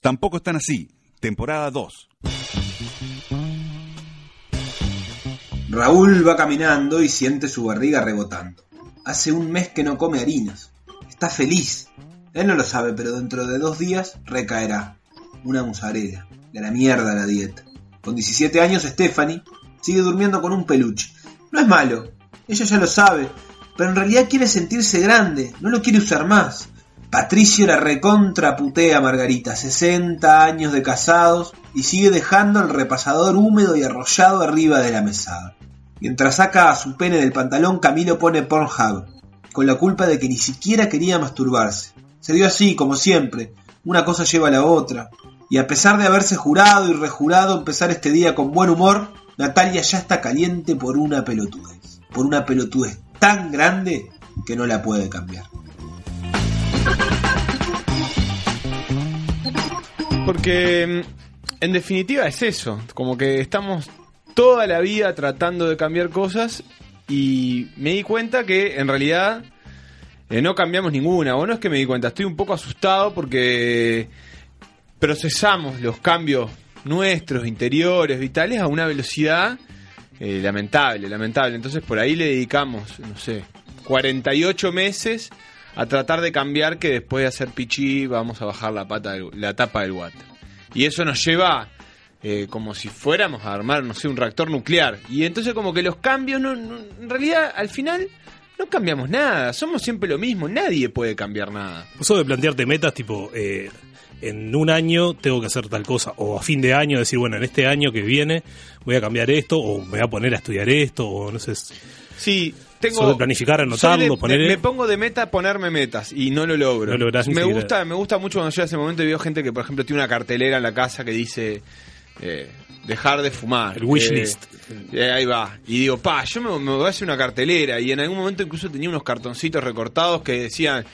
Tampoco están así. Temporada 2. Raúl va caminando y siente su barriga rebotando. Hace un mes que no come harinas. Está feliz. Él no lo sabe, pero dentro de dos días recaerá. Una musarela. De la mierda la dieta. Con 17 años, Stephanie sigue durmiendo con un peluche. No es malo. Ella ya lo sabe. Pero en realidad quiere sentirse grande. No lo quiere usar más. Patricio la recontra putea a Margarita, 60 años de casados, y sigue dejando el repasador húmedo y arrollado arriba de la mesada. Mientras saca a su pene del pantalón, Camilo pone Pornhub, con la culpa de que ni siquiera quería masturbarse. Se dio así, como siempre, una cosa lleva a la otra, y a pesar de haberse jurado y rejurado empezar este día con buen humor, Natalia ya está caliente por una pelotudez, por una pelotudez tan grande que no la puede cambiar. Porque mm, en definitiva es eso, como que estamos toda la vida tratando de cambiar cosas y me di cuenta que en realidad eh, no cambiamos ninguna, o no es que me di cuenta, estoy un poco asustado porque procesamos los cambios nuestros, interiores, vitales, a una velocidad eh, lamentable, lamentable. Entonces por ahí le dedicamos, no sé, 48 meses a tratar de cambiar que después de hacer pichi vamos a bajar la, pata la tapa del water. Y eso nos lleva eh, como si fuéramos a armar, no sé, un reactor nuclear. Y entonces como que los cambios, no, en realidad al final no cambiamos nada, somos siempre lo mismo, nadie puede cambiar nada. Eso de plantearte metas tipo... Eh, en un año tengo que hacer tal cosa, o a fin de año decir, bueno, en este año que viene voy a cambiar esto, o me voy a poner a estudiar esto, o no sé. Sí, tengo. planificar, anotarlo, poner. Me pongo de meta ponerme metas y no lo logro. me gusta, me gusta mucho cuando llega ese momento y veo gente que, por ejemplo, tiene una cartelera en la casa que dice. Eh, dejar de fumar. El wishlist. Eh, eh, ahí va. Y digo, pa, yo me, me, voy a hacer una cartelera. Y en algún momento incluso tenía unos cartoncitos recortados que decían,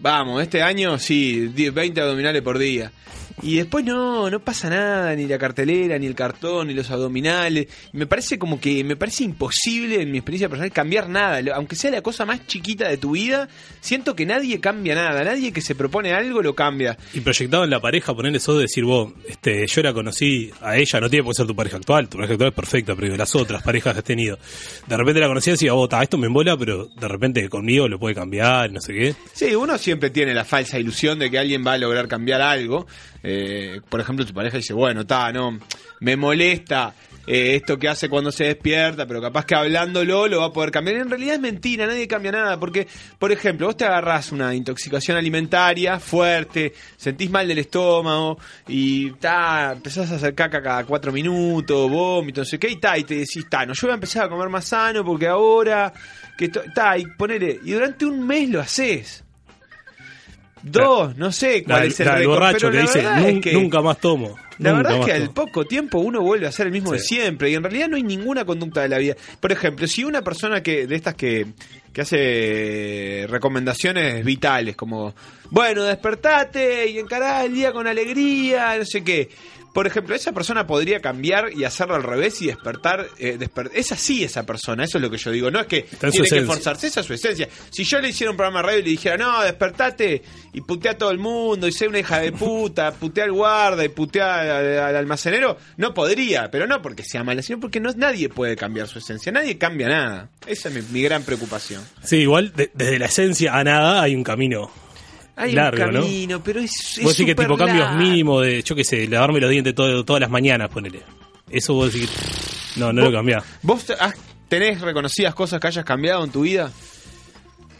vamos, este año sí, 20 abdominales por día. Y después no, no pasa nada, ni la cartelera, ni el cartón, ni los abdominales. Me parece como que, me parece imposible en mi experiencia personal cambiar nada. Aunque sea la cosa más chiquita de tu vida, siento que nadie cambia nada. Nadie que se propone algo lo cambia. Y proyectado en la pareja, ponerle eso de decir, vos, este, yo la conocí a ella, no tiene por qué ser tu pareja actual, tu pareja actual es perfecta, pero las otras parejas que has tenido. De repente la conocí y decía, vos, esto me embola, pero de repente conmigo lo puede cambiar, no sé qué. Sí, uno siempre tiene la falsa ilusión de que alguien va a lograr cambiar algo. Eh, por ejemplo, tu pareja dice, bueno, está, no, me molesta eh, esto que hace cuando se despierta, pero capaz que hablándolo lo va a poder cambiar. En realidad es mentira, nadie cambia nada, porque, por ejemplo, vos te agarrás una intoxicación alimentaria fuerte, sentís mal del estómago y ta, empezás a hacer caca cada cuatro minutos, vómito, no sé qué, y ta, y te decís, ta, no, yo voy a empezar a comer más sano porque ahora, que está y ponele, y durante un mes lo haces. Dos, no sé cuál es el, el borracho que dice, nunca más tomo. La verdad es que al poco tiempo uno vuelve a ser el mismo de siempre y en realidad no hay ninguna conducta de la vida. Por ejemplo, si una persona que de estas que, que hace recomendaciones vitales como, bueno, despertate y encará el día con alegría, no sé qué por ejemplo, esa persona podría cambiar y hacerlo al revés y despertar. Eh, es así esa persona, eso es lo que yo digo. No es que tiene que forzarse, esa es su esencia. Si yo le hiciera un programa de radio y le dijera, no, despertate y putea a todo el mundo y sé una hija de puta, putea al guarda y putea al, almacenero, no podría, pero no porque sea mala, sino porque no, nadie puede cambiar su esencia, nadie cambia nada. Esa es mi, gran preocupación. Sí, igual desde la esencia a nada hay un camino hay un camino, pero es, es Vos decís que tipo cambios mínimos de, yo qué sé, lavarme los dientes todas las mañanas, ponele. Eso vos decís que no, no lo cambiás. ¿Vos tenés reconocidas cosas que hayas cambiado en tu vida?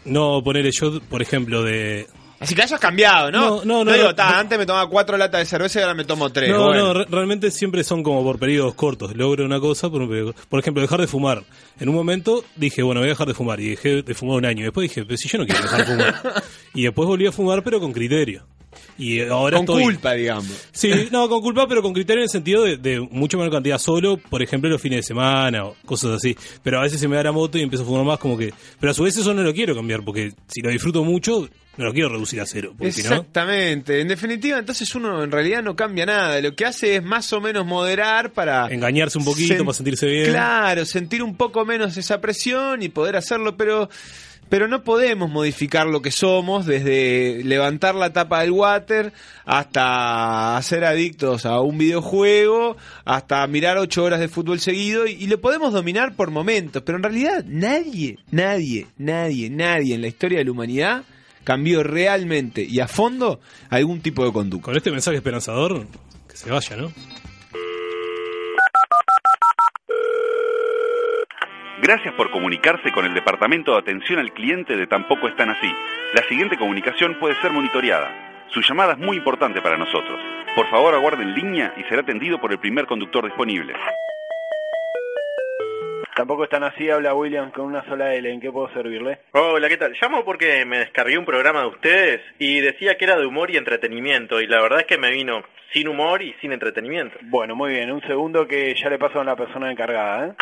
No, ponele yo, por ejemplo, de, Así que hayas cambiado, ¿no? No, no, no. digo, antes me tomaba cuatro latas de cerveza y ahora me tomo tres. No, no, realmente siempre son como por periodos cortos. Logro una cosa por un periodo. Por ejemplo, dejar de fumar. En un momento dije, bueno, voy a dejar de fumar. Y dejé de fumar un año. Después dije, pero si yo no quiero dejar de fumar. y después volví a fumar, pero con criterio. Y ahora con culpa, digamos. Sí, no, con culpa, pero con criterio en el sentido de, de, mucho menor cantidad solo, por ejemplo, los fines de semana o cosas así. Pero a veces se me da la moto y empiezo a fumar más como que... Pero a su vez eso no lo quiero cambiar, porque si lo disfruto mucho, no lo quiero reducir a cero. Exactamente. En definitiva, entonces uno en realidad no cambia nada. Lo que hace es más o menos moderar para... Engañarse un poquito, para sentirse bien. Claro, sentir un poco menos esa presión y poder hacerlo, pero pero no podemos modificar lo que somos desde levantar la tapa del water hasta ser adictos a un videojuego, hasta mirar ocho horas de fútbol seguido y, y lo podemos dominar por momentos, pero en realidad nadie, nadie, nadie, nadie en la historia de la humanidad cambió realmente y a fondo algún tipo de conducta. Con este mensaje esperanzador, que se vaya, ¿no? Gracias por comunicarse con el Departamento de Atención al Cliente de Tampoco Están Así. La siguiente comunicación puede ser monitoreada. Su llamada es muy importante para nosotros. Por favor, aguarde en línea y será atendido por el primer conductor disponible. Tampoco están así, habla William con una sola L. ¿En qué puedo servirle? Hola, ¿qué tal? Llamo porque me descargué un programa de ustedes y decía que era de humor y entretenimiento y la verdad es que me vino sin humor y sin entretenimiento. Bueno, muy bien. Un segundo que ya le paso a la persona encargada, ¿eh?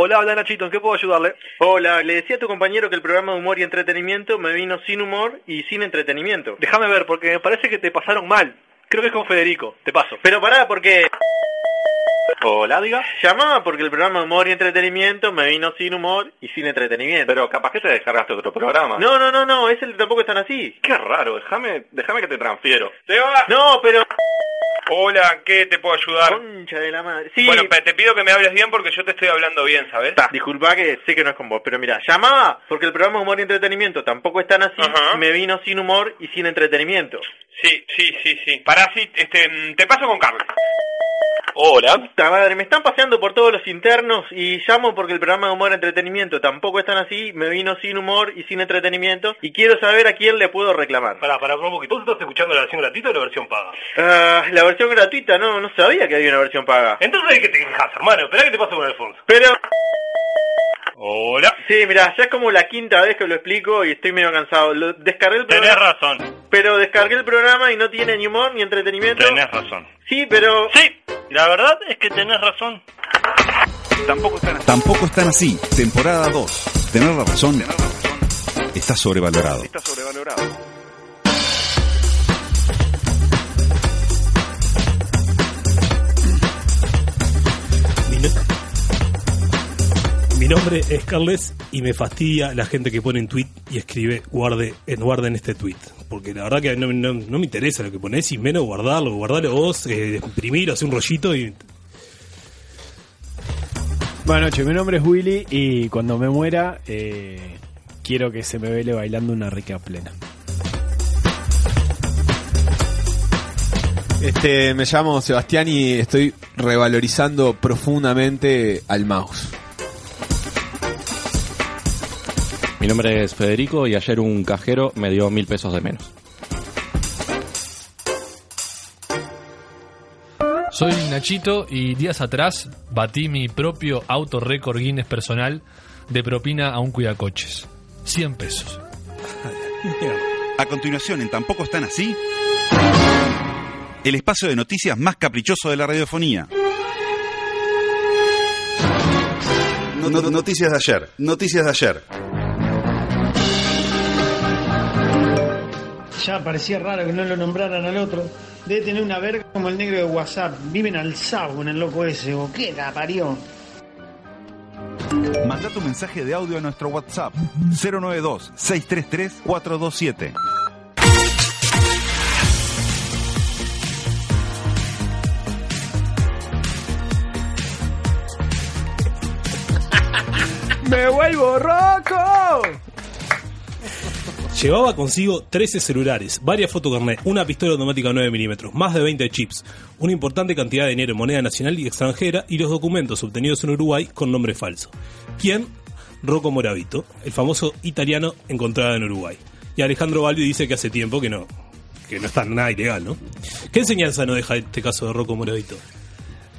Hola, habla Nachito, ¿en qué puedo ayudarle? Hola, le decía a tu compañero que el programa de humor y entretenimiento me vino sin humor y sin entretenimiento. Déjame ver, porque me parece que te pasaron mal. Creo que es con Federico, te paso. Pero pará, porque... Hola, diga. Llamaba porque el programa humor y entretenimiento me vino sin humor y sin entretenimiento. Pero capaz que te descargaste otro programa. No, no, no, no, ese tampoco están así. Qué raro, déjame, déjame que te transfiero. No, pero... Hola, ¿qué te puedo ayudar? Concha de la madre. Sí, Bueno, te pido que me hables bien porque yo te estoy hablando bien, ¿sabes? Ta, disculpa que sé que no es con vos, pero mira, llamaba porque el programa humor y entretenimiento tampoco están así, Ajá. me vino sin humor y sin entretenimiento. Sí, sí, sí, sí. Pará, este, te paso con Carlos. Hola. Puta madre, me están paseando por todos los internos y llamo porque el programa de humor y entretenimiento tampoco están así, me vino sin humor y sin entretenimiento y quiero saber a quién le puedo reclamar. Pará, pará, un poquito. ¿Vos estás escuchando la versión gratuita o la versión paga? Ah, la versión gratuita, no, no sabía que había una versión paga. Entonces hay que te quejas, hermano. Esperá que te paso con Alfonso. Pero, Hola. sí, mira, ya es como la quinta vez que lo explico y estoy medio cansado. Lo- descargué el Tenés programa, razón. pero descargué el programa y no tiene ni humor ni entretenimiento. Tenés razón. Sí, pero... Sí, la verdad es que tenés razón. Tampoco están así. Tampoco están así. Temporada 2. Tener la razón está sobrevalorado. Está sobrevalorado. Mi, no- Mi nombre es Carles y me fastidia la gente que pone en tweet y escribe guarde en guarden este tweet. Porque la verdad que no, no- no me interesa lo que pones y menos guardarlo. Guardarlo vos, eh, imprimirlo, hacer un rollito y Buenas noches, mi nombre es Willy y cuando me muera eh, quiero que se me vele bailando una rica plena. Este, me llamo Sebastián y estoy revalorizando profundamente al mouse. Mi nombre es Federico y ayer un cajero me dio mil pesos de menos. Soy Nachito y días atrás batí mi propio auto récord Guinness personal de propina a un cuidacoches. 100 pesos. A continuación, en Tampoco están así. El espacio de noticias más caprichoso de la radiofonía. No- no- noticias de ayer. Noticias de ayer. Ya parecía raro que no lo nombraran al otro. Debe tener una verga como el negro de WhatsApp. Viven alzado con el loco ese. ¿O qué la parió? Manda tu mensaje de audio a nuestro WhatsApp 092-633-427. ¡Me vuelvo roco! Llevaba consigo 13 celulares, varias fotocarnet, una pistola automática 9 milímetros, más de 20 chips, una importante cantidad de dinero en moneda nacional y extranjera y los documentos obtenidos en Uruguay con nombre falso. ¿Quién? Rocco Moravito, el famoso italiano encontrado en Uruguay. Y Alejandro Balbi dice que hace tiempo que no, que no está nada ilegal, ¿no? ¿Qué enseñanza nos deja este caso de Rocco Moravito?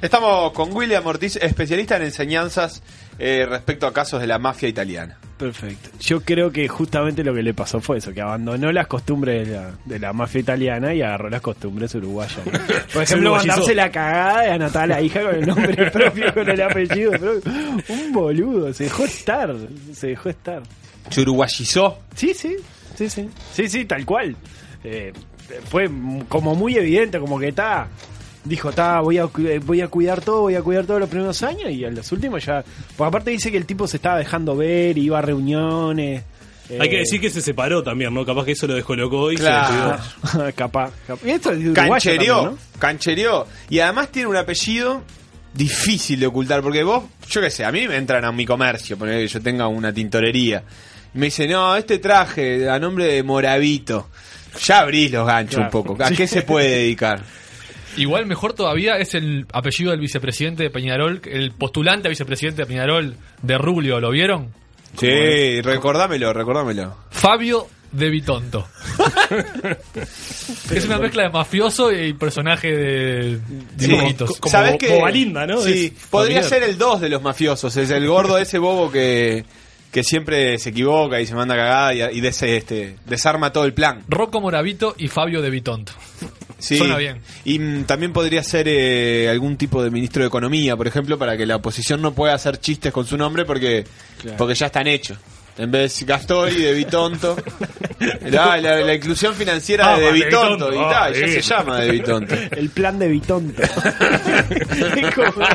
Estamos con William Ortiz, especialista en enseñanzas eh, respecto a casos de la mafia italiana. Perfecto. Yo creo que justamente lo que le pasó fue eso, que abandonó las costumbres de la, de la mafia italiana y agarró las costumbres uruguayas. ¿no? Por ejemplo, mandarse la cagada de anotar a la hija con el nombre propio, con el apellido. propio. Un boludo, se dejó estar, se dejó estar. ¿Se uruguayizó? Sí, sí, sí, sí, sí, sí, tal cual. Eh, fue como muy evidente, como que está, dijo, está, voy a, eh, voy a cuidar todo, voy a cuidar todos los primeros años y en los últimos ya, porque aparte dice que el tipo se estaba dejando ver, iba a reuniones, Hay que Eh, decir que se separó también, ¿no? Capaz que eso lo descolocó y Claro. se descuidó. capaz, capaz. Y esto es Canchereó, también, ¿no? canchereó. Y además tiene un apellido difícil de ocultar, porque vos, yo qué sé, a mí me entran a mi comercio, poner que yo tenga una tintorería. Y me dice, no, este traje a nombre de Moravito. Ya abrís los ganchos Claro. un poco. ¿A Sí. qué se puede dedicar? Igual mejor todavía es el apellido del vicepresidente de Peñarol, el postulante a vicepresidente de Peñarol de Rubio, ¿lo vieron? Sí, recordámelo, recordámelo. Fabio de Bitonto. es una mezcla de mafioso y personaje de dibujitos. ¿Sabés qué? Sí, Es podría familiar. ser el 2 de los mafiosos, es el gordo ese bobo que, que siempre se equivoca y se manda cagada y, y des- este, desarma todo el plan. Rocco Moravito y Fabio de Bitonto. Sí. Suena bien. Y mm, también podría ser eh, algún tipo de ministro de Economía, por ejemplo, para que la oposición no pueda hacer chistes con su nombre porque, porque ya están hechos. En vez Gastori de Bitonto. la, la, la inclusión financiera Ah, de de Bitonto. Bitonto. Y Ah, ya sí. se llama de Bitonto. El plan de Bitonto. Es como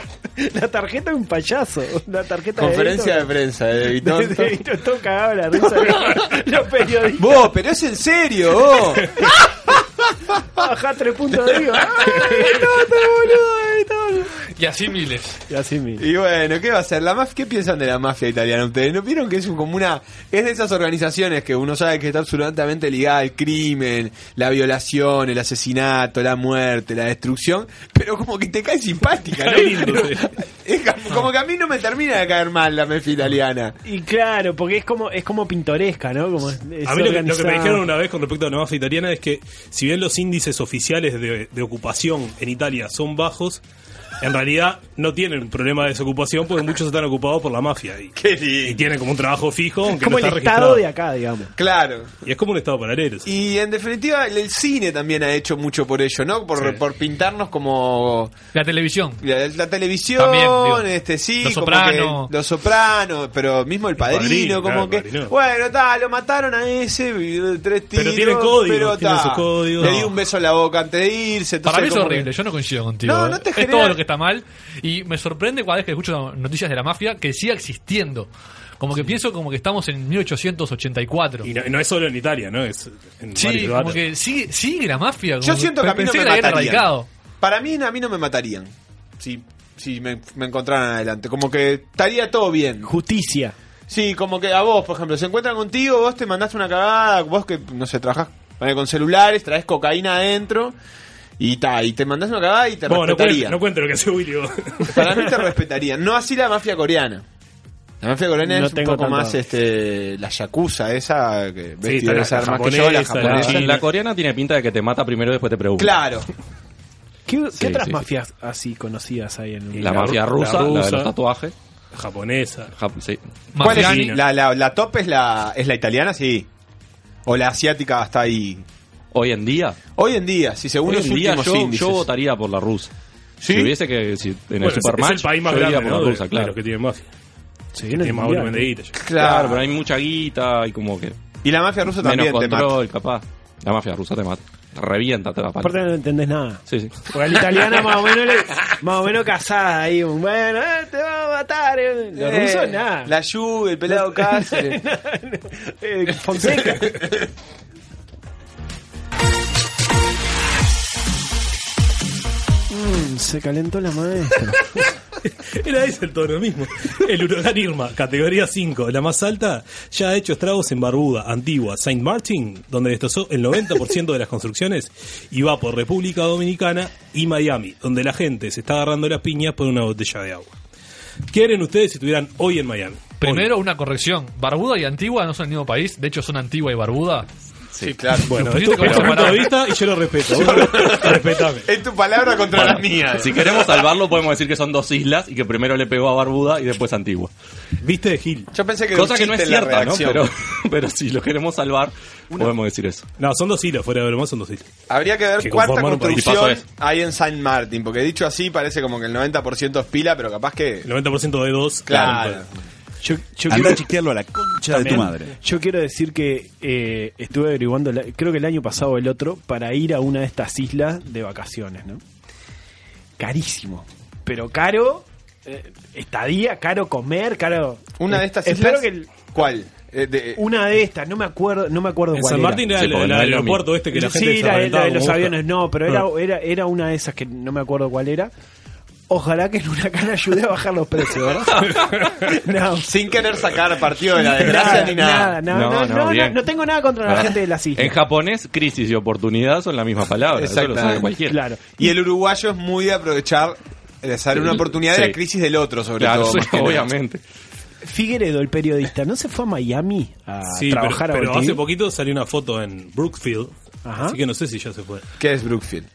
la tarjeta de un payaso. La tarjeta Conferencia de de prensa de Bitonto. De Bitonto, todo cagado de la risa. Los periodistas. Vos, pero es en serio, vos. Baja tres puntos de IVA. ¡Ay, boludo! Y así miles. Y así miles. Y bueno, ¿qué va a ser? La maf ¿Qué piensan de la mafia italiana ustedes? ¿No vieron que es un- como una... Es de esas organizaciones que uno sabe que está absolutamente ligada al crimen, la violación, el asesinato, la muerte, la destrucción, pero como que te cae simpática, ¿no? Lindo. Es como, que a mí no me termina de caer mal la mafia italiana. Y claro, porque es como es como pintoresca, ¿no? Como es- es A mí lo que, lo que me dijeron una vez con respecto a la mafia italiana es que si bien los índices oficiales de, de ocupación en Italia son bajos, en realidad no tienen un problema de desocupación porque muchos están ocupados por la mafia y, y tienen como un trabajo fijo aunque como no el estado registrado. de acá, digamos. Claro. Y es como un estado paralelo. sí. Y en definitiva, el, cine también ha hecho mucho por ello, ¿no? Por, por pintarnos como... La televisión. La, la televisión, También, digo, este sí, Los como Soprano. que Los Soprano, pero mismo el padrino, Padrino, como claro, que, Padrino. bueno, ta, lo mataron a ese, y, tres tiros, Pero tiene códigos, pero tiene ta, sus códigos. le No. di un beso en la boca antes de irse. Para entonces es como horrible, que- yo no coincido contigo. No, no te es genera- todo lo que está mal y me sorprende cada vez que escucho noticias de la mafia que siga existiendo. Como que pienso como que estamos en 1884. Y no, no es solo en Italia, ¿no? Es en Sí, como que sigue, sigue la mafia. como Yo siento que a mí no me matarían. erradicado. Para mí, a mí no me matarían. Si, si me, me encontraran adelante. Como que estaría todo bien. Justicia. Sí, como que a vos, por ejemplo, se encuentran contigo, vos te mandaste una cagada, vos que, no sé, trabajás con celulares, traes cocaína adentro y ta, y te mandás una cagada y te Bueno, no cuente, respetarían. no cuente lo que hace Willy. vos. Para mí te respetarían. No así la mafia coreana. La mafia coreana No es un tengo poco tanto. más este la yakuza esa que ves Sí, que debe está saber la más que yo, la japonesa, la japonesa. La, coreana tiene pinta de que te mata primero y después te pregunta. Claro. ¿Qué, qué Sí, otras sí, mafias así conocidas hay en La, mafia ru- rusa, la la, de rusa. los tatuajes. Japonesa. Jap- sí. ¿Cuál es? Mafiani. La, la, la top es la es la italiana, sí. O la asiática está ahí. Hoy en día, Hoy en día, si según hoy los en día últimos yo, índices. yo votaría por la rusa. ¿Sí? Si hubiese que, si, en Bueno, el Supermatch, es el país más yo grande, por ¿no? la rusa, de, claro. de los que tienen mafia. Viene Tiene más volumen de guita. Claro. Claro, pero hay mucha guita y como que Y la mafia rusa menos también te mata. control, capaz. La mafia rusa te mata. Revienta, te la pala. Aparte no entendés nada. Sí, sí. Porque la italiana más o menos le- más o menos casada ahí, un, bueno, eh, te va a matar. eh. Los Eh, rusos nada. La Yu, el pelado Cáceres. Eh, Fonseca. Mm, se calentó la maestra. Era ese el tono mismo. El huracán Irma, categoría 5, la más alta, ya ha hecho estragos en Barbuda, Antigua, Saint Martin, donde destrozó el 90% de las construcciones, y va por República Dominicana y Miami, donde la gente se está agarrando las piñas por una botella de agua. ¿Qué harían ustedes si estuvieran hoy en Miami? Primero, una corrección. Barbuda y Antigua no son el mismo país. De hecho, son Antigua y Barbuda. Sí, claro. Bueno, es tu, punto de vista y yo lo respeto. Respetame. Es tu palabra contra Bueno, la mía. Si queremos salvarlo, podemos decir que son dos islas y que primero le pegó a Barbuda y después a Antigua. ¿Viste de Gil? Yo pensé que Cosa que no es cierta, ¿no? Pero, pero si lo queremos salvar, podemos decir eso. No, son dos islas, fuera de broma, son dos islas. Habría que ver Que cuánta construcción hay en Saint Martin, porque dicho así parece como que el 90% es pila, pero capaz que... El 90% de dos. Claro. Yo, yo Anda quiero- a chequearlo a la concha de tu madre. Yo quiero decir que eh, estuve averiguando, la- creo que el año pasado o el otro, para ir a una de estas islas de vacaciones, ¿no? Carísimo. Pero caro, eh, estadía, caro comer, caro. Una Eh, de estas Espero islas- que el- ¿Cuál? Eh, de- una de estas, no me acuerdo, no me acuerdo En cuál San era. Martín era el, el aeropuerto este que la gente sí, se la, la de los aviones, no, pero era, Ah. era, era una de esas que no me acuerdo cuál era. Ojalá que el huracán ayude a bajar los precios, ¿verdad? no. Sin querer sacar partido de la desgracia ni nada. no, no, no, no, bien. no tengo nada contra la gente de las islas. En japonés, crisis y oportunidad son la misma palabra. Eso lo sabe cualquiera. Claro. Y el uruguayo es muy de aprovechar, de hacer una oportunidad de Sí. la crisis del otro, sobre Claro, todo. sí, nada. obviamente. Figueredo, el periodista, ¿no se fue a Miami a Sí, pero, trabajar a pero Voltín? hace poquito salió una foto en Brookfield. Ajá. Así que no sé si ya se fue. ¿Qué es Brookfield?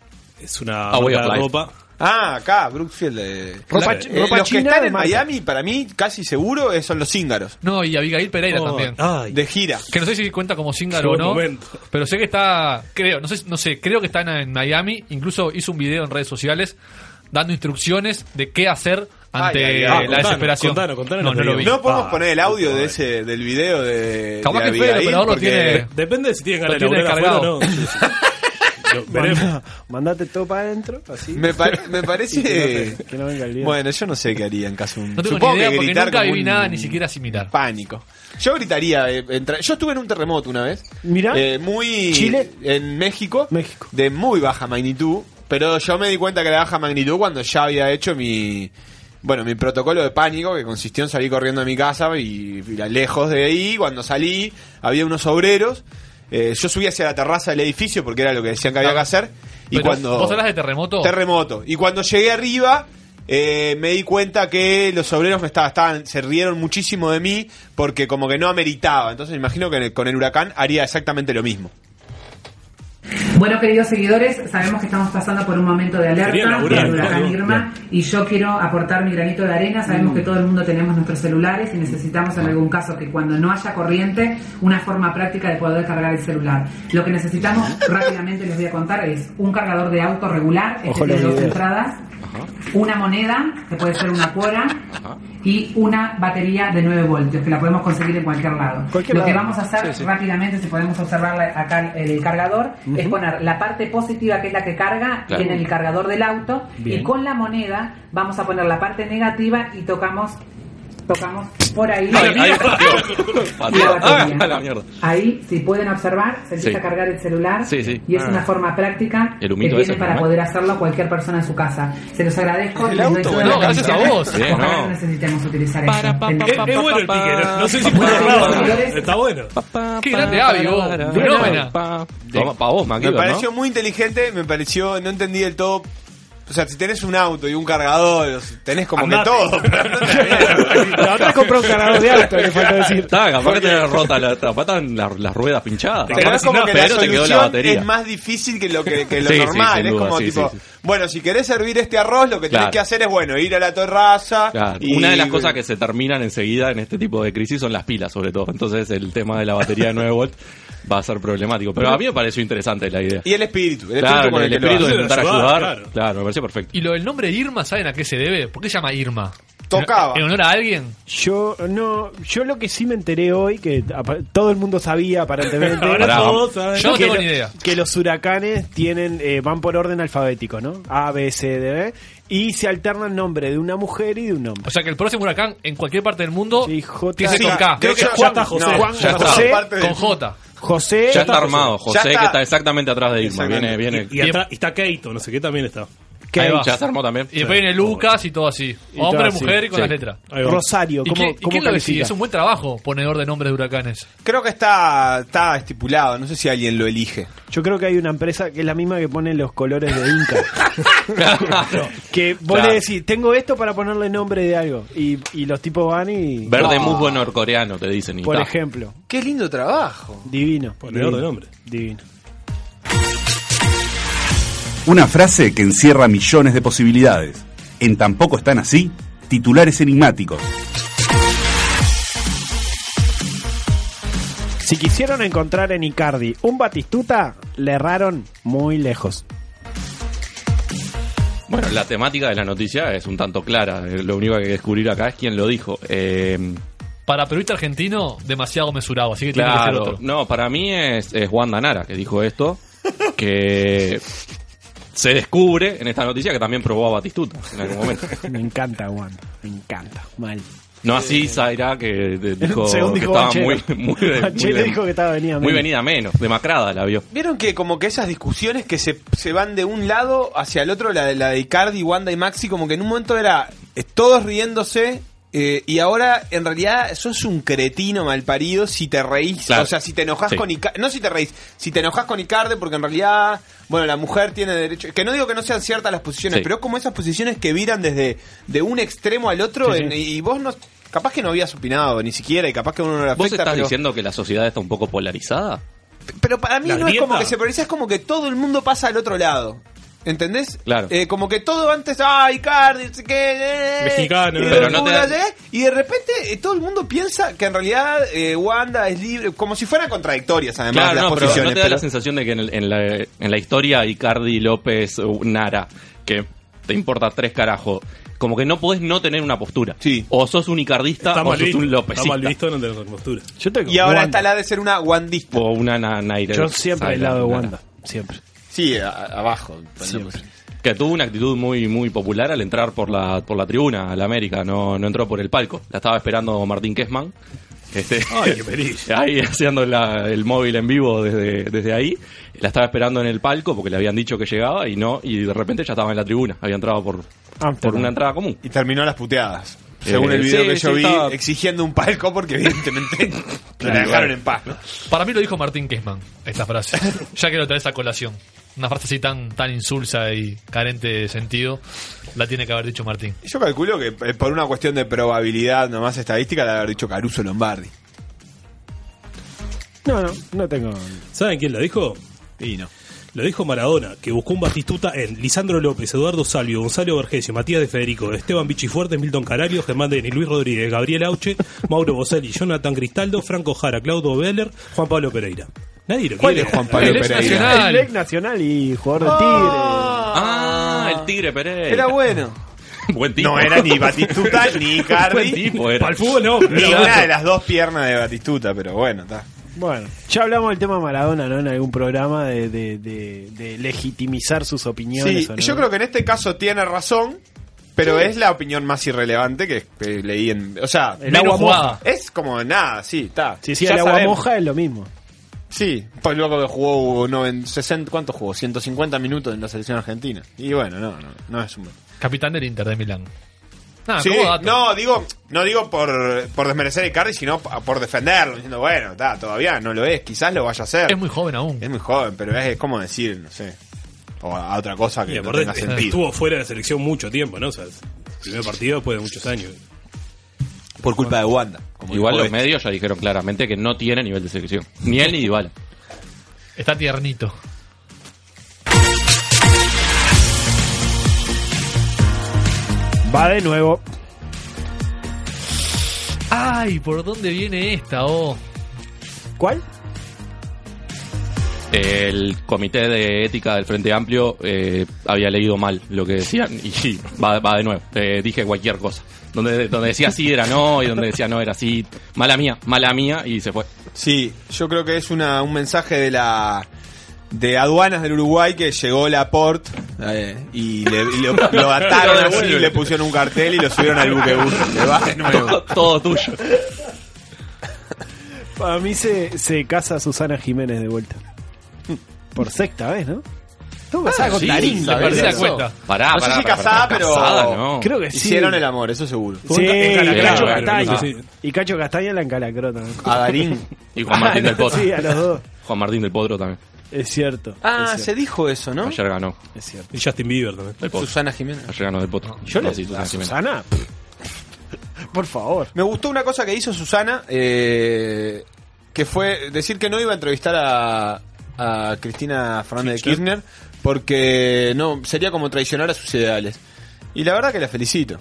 Es una Ah, de ropa. Ah, acá, Brookfield. eh. Ropa Eh, ropa los que china están de en. Miami, para mí, casi seguro, eh, son los cíngaros. No, y Abigail Pereira Oh, también. Ay, De gira. Que no sé si cuenta como Zingaro Qué o buen no. momento. Pero sé que está, creo, no sé, no sé, creo que está en, en Miami. Incluso hizo un video en redes sociales dando instrucciones de qué hacer ante Ay, ay, ay. la Ah, contanos, desesperación. contanos, contanos no, no lo vi. No podemos Ah, poner el audio de ese, del video de. Capaz de que Fede, el operador lo porque tiene- Depende de si tienen ganas Lo de tiene laburar afuera o no. cargado. Sí, sí. Lo veremos. Manda- mandate todo para adentro, así. Me, pa- me parece. que no te- que no venga el. Bueno, yo no sé qué haría en caso de un. No tengo supongo ni idea que porque gritar nunca viví nada ni siquiera similar. Pánico. Yo gritaría. eh, entra- Yo estuve en un terremoto una vez. Mirá. Eh, muy. Chile. En México. México. De muy baja magnitud. Pero yo me di cuenta que era baja magnitud cuando ya había hecho mi. Bueno, mi protocolo de pánico que consistió en salir corriendo de mi casa y, y lejos de ahí. Cuando salí, había unos obreros. Eh, yo subí hacia la terraza del edificio porque era lo que decían que había que hacer. Y Pero, cuando. ¿Vos hablas de terremoto? Terremoto. Y cuando llegué arriba, eh, me di cuenta que los obreros me estaban, estaban- se rieron muchísimo de mí porque como que no ameritaba. Entonces me imagino que con el huracán haría exactamente lo mismo. Bueno, queridos seguidores, sabemos que estamos pasando por un momento de alerta del huracán Irma y yo quiero aportar mi granito de arena. Sabemos que todo el mundo tenemos nuestros celulares y necesitamos en algún caso que cuando no haya corriente, una forma práctica de poder cargar el celular. Lo que necesitamos rápidamente les voy a contar es un cargador de auto regular, este tiene dos entradas, una moneda, que puede ser una cuora, y una batería de 9 voltios, que la podemos conseguir en cualquier lado. Cualquier Lo que lado. vamos a hacer Sí, sí. rápidamente, si podemos observar acá el cargador, es poner la parte positiva, que es la que carga, Claro. en el cargador del auto, Bien. y con la moneda vamos a poner la parte negativa y tocamos tocamos por ahí Ahí, ahí, la batería. Ah, la mierda. Ahí, si pueden observar, se empieza Sí. a cargar el celular Sí, sí. y es Ah. una forma práctica El que tiene ese, para ¿no? poder hacerlo cualquier persona en su casa. Se los agradezco. El auto, las gracias a vos. Bien, Ojalá no. no necesitemos utilizar Para, esto. pa, pa, Es, pa, es bueno el pa, pique, no, no sé si fue errado, ¿no? Está bueno. Qué grande Avi. Fenómena. Toma, pa vos, Me pareció ¿no? muy inteligente, me pareció, no entendí del todo. O sea, si tenés un auto y un cargador, tenés como Andate. que todo. la otra compró un cargador de auto, le falta decir. Está, capaz que rota la, la- las ruedas pinchadas. Pero es como que la pero te quedó la batería. es más difícil que lo que, que lo Sí, normal. es duda, como sí, tipo, sí, sí. bueno, si querés servir este arroz, lo que tenés Claro. que hacer es, bueno, ir a la terraza. Claro, y- Una de las cosas que se terminan enseguida en este tipo de crisis son las pilas, sobre todo. Entonces el tema de la batería de 9 volt va a ser problemático. Pero a mí me pareció interesante la idea. Y el espíritu. El Claro, espíritu con el el, que lo espíritu de intentar Ayudar, ayudar. claro. Claro, me pareció perfecto. Y lo del nombre Irma, ¿saben a qué se debe? ¿Por qué se llama Irma? Tocaba. ¿En honor a alguien? Yo no, yo lo que sí me enteré hoy, que todo el mundo sabía aparentemente, Ahora todos saben. Yo no que, tengo lo- ni idea. que los huracanes tienen eh, van por orden alfabético, ¿no? A, B, C, D, B, y se alternan nombre de una mujer y de un hombre. O sea que el próximo huracán en cualquier parte del mundo Sí, J. tiene que Sí, con K. creo que Ya Juan- está José. no, Juan ya. José. Con J. José, Ya está armado, José, está. que está exactamente atrás de Irma. Exactamente. Viene, viene. Y, atrás y está Keito, no sé qué también está. ¿Qué Ahí hay? va. Ya se armó también. Y después viene Lucas y todo así. Y Hombre, todo así. mujer y con Sí. las letras. Ahí va. Rosario, ¿Y, ¿cómo, y cómo quién lo decide? califica? Es un buen trabajo, ponedor de nombres de huracanes. Creo que está, está estipulado. No sé si alguien lo elige. Yo creo que hay una empresa que es la misma que pone los colores de Inca. Que vos Claro. le decís, tengo esto para ponerle nombre de algo. Y, y los tipos van y. Verde musgo norcoreano, te dicen. Y Por ta. ejemplo. Qué lindo trabajo. Divino. Ponedor divino, de nombre. Divino. Una frase que encierra millones de posibilidades. En Tampoco están así, titulares enigmáticos. Si quisieron encontrar en Icardi un Batistuta, le erraron muy lejos. Bueno, la temática de la noticia es un tanto clara. Eh, Lo único que hay que descubrir acá es quién lo dijo. Eh, Para periodista argentino, demasiado mesurado, así que tiene que ser claro, tiene que ser otro. no, para mí es, es Juan Danara que dijo esto. Que, se descubre en esta noticia que también probó a Batistuta en algún momento. Me encanta Wanda, me encanta. Mal. No así Zaira que dijo, Según que dijo estaba Banchero. muy, muy, de- muy de- dijo que estaba venida muy menos. venida menos, demacrada la vio. Vieron que como que esas discusiones que se, se van de un lado hacia el otro, la, de- la de Icardi, Wanda y Maxi, como que en un momento era eh, todos riéndose eh, y ahora en realidad sos un cretino malparido si te reís, Claro. o sea, si te enojas Sí. con Icardi, no si te reís, si te enojas con Icardi porque en realidad, bueno, la mujer tiene derecho, que no digo que no sean ciertas las posiciones, Sí. pero es como esas posiciones que viran desde de un extremo al otro Sí, en- sí. y vos no... Capaz que no habías opinado ni siquiera y capaz que a uno no le afecta. ¿Vos estás pero- diciendo que la sociedad está un poco polarizada? pero para mí ¿La no es como que se polariza, es como que todo el mundo pasa al otro lado. ¿Entendés? Claro. Eh, como que todo antes, ay, Cardi, no sé qué, eh, Mexicano, y, pero de no te da- eh, y de repente eh, todo el mundo piensa que en realidad eh, Wanda es libre, como si fueran contradictorias además Claro, las no, pero posiciones. ¿no te da pero- la sensación de que en, el- en la, en la historia Icardi, López, uh, Nara, que te importa tres carajos, como que no podés no tener una postura. Sí. O sos un icardista Está o sos visto. un Está Lópezista. mal visto no tener postura. y ahora está la de ser una Wandista. O una na Naira. Yo siempre del lado de Nara. Wanda, siempre. Sí, a- abajo. Siempre. Que tuvo una actitud muy muy popular al entrar por la por la tribuna a la América, no, no entró por el palco. La estaba esperando Martín Kessman. Este, Ay, qué feliz. ahí haciendo la- el móvil en vivo desde, desde ahí. La estaba esperando en el palco porque le habían dicho que llegaba y no, y de repente ya estaba en la tribuna. Había entrado por, Ah, por una entrada común. Y terminó las puteadas. Según Eh, el video sí, que yo sí, vi, estaba- exigiendo un palco porque evidentemente la dejaron en paz. ¿no? Para mí lo dijo Martín Kessman, esta frase. ya que lo traes a colación. Una frase así tan, tan insulsa y carente de sentido, la tiene que haber dicho Martín. Yo calculo que eh, por una cuestión de probabilidad nomás estadística, la haber dicho Caruso Lombardi. No, no, no tengo. ¿Saben quién lo dijo? Y no. Lo dijo Maradona, que buscó un Batistuta en Lisandro López, Eduardo Salvio, Gonzalo Vergesio, Matías de Federico, Esteban Bichifuerte, Milton Carario, Germán Deni, Luis Rodríguez, Gabriel Auche, Mauro Boselli, Jonathan Cristaldo, Franco Jara, Claudio Beller, Juan Pablo Pereira. Nadie lo ¿Cuál quiere. es Juan Pablo El ex Pereira? nacional. El ex nacional y jugador de Tigre. Ah, el Tigre Pereira. Era bueno. Buen tipo. No era ni Batistuta ni Icardi. Buen tipo era. Para el fútbol no. Ni una de las dos piernas de Batistuta, pero bueno, está. Bueno, ya hablamos del tema Maradona, ¿no? En algún programa de, de, de- de legitimizar sus opiniones. Sí, ¿o no? yo creo que en este caso tiene razón, pero es la opinión más irrelevante que, que leí en. O sea, El agua moja. Es como nada, sí, está. Si sí, Ya el agua sabemos. moja es lo mismo. Sí, pues luego que jugó no, en 60, ¿cuánto jugó? 150 minutos en la selección argentina. Y bueno, no, no, no es un... Capitán del Inter de Milán. Ah, Sí, no, digo, no digo por, por desmerecer a Icardi, sino por defenderlo, diciendo, bueno, está, todavía no lo es, quizás lo vaya a hacer. Es muy joven aún. Es muy joven, pero es, como decir, no sé, o a otra cosa que no tenga sentido. estuvo fuera de la selección mucho tiempo, ¿no? O sea, el primer partido después de muchos años. Por culpa de Wanda. como Igual los este. medios ya dijeron claramente que no tiene nivel de selección. Ni él ni Dybala. Está tiernito. Va de nuevo. Ay, ¿por dónde viene esta? Oh. ¿Cuál? El comité de ética del Frente Amplio eh, había leído mal lo que decían y sí, va, va de nuevo. Eh, dije cualquier cosa. Donde, donde decía sí era no y donde decía no era sí. Mala mía, mala mía y se fue. Sí, yo creo que es una, un mensaje de la de aduanas del Uruguay que llegó la port y, le, y lo, lo ataron así, le pusieron un cartel y lo subieron al de nuevo. Todo, todo tuyo. Para mí se, se casa Susana Jiménez de vuelta. Por sexta vez, ¿no? Estuvo casada Ah, con sí, Darín. ¿sabés perdí la cuenta. Pará, no sé si pará, casada, pará, pero casada, no. Creo que sí. hicieron el amor, eso seguro. Sí, Cacho Castaña. sí. Y Cacho Castaña la encalacró también. A Darín. Y Juan Martín del Potro. Sí, a los dos. Juan Martín del Potro también. Es cierto. Ah, es se dijo eso, ¿no? Ayer ganó. Es cierto. Y Justin Bieber también. Del Potro. Susana Jiménez. Ayer ganó del Potro. Yo No, le sí, Susana Jiménez. Susana. Por favor. Me gustó una cosa que hizo Susana, eh, que fue decir que no iba a entrevistar a, a Cristina Fernández de Kirchner porque no sería como traicionar a sus ideales. Y la verdad que la felicito.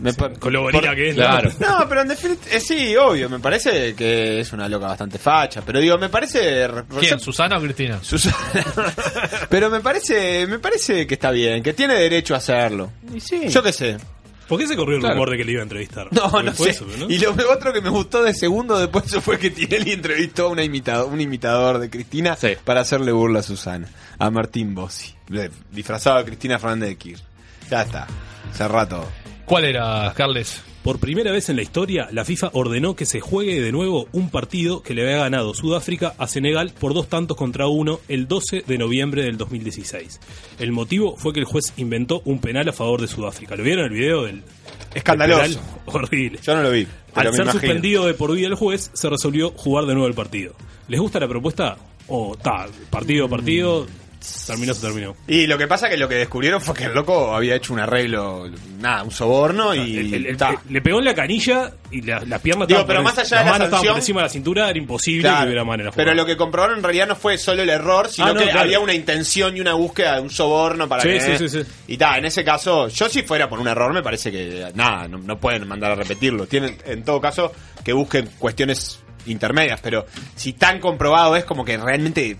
Me pa- Con lo bonita por- que es. ¿no? Claro. No, pero en definitiva, sí, obvio, me parece que es una loca bastante facha, pero digo, me parece... re- ¿Quién? ¿Susana o Cristina? Susana. pero me parece, me parece que está bien, que tiene derecho a hacerlo. Y sí. Yo qué sé. ¿Por qué se corrió el Claro. rumor de que le iba a entrevistar? No, Porque no sé. eso, ¿no? Y lo otro que me gustó de segundo después fue que Tinelli entrevistó a una imitado, un imitador de Cristina para hacerle burla a Susana, a Martín Bossi, disfrazado de Cristina Fernández de Kirchner. Ya está, cerrá todo. ¿Cuál era, Carles? Por primera vez en la historia, la FIFA ordenó que se juegue de nuevo un partido que le había ganado Sudáfrica a Senegal por dos tantos contra uno el 12 de noviembre del 2016. El motivo fue que el juez inventó un penal a favor de Sudáfrica. ¿Lo vieron el video del Escandaloso. Horrible. Yo no lo vi. Al ser imagino. suspendido de por vida el juez, se resolvió jugar de nuevo el partido. ¿Les gusta la propuesta? O ta, partido, partido, terminó, se terminó. Y lo que pasa que lo que descubrieron fue que el loco había hecho un arreglo, nada, un soborno y El- el- el- ta. le pegó en la canilla y la, la pierna Digo, pero más allá de las la sanción- por encima de la cintura, era imposible Claro, que hubiera la pero lo que comprobaron en realidad no fue solo el error, sino Ah, no, que claro. había una intención y una búsqueda de un soborno para Sí, que... sí, sí, sí. Y ta, en ese caso, yo si fuera por un error me parece que nada, no, no pueden mandar a repetirlo. Tienen, en todo caso, que busquen cuestiones intermedias, pero si tan comprobado es como que realmente...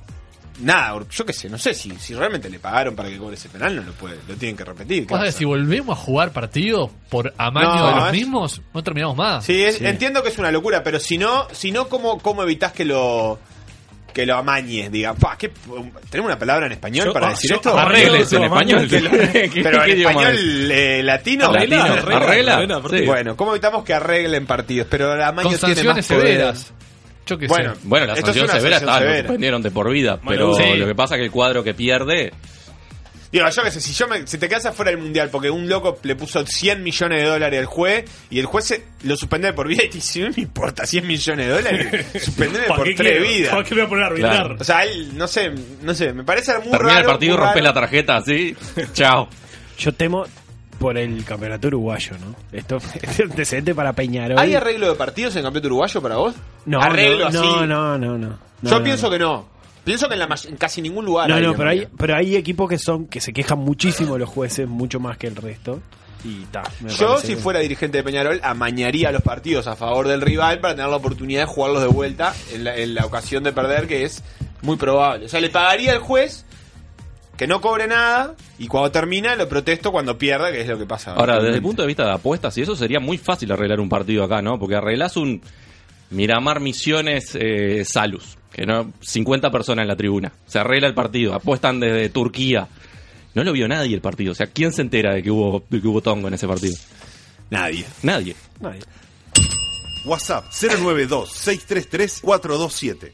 Nada, yo qué sé, no sé si, si realmente le pagaron para que cobre ese penal, no lo puede, lo tienen que repetir. ¿qué Vos va a sabés, si volvemos a jugar partido por amaño No, de los es- mismos, no terminamos más. Sí, es- entiendo que es una locura, pero si no, si no ¿cómo, cómo evitas que lo que lo amañes? Diga, pa, ¿qué- ¿tenemos una palabra en español Yo- para ah, decir yo- esto? Arregles en español. Que lo- ¿Qué- pero en español eh, latino. Latino, arregla, arregla, sí. Bueno, ¿cómo evitamos que arreglen partidos? Pero el amaño Con tiene más poder. Yo qué Bueno, sé. Bueno, la sanción severa está, lo suspendieron de por vida, pero sí. lo que pasa es que el cuadro que pierde, Digo, yo qué sé, si, yo me, si te quedas afuera del mundial porque un loco le puso 100 millones de dólares al juez y el juez se- lo suspende de por vida y te dice, no me importa, 100 millones de dólares, suspendeme ¿Para por qué tres vidas. ¿Para qué me voy a poner a arbitrar? Claro. O sea, él, no sé, no sé, me parece muy termina raro. el partido, raro. la tarjeta así, chao. Yo temo por el campeonato uruguayo, ¿no? Esto es antecedente para Peñarol. ¿Hay arreglo de partidos en el campeonato uruguayo para vos? No, arreglo no, así. no, no, no, no. Yo No, pienso que no. Pienso que en, la en casi ningún lugar. No, hay no, pero hay, pero hay equipos que son que se quejan muchísimo los jueces, mucho más que el resto. Y ta, Yo, si que- fuera dirigente de Peñarol, amañaría los partidos a favor del rival para tener la oportunidad de jugarlos de vuelta en la, en la ocasión de perder, que es muy probable. O sea, le pagaría al juez que no cobre nada y cuando termina lo protesto cuando pierda, que es lo que pasa. Ahora, desde el punto de vista de apuestas, y eso sería muy fácil arreglar un partido acá, ¿no? Porque arreglás un Miramar Misiones eh, Salus, que no 50 personas en la tribuna. Se arregla el partido, apuestan desde Turquía. No lo vio nadie el partido. O sea, ¿quién se entera de que hubo, de que hubo tongo en ese partido? Nadie. Nadie. Nadie. WhatsApp 092-633-427.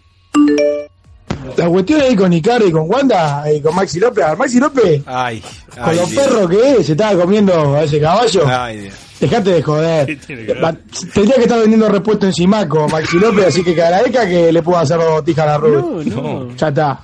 La cuestión ahí con Icardi y con Wanda y con Maxi López. A Maxi López, Ay, con ay, los Dios. perros que es, se estaba comiendo a ese caballo. Ay, Dios. Dejate de joder. Tendría que estar vendiendo repuesto en Simaco, Maxi López, así que agradezca que le puedo hacer dos botijas a la Ruby. no. Ya está.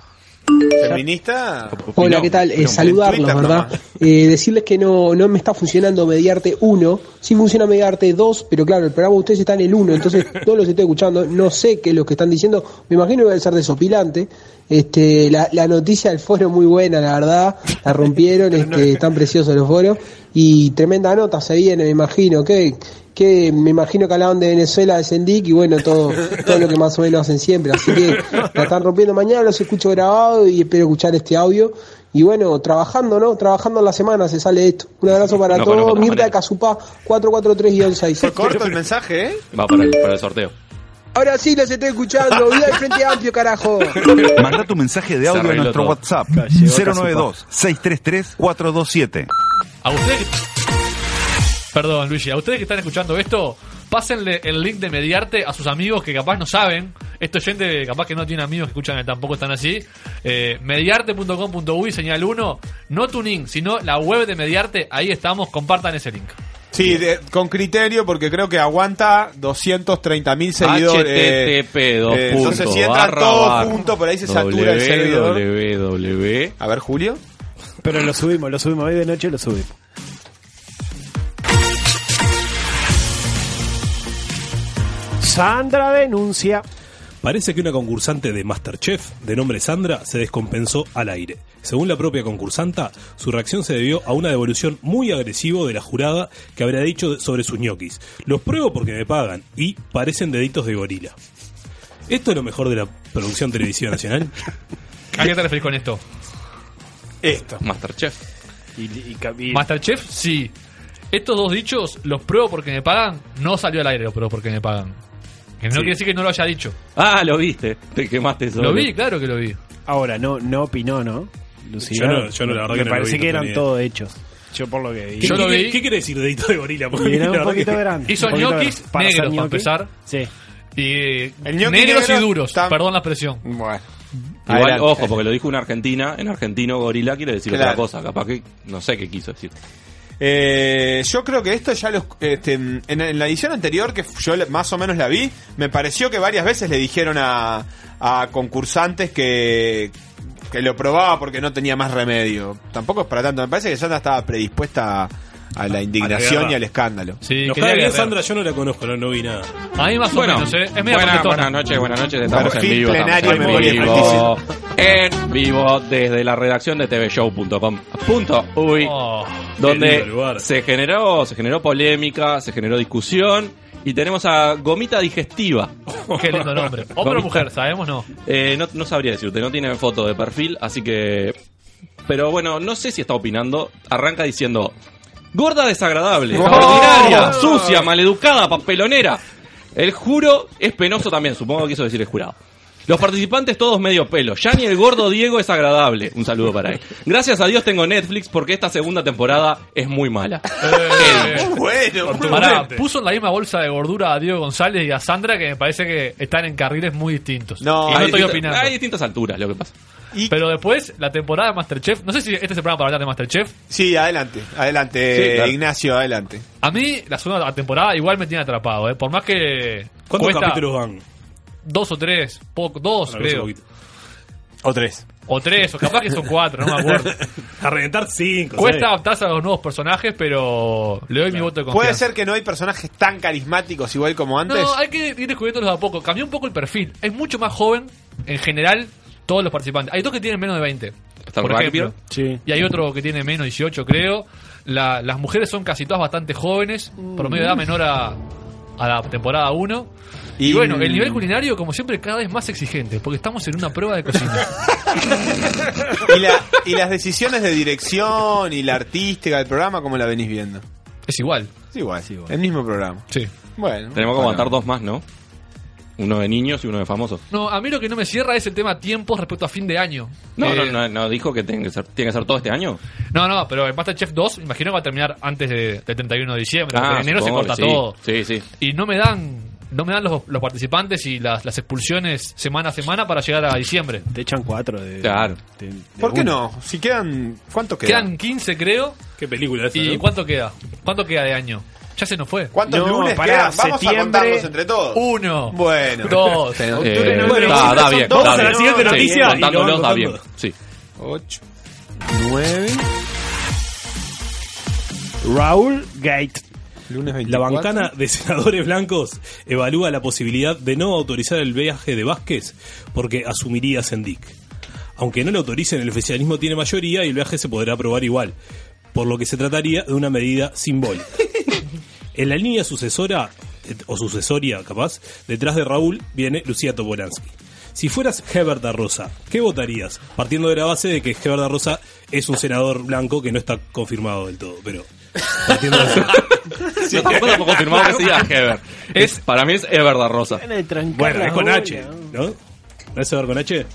¿Feminista? Hola, ¿qué tal? Eh, saludarlos, ¿verdad? Eh, decirles que no, no me está funcionando Mediarte 1, sí funciona Mediarte 2, pero claro, el programa de ustedes está en el 1, entonces no los estoy escuchando, no sé qué es lo que están diciendo, me imagino que debe ser desopilante. Este, la, la noticia del foro muy buena, la verdad, la rompieron, este, están preciosos los foros, y tremenda nota se viene, me imagino, que, que me imagino que hablaban de Venezuela, de Sendik, y bueno, todo, todo lo que más o menos hacen siempre, así que la están rompiendo mañana, los escucho grabado y espero escuchar este audio. Y bueno, trabajando, ¿no? Trabajando en la semana se sale esto. Un abrazo para No todos. Mirta de. Casupá, 443-6. Fue corto el mensaje, ¿eh? Va para el, para el sorteo. Ahora sí los estoy escuchando. Vida del Frente Amplio, carajo. Manda tu mensaje de audio a nuestro todo. WhatsApp Llegó 092-633-427. A ustedes. Perdón, Luigi. A ustedes que están escuchando esto, pásenle el link de Mediarte a sus amigos que capaz no saben. Esto gente capaz que no tiene amigos que escuchan que tampoco están así. Eh, mediarte.com.uy, señal 1. No Tuning, sino la web de Mediarte. Ahí estamos. Compartan ese link. Sí, de- con criterio, porque creo que aguanta 230 mil seguidores. HTTP, dos Eh, entonces, puntos, si entran barra, todos juntos, por ahí se satura el servidor. www. A ver, Julio. Pero lo subimos, lo subimos hoy de noche, lo subimos. Sandra denuncia. Parece que una concursante de Masterchef, de nombre Sandra, se descompensó al aire. Según la propia concursanta, su reacción se debió a una devolución muy agresiva de la jurada que habría dicho sobre sus ñoquis. Los pruebo porque me pagan y parecen deditos de gorila. ¿Esto es lo mejor de la producción televisiva nacional? ¿A qué te referís con esto? Esto. Masterchef. Y, y- y- Masterchef, sí. estos dos dichos los pruebo porque me pagan, no salió al aire, los pruebo porque me pagan. Que no Sí. quiere decir que no lo haya dicho. Ah, lo viste. Te quemaste solo. Lo vi, claro que lo vi. Ahora, no, no opinó, ¿no? Lucía, Yo no- yo no, la verdad me que no lo parece vi, que eran todos hechos. Yo por lo que vi. ¿Qué, qué- ¿Qué quiere decir dedito de gorila? Porque era un poquito que- grande. Hizo ñoquis. Para negros, para ñoqui. empezar. Sí. Y El ñoqui negros negro y duros. Perdón la expresión. Bueno. Igual, Adelante. ojo, porque lo dijo una argentina. En argentino, gorila quiere decir Claro. otra cosa. Capaz que no sé qué quiso decir. Eh, yo creo que esto ya los. este, en, la edición anterior, que yo más o menos la vi, me pareció que varias veces le dijeron a, a concursantes que, que lo probaba porque no tenía más remedio. Tampoco es para tanto. Me parece que Sandra estaba predispuesta a, a la indignación y al escándalo. Sí, Nos cae bien. Sandra, yo no la conozco, no, no vi nada. A mí más Bueno, o menos, ¿eh? Es medio buena- buenas noches, buenas noches. Estamos Perfil en vivo. plenario, estamos memoria en vivo. En vivo desde la redacción de tvshow.com.uy. Oh, donde lindo lugar. se generó, se generó polémica, se generó discusión. Y tenemos a Gomita Digestiva. qué lindo nombre. Hombre o mujer, sabemos no. Eh, no, no sabría decirte, no tiene foto de perfil, así que. Pero bueno, no sé si está opinando. Arranca diciendo: Gorda desagradable, Oh. ordinaria, sucia, maleducada, papelonera. El juro es penoso también, supongo que quiso decir el jurado. Los participantes todos medio pelo. Ya ni el gordo Diego es agradable. Un saludo para él. Gracias a Dios tengo Netflix porque esta segunda temporada es muy mala. Eh, Bueno, Pará, puso en la misma bolsa de gordura a Diego González y a Sandra que me parece que están en carriles muy distintos. No, y no hay, estoy opinando. hay distintas alturas, lo que pasa. Pero después, la temporada de Masterchef, no sé si este es el programa para hablar de Masterchef. Sí, adelante, adelante, Sí, claro. Ignacio, adelante. A mí, la segunda temporada igual me tiene atrapado, ¿eh? Por más que. ¿Cuántos cuesta capítulos van? Dos o tres, poco, dos creo. O tres. O tres, o capaz que son cuatro, no me acuerdo. A reventar cinco. Cuesta seis. adaptarse a los nuevos personajes, pero le doy mi voto de confianza. Puede ser que no hay personajes tan carismáticos igual como antes. No, hay que ir descubriéndolos de a poco. Cambió un poco el perfil. Es mucho más joven, en general, todos los participantes. Hay dos que tienen menos de 20. Está por ejemplo. Sí. Y hay otro que tiene menos 18, creo. La- las mujeres son casi todas bastante jóvenes, promedio de edad menor a, a la temporada 1. Y, Y- bueno, el nivel culinario, como siempre, cada vez más exigente, porque estamos en una prueba de cocina. y, la- y las decisiones de dirección y la artística del programa, ¿cómo la venís viendo? es igual. Es igual, el mismo programa. Sí. Bueno. Tenemos que bueno. aguantar dos más, ¿no? Uno de niños y uno de famosos. No, a mí lo que no me cierra es el tema tiempos respecto a fin de año. No, Eh, no, no, no dijo que tiene que ser, tiene que ser todo este año. No, no, pero el Masterchef 2, imagino que va a terminar antes de- del 31 de diciembre. porque en enero se Ah, corta sí. todo. Sí, sí. Y no me dan no me dan los, los participantes y las, las expulsiones semana a semana para llegar a diciembre. Te echan cuatro de. Claro. de- de ¿Por qué no? Si quedan. ¿Cuánto quedan? Quedan 15, creo. ¿Qué película es esa, ¿Y no? cuánto queda? ¿Cuánto queda de año? Ya se nos fue. ¿Cuántos No, lunes pará, quedan? Vamos a septiembre- contarlos entre todos. Uno. Bueno. Dos. Eh, bueno, da son bien. dos. da Vamos a la siguiente Sí, noticia lo contándolos da bien. Sí. 8, 9, Raúl Gate. lunes 24. La bancana de senadores blancos evalúa la posibilidad de no autorizar el viaje de Vázquez porque asumiría Sendic. Aunque no lo autoricen, el oficialismo tiene mayoría y el viaje se podrá aprobar igual, por lo que se trataría de una medida simbólica. En la línea sucesora, o sucesoria capaz, detrás de Raúl viene Lucía Toporansky. Si fueras Heber da Rosa, ¿qué votarías? Partiendo de la base de que Heber da Rosa es un senador blanco que no está confirmado del todo, pero... Partiendo de eso. No tampoco puedo confirmar que sea Heber. Es, para mí es Ever da Rosa. Bueno, es con H, ¿no? ¿No es Heber con H?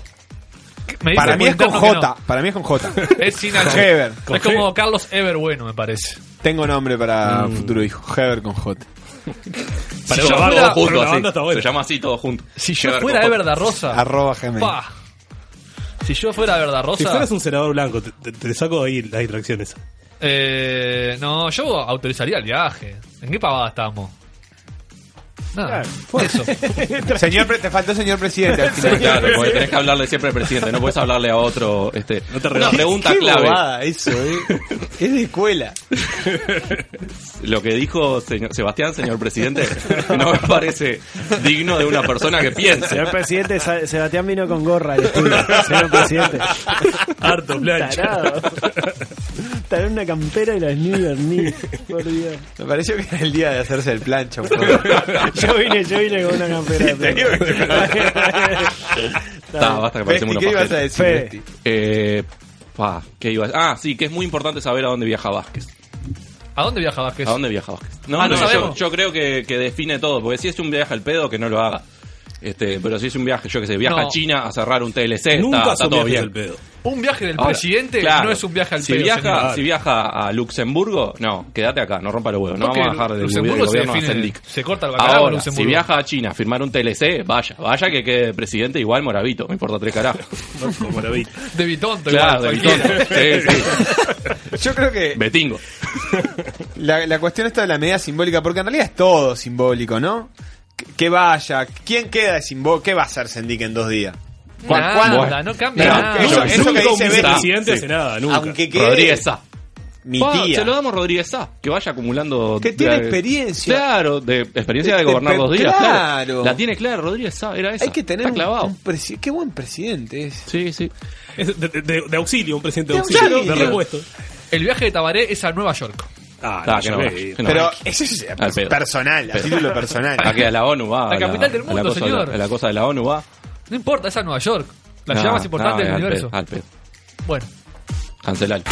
Me dice Para mí es con J. no. Para mí es con J. Es sin H. Heber. Es como Carlos Ever bueno, me parece. Tengo nombre para Mm. futuro hijo. Heber con J. Para Si yo todo fuera- junto, pero la así. Se llama así todo junto. Si yo Heber fuera. Ever da Rosa. Arroba Gmail. pa. Si yo fuera Ever da Si Rosa. fueras un senador blanco, te, te- te saco ahí las distracciones. Eh, no, yo autorizaría el viaje. ¿En qué pavada estamos? Nada, eso. Señor, pre- te faltó señor presidente al final. Claro, porque tenés que hablarle siempre al presidente, no puedes hablarle a otro. Este, No te una pregunta Qué clave. bobada eso, eh. Es de escuela. Lo que dijo señor Sebastián, señor presidente, no me parece digno de una persona que piense. Señor presidente, Sebastián vino con gorra al estudio. Señor presidente. Harto plancha. En una campera y las New Knicks, Por Dios. Me pareció que era el día de hacerse el plancha. un poco. Yo vine, yo vine con una campera. Sí, digo que te- Está, basta que parecemos Besti, ¿qué ibas a decir? Eh, pa, ¿qué iba a- Ah, sí, que es muy importante saber a dónde viaja Vázquez. ¿A dónde viaja Vázquez? ¿A dónde viaja Vázquez? No, Ah, no no, yo, sabemos. yo creo que, que define todo, porque si es un viaje al pedo, que no lo haga. Este, pero si es un viaje, yo que sé, viaja No. a China a cerrar un TLC, Nunca está, está son todo bien. al pedo. Un viaje del Ahora, presidente claro, no es un viaje al si pedo, Viaja, señor. si viaja a Luxemburgo, no, quédate acá, no rompa los huevos. No Porque vamos a dejar del Luxemburgo gobierno, se gobierno a define- Sendik. se corta el bacalao Ahora, Luxemburgo. si viaja a China a firmar un TLC, vaya, vaya que quede presidente igual Moravito, me importa tres carajos. Moravito. De Bitonto, Claro, de igual, Bitonto. cualquiera. Sí, sí. Yo creo que Betingo. la, la cuestión está de la medida simbólica, porque en realidad es todo simbólico, ¿no? Que, que vaya, ¿quién queda de simbólico? ¿Qué va a hacer Sendik en dos días? ¿Cuán- Nada, no cambia Pero nada. Eso, eso que nunca un dice Betty, vicepresidente hace nada, nunca. Aunque quede Rodríguez Sá. mi Pa, tía. Se lo damos a Rodríguez Sá, que vaya acumulando. Que tiene de- experiencia. Claro, de experiencia de, De- de- gobernar dos días. claro. La tiene clara Rodríguez Sá, era esa. Hay que tener Está un, clavado. un presi- Qué buen presidente es. Sí, sí. Es de, de- de auxilio, un presidente de De auxilio, auxilio. de repuesto. El viaje de Tabaré es a Nueva York. Ah, Ah, no, que yo no, ve- que no. Pero eso es personal, a título personal. A a la ONU va. La a capital del a la mundo, cosa señor. la- a la cosa de la ONU va. No importa, es a Nueva York. La No, ciudad más importante no, del universo. pedo, Al pedo. Bueno, Cancelar.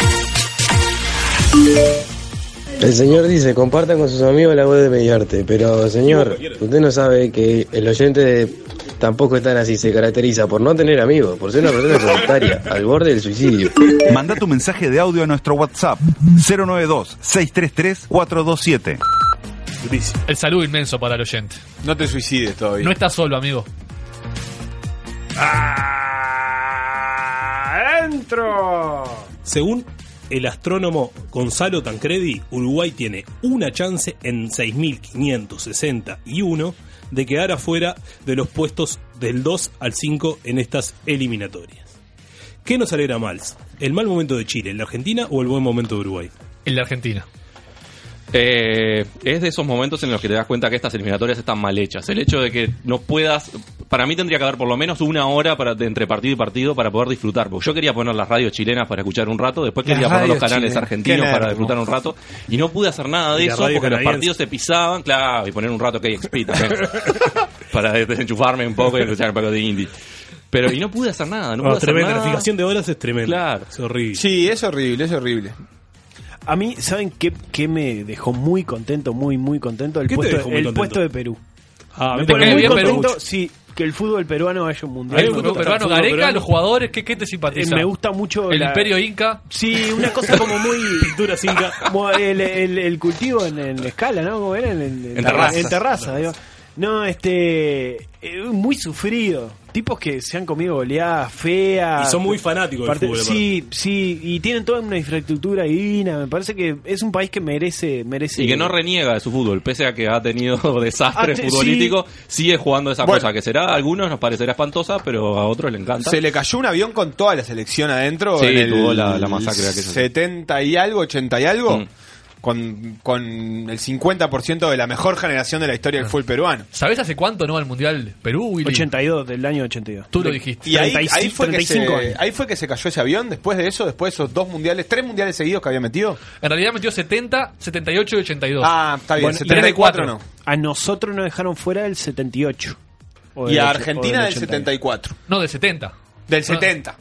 El señor dice, compartan con sus amigos la web de Mediarte, pero señor, usted no sabe que el oyente de tampoco están así, se caracteriza por no tener amigos, por ser una persona solitaria, al borde del suicidio. Manda tu mensaje de audio a nuestro WhatsApp 092-633-427. el saludo inmenso para el oyente. No te suicides todavía. No estás solo, amigo. ¡Adentro! Según el astrónomo Gonzalo Tancredi, Uruguay tiene una chance en 6.561 de quedar afuera de los puestos del 2 al 5 en estas eliminatorias. ¿Qué nos alegra más? ¿El mal momento de Chile en la Argentina o el buen momento de Uruguay? En la Argentina. Eh, es de esos momentos en los que te das cuenta que estas eliminatorias están mal hechas. El hecho de que no puedas. Para mí tendría que haber por lo menos una hora para, de entre partido y partido para poder disfrutar. Porque yo quería poner las radios chilenas para escuchar un rato, después quería poner los canales chilenas. argentinos para disfrutar un rato. Y no pude hacer nada de Y eso porque los partidos se pisaban, claro, y poner un rato KXP también. para desenchufarme un poco y escuchar un poco de indie. Pero y no pude hacer nada, no No, pude hacer tremenda, nada. la fijación de horas es tremenda. Claro. Es horrible. Sí, es horrible, es horrible. A mí, ¿saben qué, qué me dejó muy contento, muy, muy contento? El, ¿Qué te puesto, dejó muy el contento? puesto de Perú. Ah, Me pone muy bien contento, Perú. sí, que el fútbol peruano vaya a un mundial. Hay un Me fútbol peruano, fútbol Gareca, peruano. los jugadores, ¿qué, qué te Eh, simpatiza? me gusta mucho El la- Imperio Inca. Sí, una cosa como muy... Pintura como el, el- el cultivo en, en escala, ¿no? ¿Cómo era? En, en- En terrazas. En terraza, digo. No, este... eh, muy sufrido. Tipos que se han comido goleadas feas. Y son muy fanáticos del Parte- fútbol. Sí, sí, y tienen toda una infraestructura divina. Me parece que es un país que merece, merece Y que no reniega de su fútbol, pese a que ha tenido desastres Ah, futbolísticos, sigue jugando esa Bueno. cosa que será, a algunos nos parecerá espantosa, pero a otros le encanta. Se le cayó un avión con toda la selección adentro. Sí, en el tuvo la- la masacre aquella. 70 y algo, 80 y algo. Mm. Con, con el 50% de la mejor generación de la historia del fútbol peruano. ¿Sabés hace cuánto no va al Mundial Perú, Willy? 82, del año 82. Tú lo dijiste. Y ahí, 35 ahí, fue que 35 se, años. ahí fue que se cayó ese avión después de eso, después de esos dos mundiales, tres mundiales seguidos que había metido. En realidad metió 70, 78 y 82. Ah, está bien, Bueno, 74 no. A nosotros nos dejaron fuera del 78. O Y del a Argentina del 81. 74. No, del 70. Del Ah. 70.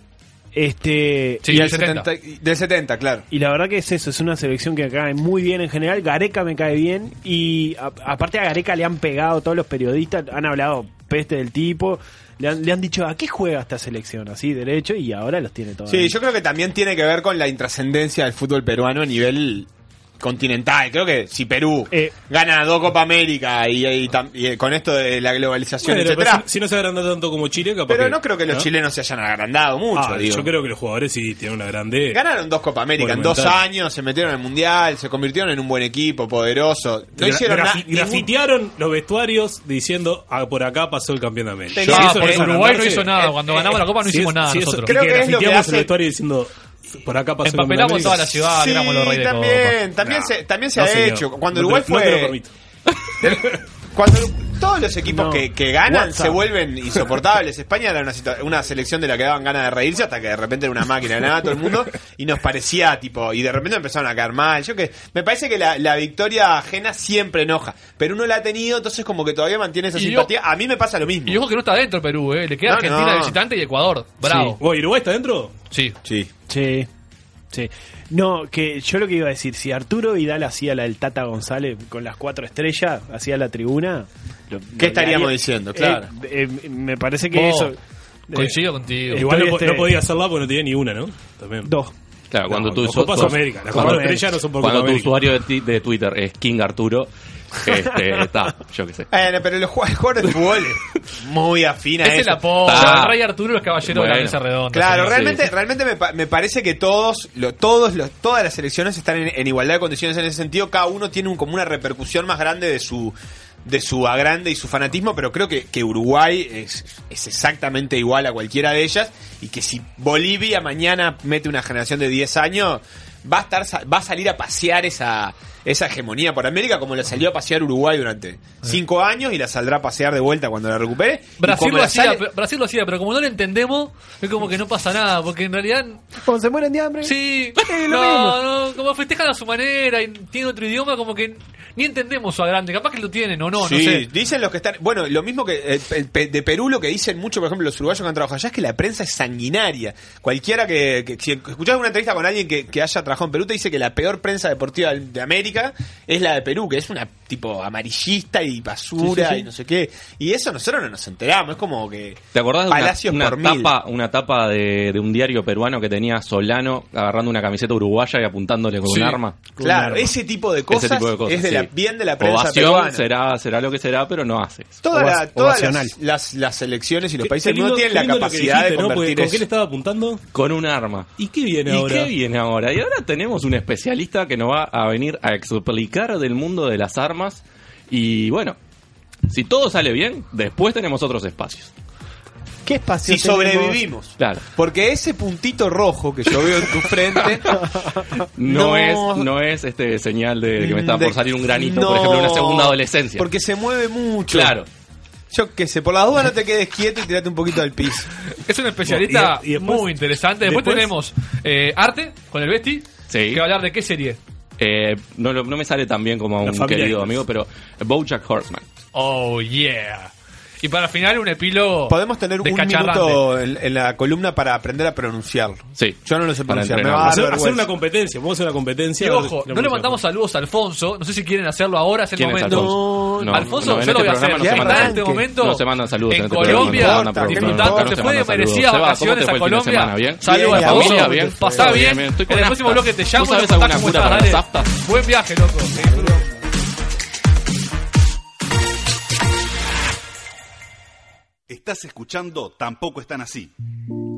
Este, Sí, y del el 70. Del 70, claro. Y la verdad que es eso, es una selección que cae muy bien en general. Gareca me cae bien. Y a- aparte a Gareca le han pegado todos los periodistas, han hablado peste del tipo. Le han, le han dicho, ¿a qué juega esta selección? Así, derecho, y ahora los tiene todos. Sí, yo creo que también tiene que ver con la intrascendencia del fútbol peruano a nivel continental. Creo que si Perú Eh, gana dos Copa América y, y con esto de la globalización, Bueno, etcétera. si, si no se agranda tanto como Chile, capaz Pero que- no creo que los chilenos se hayan agrandado mucho, Ah, digo. Yo creo que los jugadores sí tienen una grande. Ganaron dos Copa América en dos años, se metieron en el Mundial, se convirtieron en un buen equipo, poderoso. No hicieron nada. ningún- grafitearon los vestuarios diciendo ah, por acá pasó el campeón de América. Ah, eso Uruguay no hizo nada. Cuando ganamos la Copa no Si hicimos es- nada si eso- nosotros. Creo que es lo que grafiteamos hace- el vestuario diciendo por acá pasó de Empapelamos toda la ciudad, que éramos los reyes de también, Copa. también No. se, también se No, ha señor. hecho. Cuando No te- Uruguay no te lo fue. permito. Cuando todos los equipos No. que, que ganan WhatsApp. se vuelven insoportables. España era una, una selección de la que daban ganas de reírse hasta que de repente era una máquina de nada todo el mundo y nos parecía tipo y de repente empezaron a caer mal. Yo que me parece que la, la victoria ajena siempre enoja, pero uno la ha tenido, entonces como que todavía mantiene esa Y simpatía. A mí me pasa lo mismo. Y ojo que no está dentro Perú, ¿eh? Le queda No, Argentina no. visitante y Ecuador. Bravo. ¿y ¿Uruguay está dentro? Sí. Sí. Sí. Sí. No, que yo lo que iba a decir, si Arturo Vidal hacía la del Tata González con las cuatro estrellas, hacía la tribuna. Lo- ¿Qué estaríamos diciendo? Eh, Claro. eh, me parece que Oh, eso. coincido eh, contigo. Igual no, este- no podía hacerla porque no tenía ni una, ¿no? También. Dos. Claro, cuando No, tu, América, cuando- no son por cuando tu usuario de, ti- de Twitter es King Arturo, este, está, yo qué sé. Bueno, pero los jugadores de fútbol es muy afín a Es el apodo. El Rey Arturo es caballero de la Bueno. mesa redonda. Claro, realmente, sí. realmente me, pa- me parece que todos, lo- todos los, todas las selecciones están en, en igualdad de condiciones en ese sentido. Cada uno tiene un- como una repercusión más grande de su de su agrande y su fanatismo, pero creo que, que Uruguay es, es exactamente igual a cualquiera de ellas y que si Bolivia mañana mete una generación de 10 años, va a estar va a salir a pasear esa esa hegemonía por América como la salió a pasear Uruguay durante 5 años y la saldrá a pasear de vuelta cuando la recupere. Brasil lo, la hacía, sale- pero- Brasil lo hacía, pero como no lo entendemos, es como que no pasa nada, porque en realidad... Cuando se mueren de hambre. Sí, es lo mismo. no, no, como festejan a su manera y tienen otro idioma, como que ni entendemos su agrande, capaz que lo tienen o no, sí, no sé. dicen los que están. Bueno, lo mismo que eh, pe- pe- de Perú, lo que dicen mucho, por ejemplo, los uruguayos que han trabajado allá es que la prensa es sanguinaria. Cualquiera que. que si escuchás una entrevista con alguien que, que haya trabajado en Perú, te dice que la peor prensa deportiva de América es la de Perú, que es una tipo amarillista y basura Sí, sí, sí. y no sé qué. Y eso nosotros no nos enteramos, es como que. ¿Te acordás de una, una mil. tapa, una tapa de, de un diario peruano que tenía Solano agarrando una camiseta uruguaya y apuntándole con Sí. un arma? Claro, ese tipo de cosas, tipo de cosas, es de la, bien de la prensa Ovación peruana. será, será lo que será, pero no hace. eso. Toda la- todas las, las, las elecciones y los países no tienen la capacidad dijiste, de ¿no? Convertir ¿Con eso. qué le estaba apuntando? Con un arma. ¿Y qué viene ¿Y ahora? qué viene ahora? Y ahora tenemos un especialista que nos va a venir a explicar del mundo de las armas. Y bueno, si todo sale bien, después tenemos otros espacios. ¿Qué espacio Si tenemos? sobrevivimos. Claro. Porque ese puntito rojo que yo veo en tu frente No, No. es, no es este señal de, que me está de- por salir un granito, no, por ejemplo, en una segunda adolescencia. Porque se mueve mucho. Claro. Yo qué sé, por las dudas no te quedes quieto y tirate un poquito al piso. Es un especialista Y- y después- muy interesante. Después, después- tenemos eh, arte con el Besti, Sí. que va a hablar de qué serie. Eh, no, lo- no me sale tan bien como a un querido amigo, pero Bojack Horseman. Oh, yeah. Y para final un epílogo Podemos tener un minuto en, en la columna para aprender a pronunciarlo. Sí. Yo no lo sé Para pronunciar. Me va a Hacer, hacer una competencia, vamos a hacer una competencia. Y a ojo, no le a- mandamos saludos a Alfonso. No sé si quieren hacerlo ahora, es el ¿Quién es momento. Alfonso? No, Alfonso, no, en yo lo este voy a hacer. no se Está mandan- en este momento no se mandan saludos en Colombia, disfrutando. fue de merecidas Seba, ¿cómo vacaciones a Colombia. Saludos, Bien, Alfonso. Pasá Bien, En el próximo bloque te llamo. ¿Tú y sabes Estás escuchando Tampoco están así.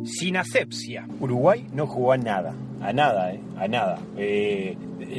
Sin asepsia. Uruguay no jugó a nada, a nada, eh, a nada. Eh,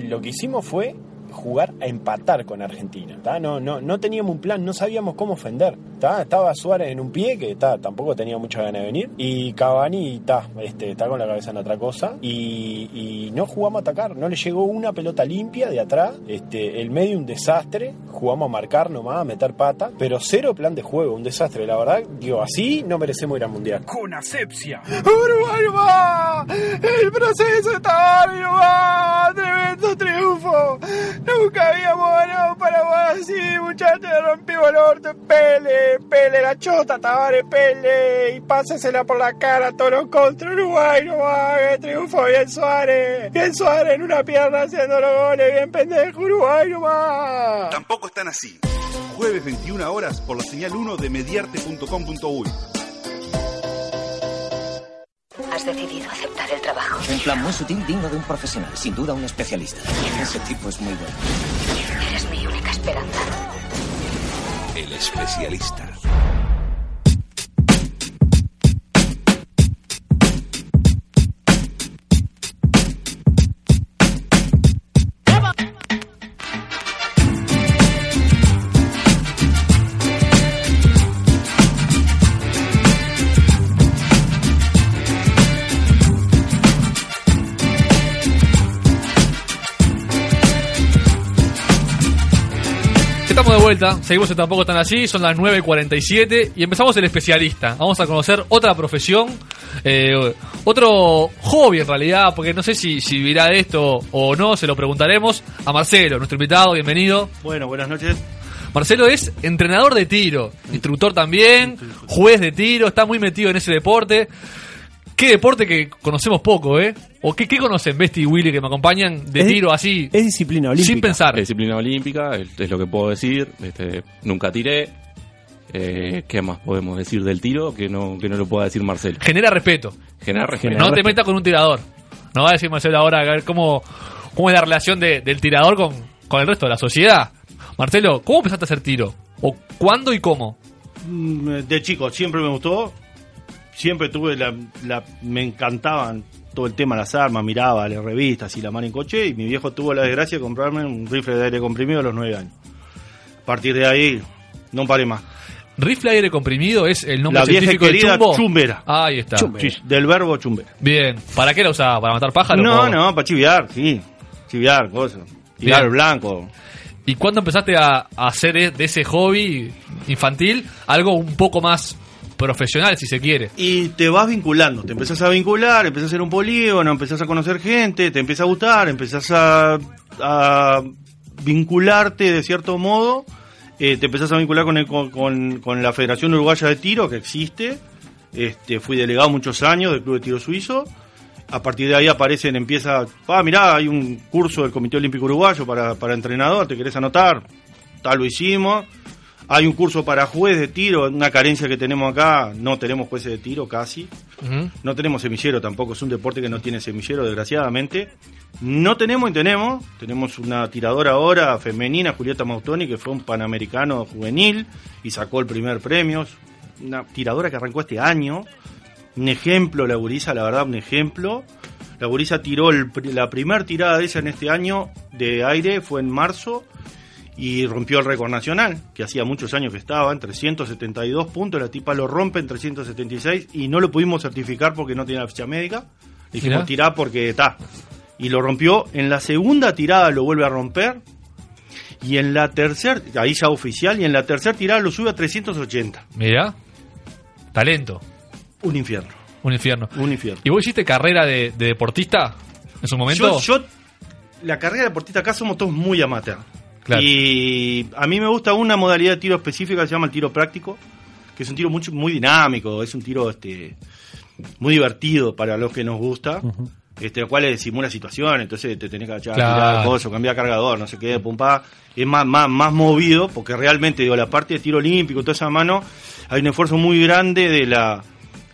lo que hicimos fue jugar a empatar con Argentina. ¿tá? No, no, no teníamos un plan, no sabíamos cómo ofender. ¿tá? Estaba Suárez en un pie, que ¿tá? tampoco tenía mucha ganas de venir, y Cavani está este, está con la cabeza en otra cosa, y, y no jugamos a atacar, no le llegó una pelota limpia de atrás, este, el medio un desastre, jugamos a marcar nomás, a meter pata, pero cero plan de juego, un desastre, la verdad, digo, así no merecemos ir al Mundial. Con asepsia. Uruguay va, el proceso está tremendo triunfo. Nunca habíamos ganado Paraguay así, muchachos, rompimos el orto, pele, pele, la chota, Tavares, pele, y pásesela por la cara a contra Uruguay, no va, triunfo, bien Suárez, bien Suárez en una pierna haciendo los goles, bien pendejo, Uruguay, no va. Tampoco están así. Jueves 21 horas por la señal 1 de mediarte.com.uy. Has decidido aceptar el trabajo. Un plan muy sutil, digno de un profesional, sin duda un especialista. Ese tipo es muy bueno. Eres mi única esperanza. El especialista. Vuelta, seguimos en Tampoco Están Así, son las 9.47 y empezamos el especialista. Vamos a conocer otra profesión, eh, otro hobby en realidad, porque no sé si, si vivirá de esto o no, se lo preguntaremos a Marcelo, nuestro invitado, bienvenido. Bueno, buenas noches. Marcelo es entrenador de tiro, instructor también, juez de tiro, está muy metido en ese deporte. Qué deporte que conocemos poco, ¿eh? ¿O qué, qué conocen Besti y Willy que me acompañan de Es- tiro así? Es disciplina olímpica. Sin pensar. Es disciplina olímpica, es es lo que puedo decir. Este, nunca tiré. Eh, ¿Qué más podemos decir del tiro que no, que no lo pueda decir Marcelo? Genera respeto. Genera respeto. no te metas con un tirador. No va a decir Marcelo ahora a ver cómo, cómo es la relación de- del tirador con, con el resto de la sociedad. Marcelo, ¿cómo empezaste a hacer tiro? ¿O cuándo y cómo? Mm, De chico, siempre me gustó. Siempre tuve la, la- Me encantaban todo el tema de las armas, miraba las revistas y la mano en coche. Y mi viejo tuvo la desgracia de comprarme un rifle de aire comprimido a los nueve años. A partir de ahí, no paré más. Rifle aire comprimido es el nombre La vieja científico de querida chumbo. chumbera. Ahí está. Sí, del verbo chumbera. Bien. ¿Para qué la usaba? ¿Para matar pájaros? No, O- no, para chiviar, sí. Chiviar, cosas. Tirar blanco. ¿Y cuándo empezaste a, a hacer de, de ese hobby infantil algo un poco más profesional, si se quiere? Y te vas vinculando, te empezás a vincular, empezás a hacer un polígono, empezás a conocer gente, te empieza a gustar, empezás a, vincularte de cierto modo, eh, te empezás a vincular con, el- con- con la Federación Uruguaya de Tiro que existe, este, fui delegado muchos años del Club de Tiro Suizo, a partir de ahí aparecen, empieza, ah, mirá, hay un curso del Comité Olímpico Uruguayo para, para entrenador, ¿te querés anotar? Tal lo hicimos. Hay un curso para juez de tiro, una carencia que tenemos acá, no tenemos jueces de tiro casi. No tenemos semillero tampoco, es un deporte que no tiene semillero, desgraciadamente. No tenemos y tenemos, tenemos una tiradora ahora femenina, Julieta Mautoni, que fue un panamericano juvenil y sacó el primer premio. Una tiradora que arrancó este año. Un ejemplo, la gurisa, la verdad, un ejemplo. La gurisa tiró el la primera tirada de ella en este año de aire, fue en marzo, y rompió el récord nacional, que hacía muchos años que estaba, en 372 puntos, la tipa lo rompe en 376 y no lo pudimos certificar porque no tenía la ficha médica. Le dijimos Mirá. tirá porque está. Y lo rompió, en la segunda tirada lo vuelve a romper, y en la tercera, ahí ya oficial, y en la tercera tirada lo sube a 380. Mira. Talento. Un infierno. Un infierno. Un infierno. ¿Y vos hiciste carrera de, de deportista en su momento? Yo, yo- la carrera deportista acá somos todos muy amateur. Claro. Y a mí me gusta una modalidad de tiro específica que se llama el tiro práctico, que es un tiro mucho, muy dinámico, es un tiro este muy divertido para los que nos gusta. Este, el cual simula situaciones, entonces te tenés que agachar, Claro. tirar cosas, cambiar cargador, no sé qué, pum pa. Es más, más, más movido, porque realmente, digo, la parte de tiro olímpico, toda esa mano, hay un esfuerzo muy grande de la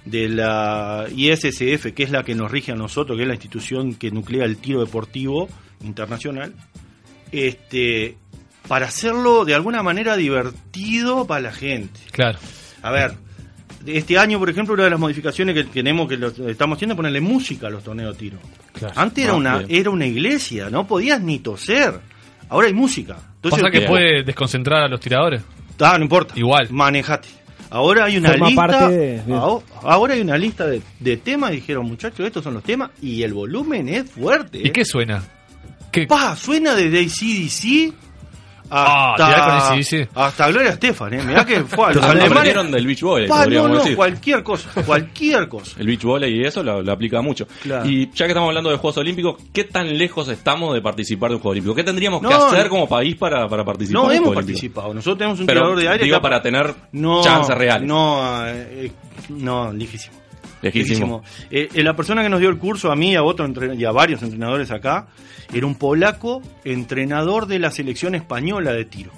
de la ISSF, que es la que nos rige a nosotros, que es la institución que nuclea el tiro deportivo internacional, este, para hacerlo de alguna manera divertido para la gente. Claro. A ver, este año, por ejemplo, una de las modificaciones que tenemos, que lo estamos haciendo, es ponerle música a los torneos de tiro. Antes era Ah, una, bien. era una iglesia, no podías ni toser. Ahora hay música. Entonces, ¿Pasa que el- puede desconcentrar a los tiradores? Ah, no importa. Igual. Manejate. Ahora hay una Forma lista. parte de- aho- Ahora hay una lista de, de temas. y Dijeron, muchachos, estos son los temas. Y el volumen es fuerte. ¿Y qué suena? ¿Qué? Pa, suena desde ACDC Ah, hasta, con AC/DC. hasta Gloria Estefan. ¿eh? Mirá que fue. Los Lo alemanes. del beach volley, Pa, no, no, decir. cualquier cosa. Cualquier cosa. El beach volley y eso lo, lo aplica mucho. Claro. Y ya que estamos hablando de Juegos Olímpicos, ¿qué tan lejos estamos de participar de un Juego Olímpico? ¿Qué tendríamos que hacer como país para, para participar No hemos Juego Olímpico? participado. Nosotros tenemos un Pero, tirador de aire. digo, que- para tener no, chances reales. No, eh, no, lejísimo. Lejísimo. Eh, eh, la persona que nos dio el curso, a mí, a otro y a varios entrenadores acá, era un polaco entrenador de la selección española de tiro.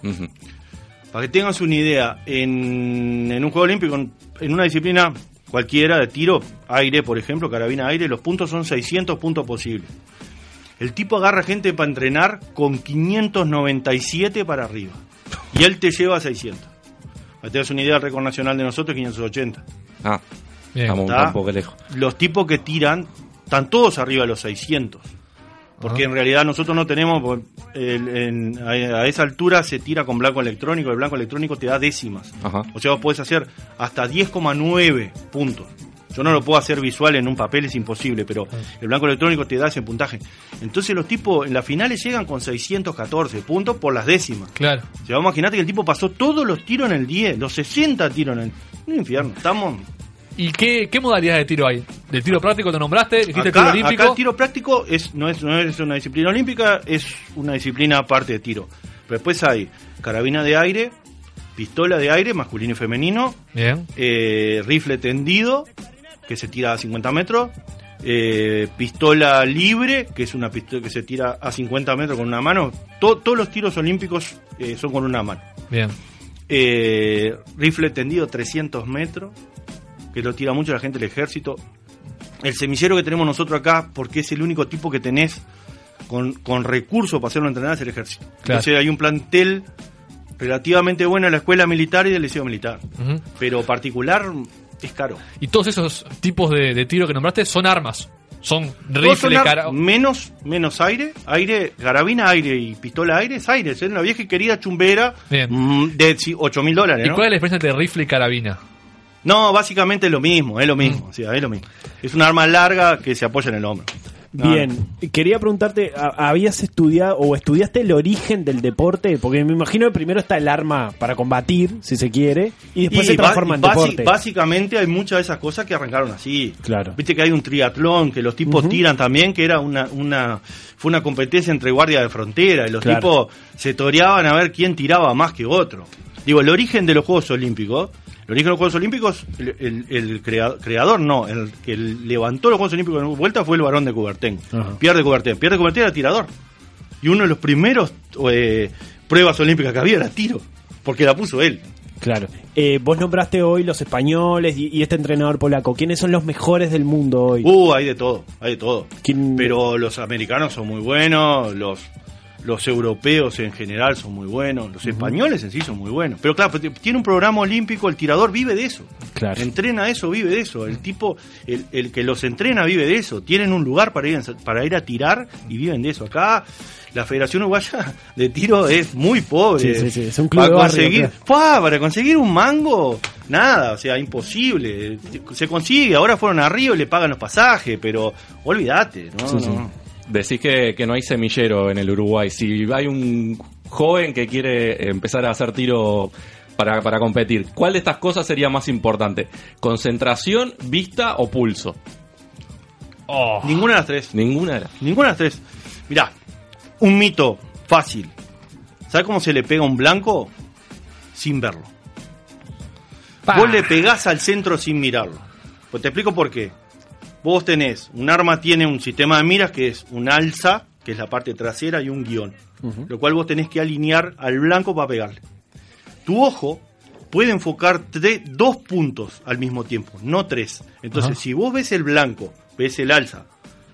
Para que tengas una idea, en, en un juego olímpico, en, una disciplina cualquiera de tiro, aire, por ejemplo, carabina aire, los puntos son 600 puntos posibles. El tipo agarra gente para entrenar con 597 para arriba. Y él te lleva a 600. Para que tengas una idea, el récord nacional de nosotros es 580. Ah, Bien. estamos un poco lejos. Los tipos que tiran están todos arriba de los 600. Porque Ah. en realidad nosotros no tenemos, el- en- a, a esa altura se tira con blanco electrónico, el blanco electrónico te da décimas. Ajá. O sea, vos podés hacer hasta 10,9 puntos. Yo no lo puedo hacer visual en un papel, es imposible, pero el blanco electrónico te da ese puntaje. Entonces los tipos en las finales llegan con 614 puntos por las décimas. Claro. O sea, vos imaginate que el tipo pasó todos los tiros en el 10, los 60 tiros en el... Un infierno, estamos... ¿Y qué, qué modalidades de tiro hay? ¿Del tiro práctico te nombraste? ¿Dijiste Acá, tiro olímpico? acá el tiro práctico es, no, es, no es una disciplina olímpica, es una disciplina aparte de tiro. Pero después hay carabina de aire, pistola de aire, masculino y femenino, Bien. eh, rifle tendido que se tira a 50 metros, eh, pistola libre, que es una pistola que se tira a 50 metros con una mano. To- todos los tiros olímpicos eh, son con una mano. Bien. Rifle tendido 300 metros, que lo tira mucho la gente del ejército. El semillero que tenemos nosotros acá, porque es el único tipo que tenés con, con recursos para hacerlo entrenar, es el ejército. Claro. Entonces hay un plantel relativamente bueno en la escuela militar y del liceo militar. Pero particular es caro. Y todos esos tipos de, de tiro que nombraste son armas. Son rifle, ar- cara. menos, menos aire, aire, carabina aire y pistola aire es aire. Es una vieja y querida chumbera Bien. mm, de 8 mil dólares. ¿Y ¿no? cuál es la diferencia entre rifle y carabina? No, básicamente es lo mismo, es lo mismo, o sea, es lo mismo. Es un arma larga que se apoya en el hombro. Bien, quería preguntarte, ¿ha- ¿habías estudiado o estudiaste el origen del deporte? Porque me imagino que primero está el arma para combatir, si se quiere, y después Y se transforma en deporte. Básicamente hay muchas de esas cosas que arrancaron así. Claro. Viste que hay un triatlón, que los tipos tiran también, que era una, una, fue una competencia entre guardias de frontera, y los Claro. tipos se toreaban a ver quién tiraba más que otro. Digo, el origen de los Juegos Olímpicos, el origen de los Juegos Olímpicos, el, el- el crea- creador no, el que levantó los Juegos Olímpicos de vuelta fue el varón de Coubertin. Pierre de Coubertin. Pierre de Coubertin era tirador. Y uno de los primeros eh, pruebas olímpicas que había era tiro, porque la puso él. Claro. Eh, vos nombraste hoy los españoles y, y este entrenador polaco. ¿Quiénes son los mejores del mundo hoy? Uh, hay de todo, hay de todo. ¿Quién- Pero los americanos son muy buenos, los, los europeos en general son muy buenos, los españoles en sí son muy buenos. Pero claro, tiene un programa olímpico, el tirador vive de eso. Claro. Entrena eso, vive de eso. El tipo, el, el que los entrena vive de eso. Tienen un lugar para ir, a- para ir a tirar y viven de eso. Acá la Federación Uruguaya de Tiro es muy pobre. Sí, sí, sí, es un club para barrio, conseguir, para conseguir un mango, nada, o sea, imposible. Se consigue, ahora fueron a Río y le pagan los pasajes, pero olvídate, ¿no? Sí, sí. no. Decís que, que no hay semillero en el Uruguay. Si hay un joven que quiere empezar a hacer tiro para, para competir, ¿cuál de estas cosas sería más importante? ¿Concentración, vista o pulso? Ninguna de las tres. Ninguna de las Ninguna de las tres. Mirá, un mito fácil. ¿Sabes cómo se le pega a un blanco? Sin verlo. Vos le pegás al centro sin mirarlo. Pues te explico por qué. Vos tenés, un arma tiene un sistema de miras que es un alza, que es la parte trasera, y un guion. Lo cual vos tenés que alinear al blanco para pegarle. Tu ojo puede enfocar tre- dos puntos al mismo tiempo, no tres. Entonces, si vos ves el blanco, ves el alza,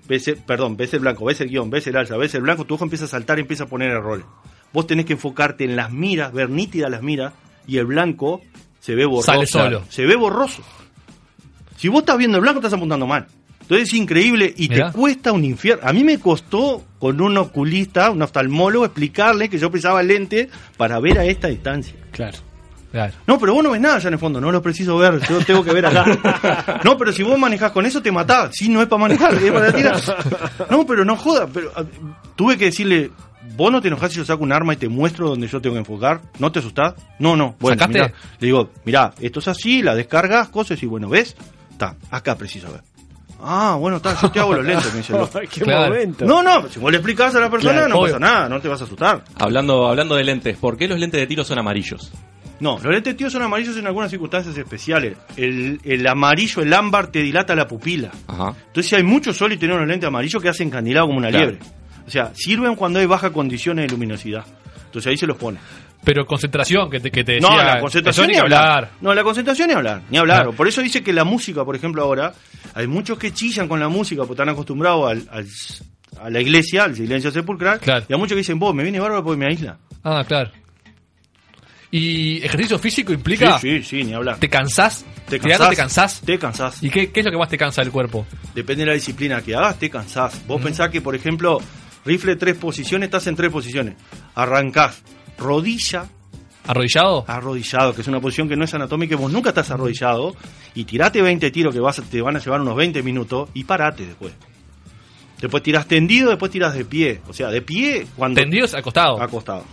ves el- perdón, ves el blanco, ves el guion, ves el alza, ves el blanco, tu ojo empieza a saltar y empieza a poner errores. Vos tenés que enfocarte en las miras, ver nítidas las miras, y el blanco se ve borroso. Sale solo. Se ve borroso. Si vos estás viendo el blanco, estás apuntando mal. Entonces es increíble y Mirá. te cuesta un infierno. A mí me costó con un oculista, un oftalmólogo, explicarle que yo precisaba lente para ver a esta distancia. Claro. Claro. No, pero vos no ves nada allá en el fondo, no lo preciso ver, yo tengo que ver acá. No, pero si vos manejás con eso te matás. Sí, no es para manejar, es para tirar. No, pero no joda. Pero, ah, tuve que decirle, vos no te enojás si yo saco un arma y te muestro donde yo tengo que enfocar. ¿No te asustás? No, no. Bueno, mirá. le digo, mirá, esto es así, la descargas, cosas y bueno, ¿ves? Está, acá preciso ver. Ah, bueno, está, yo te hago los lentes, me dice el otro. Qué Claro. momento. No, no, si vos le explicás a la persona, Claro, no obvio. pasa nada, no te vas a asustar. Hablando, hablando de lentes, ¿por qué los lentes de tiro son amarillos? No, los lentes tíos son amarillos en algunas circunstancias especiales. El, el amarillo, el ámbar, te dilata la pupila. Ajá. Entonces, si hay mucho sol y tenés unos lentes amarillos que hacen candilado como una Claro. liebre. O sea, sirven cuando hay bajas condiciones de luminosidad. Entonces ahí se los pone. Pero concentración, que te, que te decía. No, la concentración ni hablar. No, la concentración ni hablar, ni hablar. Por eso dice que la música, por ejemplo, ahora, hay muchos que chillan con la música porque están acostumbrados al, al- a la iglesia, al silencio sepulcral. Claro. Y a muchos que dicen, vos, me viene bárbaro porque me aísla. Ah, claro. ¿Y ejercicio físico implica? Sí, sí, sí, ni hablar. ¿Te cansás? Te cansás. ¿Te cansás? Te cansás. ¿Y qué, qué es lo que más te cansa del cuerpo? Depende de la disciplina que hagas, te cansás. Vos pensás que, por ejemplo, rifle tres posiciones, estás en tres posiciones. Arrancás rodilla, ¿Arrodillado? arrodillado, que es una posición que no es anatómica, y vos nunca estás arrodillado, y tirate 20 tiros que vas, te van a llevar unos 20 minutos, y parate después. Después tirás tendido, después tirás de pie. O sea, de pie cuando... Tendido es acostado. Acostado.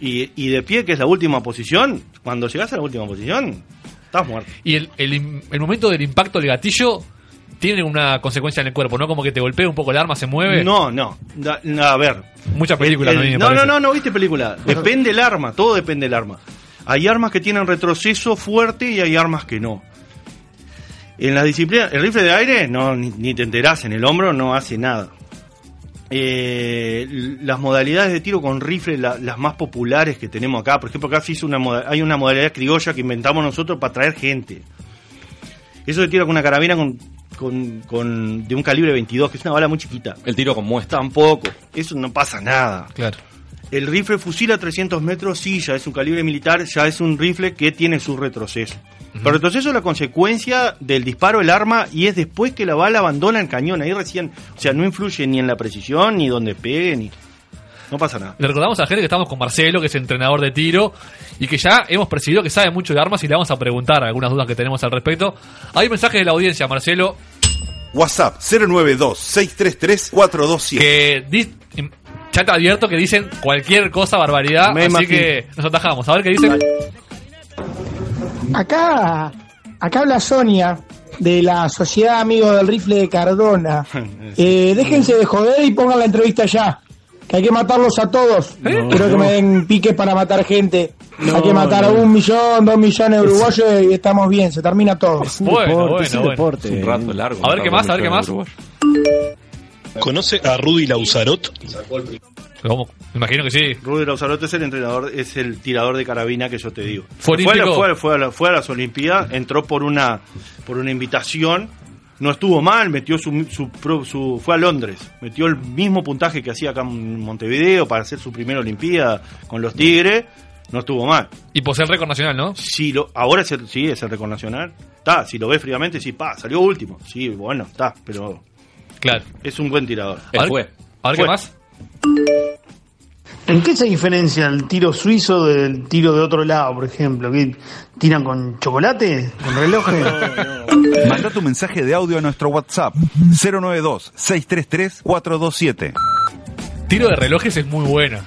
Y, y de pie, que es la última posición, cuando llegás a la última posición, estás muerto. Y el, el, el momento del impacto del gatillo tiene una consecuencia en el cuerpo, ¿no? Como que te golpea un poco el arma, se mueve. No, no. Da- a ver. Mucha película El- a mí me no, no, no, no viste película. Depende el arma, todo depende del arma. Hay armas que tienen retroceso fuerte y hay armas que no. En las disciplinas, el rifle de aire, no, ni, ni te enterás, en el hombro no hace nada. Eh, las modalidades de tiro con rifle, la- las más populares que tenemos acá, por ejemplo, acá se hizo una, hay una modalidad criolla que inventamos nosotros para traer gente. Eso de tiro con una carabina con, con- con- de un calibre 22, que es una bala muy chiquita. El tiro con muestra. Tampoco, eso no pasa nada. Claro. El rifle fusil a 300 metros, sí, ya es un calibre militar, ya es un rifle que tiene su retroceso. Pero el retroceso es la consecuencia del disparo del arma y es después que la bala abandona el cañón. Ahí recién, o sea, no influye ni en la precisión, ni donde pegue, ni. No pasa nada. Le recordamos a la gente que estamos con Marcelo, que es entrenador de tiro, y que ya hemos percibido que sabe mucho de armas y le vamos a preguntar algunas dudas que tenemos al respecto. Hay mensajes de la audiencia, Marcelo, WhatsApp 092-633-427. que di- ya te advierto que dicen cualquier cosa, barbaridad, Me así imagino. que nos atajamos. A ver qué dicen. Acá, acá habla Sonia de la Sociedad Amigos del Rifle de Cardona. Eh, déjense de joder y pongan la entrevista ya. Que hay que matarlos a todos. ¿Eh? Quiero que me den piques para matar gente. No, hay que matar a no. un millón, dos millones de uruguayos y estamos bien. Se termina todo. Bueno, bueno, bueno. Es un rato largo. A ver qué más, a ver qué más. ¿Conoce a Rudy Lauzarot? ¿Cómo? Me imagino que sí. Rudy Lausarote es el entrenador, es el tirador de carabina que yo te digo. ¿Fue a la- fue a las Olimpiadas, entró por una, por una invitación, no estuvo mal, metió su, su, pro- su- fue a Londres, metió el mismo puntaje que hacía acá en Montevideo para hacer su primera Olimpiada con los Tigres, no estuvo mal. Y posee el récord nacional, ¿no? Sí, lo, ahora es el, sí, es el récord nacional. Está, si lo ves fríamente, sí, pa, salió último. Sí, bueno, está, pero Claro. es un buen tirador. A ver, a ver qué Fue. más. ¿En qué se diferencia el tiro suizo del tiro de otro lado, por ejemplo? ¿Que tiran con chocolate? ¿Con relojes? Manda tu mensaje de audio a nuestro WhatsApp 092-633-427. Tiro de relojes es muy buena.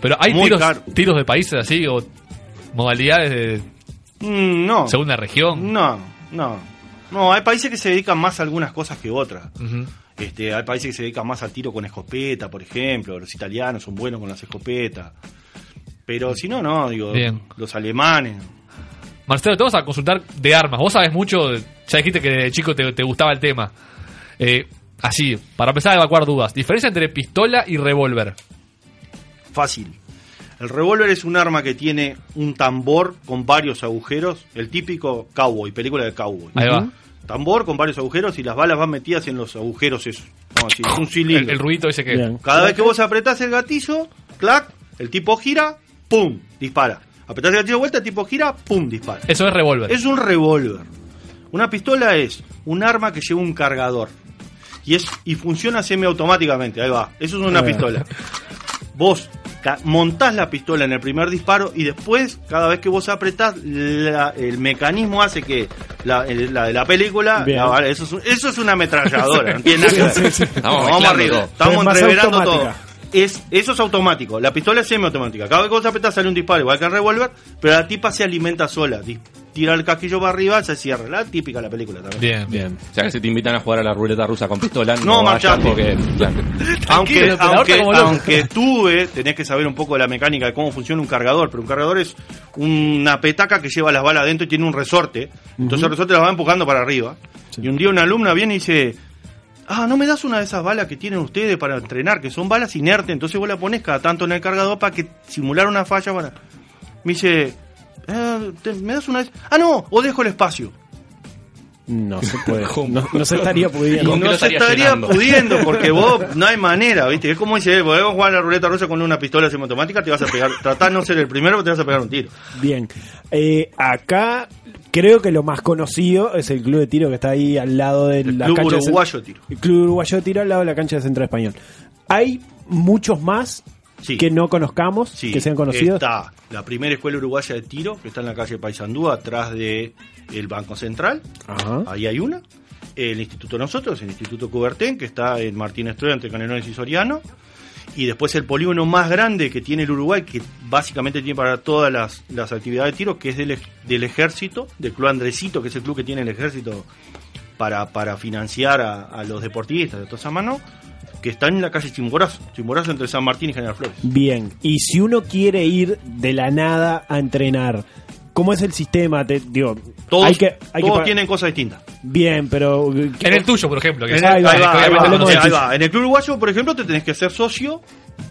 Pero hay Muy tiros, caro. tiros de países así o modalidades de Mm, no. según la región. No, no. No, hay países que se dedican más a algunas cosas que otras. Este, hay países que se dedican más al tiro con escopeta, por ejemplo. Los italianos son buenos con las escopetas. Pero si no, no, digo, Bien. los alemanes. Marcelo, te vamos a consultar de armas. Vos sabés mucho, ya dijiste que de chico te, te gustaba el tema. Eh, así, para empezar a evacuar dudas. Diferencia entre pistola y revólver. Fácil. El revólver es un arma que tiene un tambor con varios agujeros. El típico cowboy, película de cowboy. Ahí va. Tambor con varios agujeros y las balas van metidas en los agujeros esos. Es un cilindro. El, el ruidito ese que... Cada vez que vos apretás el gatillo, clac, el tipo gira, pum, dispara. Apretás el gatillo de vuelta, el tipo gira, pum, dispara. Eso es revólver. Es un revólver. Una pistola es un arma que lleva un cargador. Y es y funciona semiautomáticamente. Ahí va. Eso es una pistola. Vos montás la pistola en el primer disparo y después, cada vez que vos apretás, la- el mecanismo hace que la, el- la de la película. La eso, es, eso es una ametralladora. Sí, sí. Estamos vamos mezclando arriba. Estamos revelando todo. Es, eso es automático. La pistola es semiautomática. Cada vez que vos apretás sale un disparo igual que el revólver, pero la tipa se alimenta sola. Tira el casquillo para arriba, se cierra. La típica de la película también. Bien, bien. O sea que si te invitan a jugar a la ruleta rusa con pistola, no, No, marchate. porque. claro. Aunque, aunque, aunque tuve, tenés que saber un poco de la mecánica de cómo funciona un cargador. Pero un cargador es una petaca que lleva las balas adentro y tiene un resorte. Entonces el resorte las va empujando para arriba. Y un día una alumna viene y dice: Ah, ¿no me das una de esas balas que tienen ustedes para entrenar? Que son balas inertes. Entonces vos la pones cada tanto en el cargador para que simular una falla. Para... Me dice: "Eh, te- ¿Me das una de esas? Ah, no, o dejo el espacio. No se puede. No, no se estaría pudiendo. No se estaría pudiendo porque vos no hay manera, ¿viste? Es como dice vos jugar a la ruleta rusa con una pistola semiautomática, te vas a pegar, tratás de no ser el primero, pero te vas a pegar un tiro. Bien. Eh, acá creo que lo más conocido es el club de tiro que está ahí al lado de la Club cancha Uruguayo de Tiro. El club uruguayo de tiro al lado de la cancha de Centro Español. Hay muchos más Sí. que no conozcamos, Sí, que sean conocidos. Está la primera escuela uruguaya de tiro, que está en la calle Paysandú, atrás de el Banco Central. Ajá. Ahí hay una. El Instituto Nosotros, el Instituto Coubertin, que está en Martínez Troya entre Canelones y Soriano. Y después el polígono más grande que tiene el Uruguay, que básicamente tiene para todas las, las actividades de tiro, que es del, del ejército, del Club Andresito, que es el club que tiene el ejército para, para financiar a, los deportistas de toda esa mano, que está en la calle Chimborazo, Chimborazo entre San Martín y General Flores. Bien. Y si uno quiere ir de la nada a entrenar, ¿Cómo es el sistema? Te, digo, Todos, hay que, hay que todos pa- tienen cosas distintas. Bien, pero... En el tuyo, por ejemplo. Que En el- ahí va, ahí va, obviamente no ahí sé. va. En el club uruguayo, por ejemplo, te tenés que hacer socio,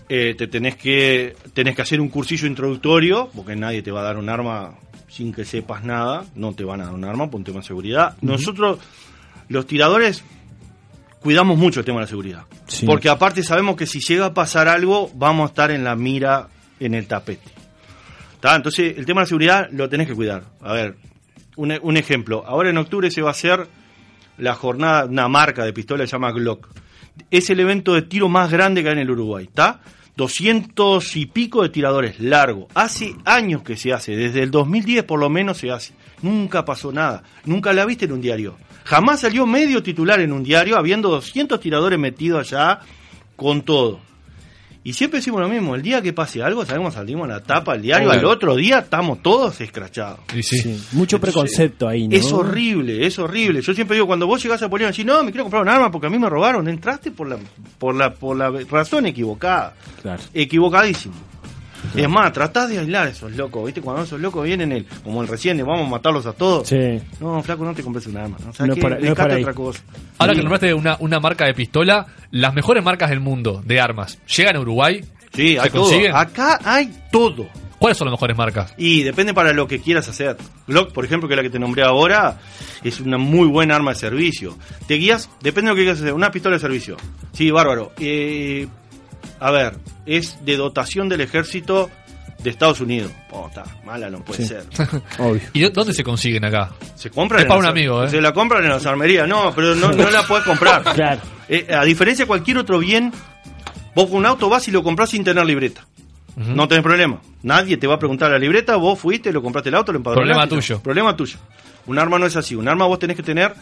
eh, te tenés que tenés que hacer un cursillo introductorio, porque nadie te va a dar un arma sin que sepas nada, no te van a dar un arma por un tema de seguridad. Nosotros, los tiradores, cuidamos mucho el tema de la seguridad. Sí. Porque aparte sabemos que si llega a pasar algo, vamos a estar en la mira, en el tapete. ¿Tá? Entonces, el tema de la seguridad lo tenés que cuidar. A ver, un, un ejemplo. Ahora en octubre se va a hacer la jornada, una marca de pistola se llama Glock. Es el evento de tiro más grande que hay en el Uruguay, ¿está? 200 y pico de tiradores, largo. Hace años que se hace, desde el 2010 por lo menos se hace. Nunca pasó nada, nunca la viste en un diario. Jamás salió medio titular en un diario, habiendo 200 tiradores metidos allá con todo. Y siempre decimos lo mismo, el día que pase algo, sabemos, salimos a la tapa del diario, al otro día estamos todos escrachados. Sí, Mucho preconcepto ahí, ¿no? Es horrible, es horrible. Yo siempre digo, cuando vos llegás a Polión y decís, no, me quiero comprar un arma porque a mí me robaron, entraste por la, por la, por la razón equivocada. Claro. Equivocadísimo. Es más, tratás de aislar a esos locos, ¿viste? Cuando esos locos vienen, el, como el recién, vamos a matarlos a todos. Sí. No, flaco, no te compres un arma. O sea, No que para- no para otra cosa. Ahora Sí. que nombraste una, una marca de pistola, las mejores marcas del mundo de armas, ¿llegan a Uruguay? Sí, ¿Se hay todo. consiguen? Acá hay todo. ¿Cuáles son las mejores marcas? Y depende para lo que quieras hacer. Glock, por ejemplo, que es la que te nombré ahora, es una muy buena arma de servicio. Te guías, depende de lo que quieras hacer. Una pistola de servicio. Sí, bárbaro. Eh, a ver, es de dotación del ejército de Estados Unidos. Oh, está, mala no puede Sí. ser. ¿Y dó- dónde se consiguen acá? Se compran Es en para las- un amigo, ¿eh? Se la compran en las armerías. No, pero no, no la puedes comprar. Claro. Eh, a diferencia de cualquier otro bien, vos con un auto vas y lo compras sin tener libreta. No tenés problema. Nadie te va a preguntar la libreta, vos fuiste, lo compraste el auto, lo empadronaste. Problema y tuyo. Problema tuyo. Un arma no es así. Un arma vos tenés que tener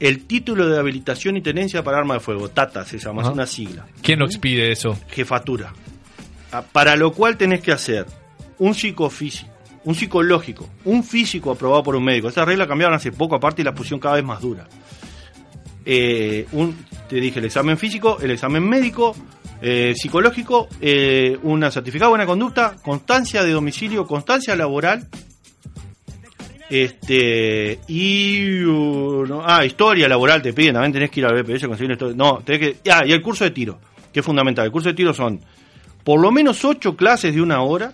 el título de habilitación y tenencia para arma de fuego. TATA se llama, Ajá. es una sigla. ¿Quién lo expide eso? Jefatura. Ah, Para lo cual tenés que hacer un psicofísico, un psicológico, un físico aprobado por un médico. Esa regla cambiaron hace poco aparte y la pusieron cada vez más dura. Eh, un, te dije el examen físico, el examen médico, eh, psicológico, eh, una certificado de buena conducta, constancia de domicilio, constancia laboral, este y uh, ah, historia laboral te piden, también tenés que ir al BPS a conseguir historia. No, tenés que ah, y el curso de tiro, que es fundamental. El curso de tiro son por lo menos ocho clases de una hora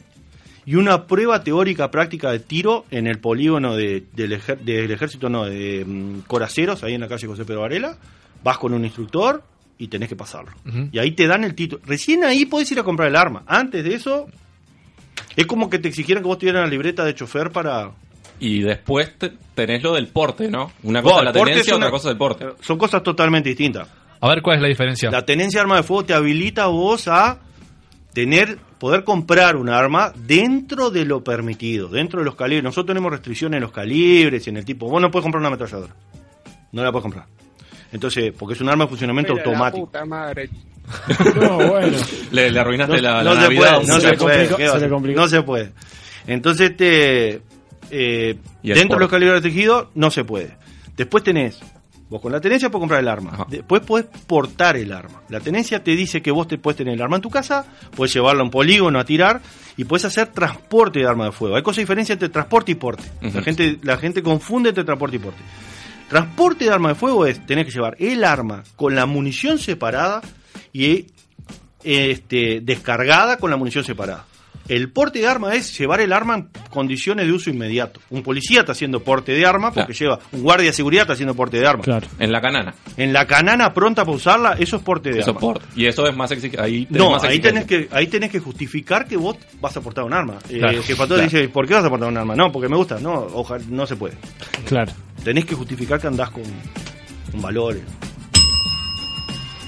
y una prueba teórica práctica de tiro en el polígono de- del, ejer- del ejército, no, de mm, Coraceros, ahí en la calle José Pedro Varela. Vas con un instructor y tenés que pasarlo. Y ahí te dan el título. Recién ahí podés ir a comprar el arma. Antes de eso, es como que te exigieran que vos tuvieras la libreta de chofer para. Y después te- tenés lo del porte, ¿no? Una cosa Vos, es la tenencia, una- otra cosa es el porte. Son cosas totalmente distintas. A ver cuál es la diferencia. La tenencia de arma de fuego te habilita a vos a tener, poder comprar un arma dentro de lo permitido, dentro de los calibres. Nosotros tenemos restricciones en los calibres, en el tipo. Vos no puedes comprar una ametralladora. No la puedes comprar. Entonces, porque es un arma de funcionamiento automático. madre. No, bueno. Le, le arruinaste la, la no se puede, no se puede, complicó, ¿qué va a se le complicó. no se puede. Entonces, este, eh, dentro de los calibres restringidos, no se puede. Después tenés, vos con la tenencia puedes comprar el arma. Después podés portar el arma. La tenencia te dice que vos te puedes tener el arma en tu casa, puedes llevarla a un polígono a tirar y puedes hacer transporte de arma de fuego. Hay cosa diferencia entre transporte y porte. La gente, la gente confunde entre transporte y porte. Transporte de arma de fuego es tener que llevar el arma con la munición separada y este, descargada con la munición separada. El porte de arma es llevar el arma en condiciones de uso inmediato. Un policía está haciendo porte de arma porque lleva, un guardia de seguridad está haciendo porte de arma. En la canana. En la canana pronta para usarla, eso es porte de Eso arma. es porte. Y eso es más exigente. Ahí tenés No, más ahí tenés, que, ahí tenés que justificar que vos vas a portar un arma. Eh, Claro, el jefatura claro. dice, ¿por qué vas a portar un arma? No, porque me gusta. No, ojalá, no se puede. Claro. Tenés que justificar que andás con, con valores.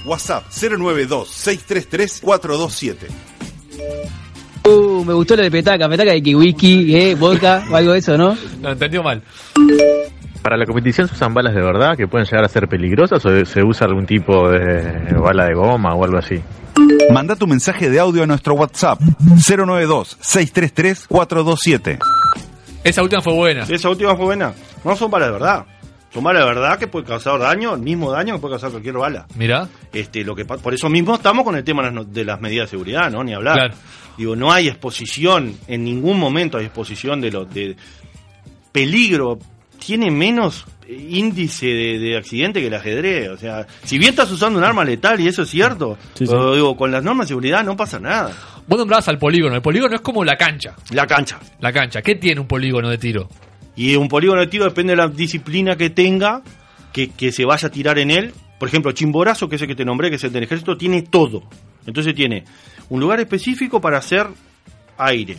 WhatsApp 092-633-427. Uh, me gustó lo de petaca, petaca de que whisky, eh, vodka o algo de eso, ¿no? Lo entendió mal. ¿Para la competición se usan balas de verdad que pueden llegar a ser peligrosas o se usa algún tipo de bala de goma o algo así? Manda tu mensaje de audio a nuestro WhatsApp 092-633-427. Esa última fue buena. Esa última fue buena. No son balas de verdad. Son balas de verdad que pueden causar daño, el mismo daño que puede causar cualquier bala. Mira. Este, lo que por eso mismo estamos con el tema de las, no- de las medidas de seguridad, ¿no? Ni hablar. Claro. Digo, no hay exposición, en ningún momento hay exposición de lo de peligro. Tiene menos índice de, de accidente que el ajedrez. O sea, si bien estás usando un arma letal y eso es cierto, Sí, sí. pero digo, con las normas de seguridad no pasa nada. Vos nombrabas al polígono. El polígono es como la cancha. La cancha. La cancha. ¿Qué tiene un polígono de tiro? Y un polígono de tiro depende de la disciplina que tenga, que, que se vaya a tirar en él. Por ejemplo, Chimborazo, que es el que te nombré, que es el del ejército, tiene todo. Entonces tiene un lugar específico para hacer aire,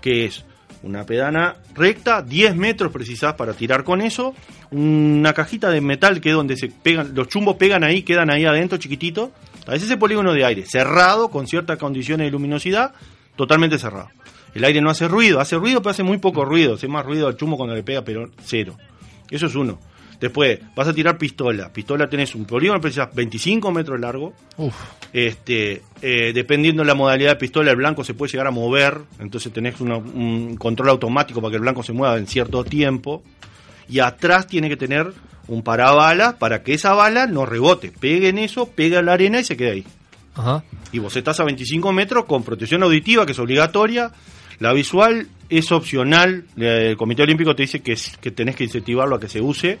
que es una pedana recta, 10 metros precisás para tirar con eso, una cajita de metal que es donde se pegan, los chumbos pegan ahí, quedan ahí adentro chiquitito. A veces ese polígono de aire, cerrado, con ciertas condiciones de luminosidad, totalmente cerrado. El aire no hace ruido, hace ruido, pero hace muy poco ruido, hace más ruido al chumbo cuando le pega, pero cero. Eso es uno. Después, vas a tirar pistola. Pistola tenés un polígono, precisas 25 metros largo. Este, eh, dependiendo de la modalidad de pistola, el blanco se puede llegar a mover, entonces tenés una- un control automático para que el blanco se mueva en cierto tiempo. Y atrás tiene que tener un parabalas para que esa bala no rebote, pegue en eso, pega en la arena y se quede ahí. Ajá. Y vos estás a 25 metros con protección auditiva, que es obligatoria. La visual es opcional. El Comité Olímpico te dice que, que tenés que incentivarlo a que se use.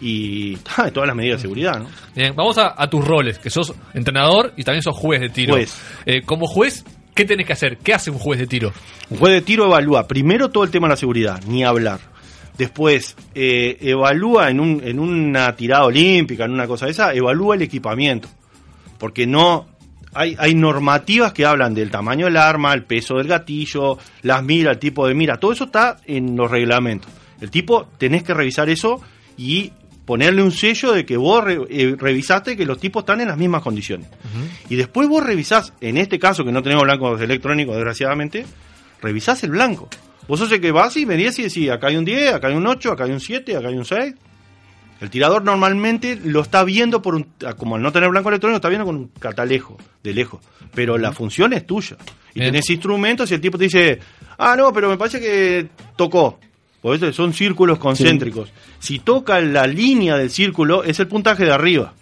Y ah, todas las medidas de seguridad, ¿no? Bien, vamos a, a tus roles, que sos entrenador y también sos juez de tiro. Juez. Eh, como juez, ¿qué tenés que hacer? ¿Qué hace un juez de tiro? Un juez de tiro evalúa primero todo el tema de la seguridad, ni hablar. Después, eh, evalúa en, un, en una tirada olímpica, en una cosa de esa, evalúa el equipamiento. Porque no. Hay, hay normativas que hablan del tamaño del arma, el peso del gatillo, las miras, el tipo de mira. Todo eso está en los reglamentos. El tipo, tenés que revisar eso y ponerle un sello de que vos re- eh, revisaste que los tipos están en las mismas condiciones. Y después vos revisás, en este caso que no tenemos blancos electrónicos, desgraciadamente, revisás el blanco. Vos sos el que vas y medís y decís, acá hay un 10, acá hay un 8, acá hay un 7, acá hay un 6. El tirador normalmente lo está viendo por un, como al no tener blanco electrónico, está viendo con un catalejo, de lejos. Pero la función es tuya. Y Bien. tenés instrumentos y el tipo te dice, ah, no, pero me parece que tocó. Por eso son círculos concéntricos. Si toca la línea del círculo, es el puntaje de arriba.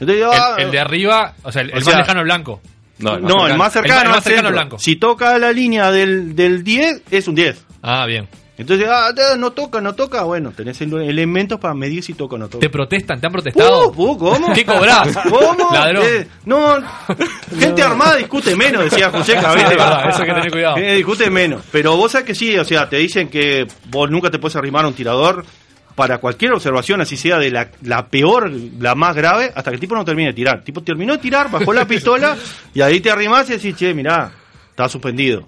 Entonces, ah, El, el de arriba, o sea, el, O el sea, más lejano es blanco. no, el más cercano, El más cercano es centro. blanco. Si toca la línea del, del 10, es un 10. Ah, bien. Entonces, ah, te- no toca, no toca. Bueno, tenés el- elementos para medir si toca o no toca. ¿Te protestan? ¿Te han protestado? Uh, uh, ¿Cómo? ¿Qué cobrás? ¿Cómo? Ladrón. Eh, no, gente armada discute menos, decía José Sí, Cabete. es verdad, eso hay que tener cuidado. Eh, discute menos. Pero vos sabés que sí, o sea, te dicen que vos nunca te puedes arrimar a un tirador para cualquier observación, así sea de la, la peor, la más grave, hasta que el tipo no termine de tirar. El tipo terminó de tirar, bajó la pistola y ahí te arrimás y decís, che, mirá, está suspendido.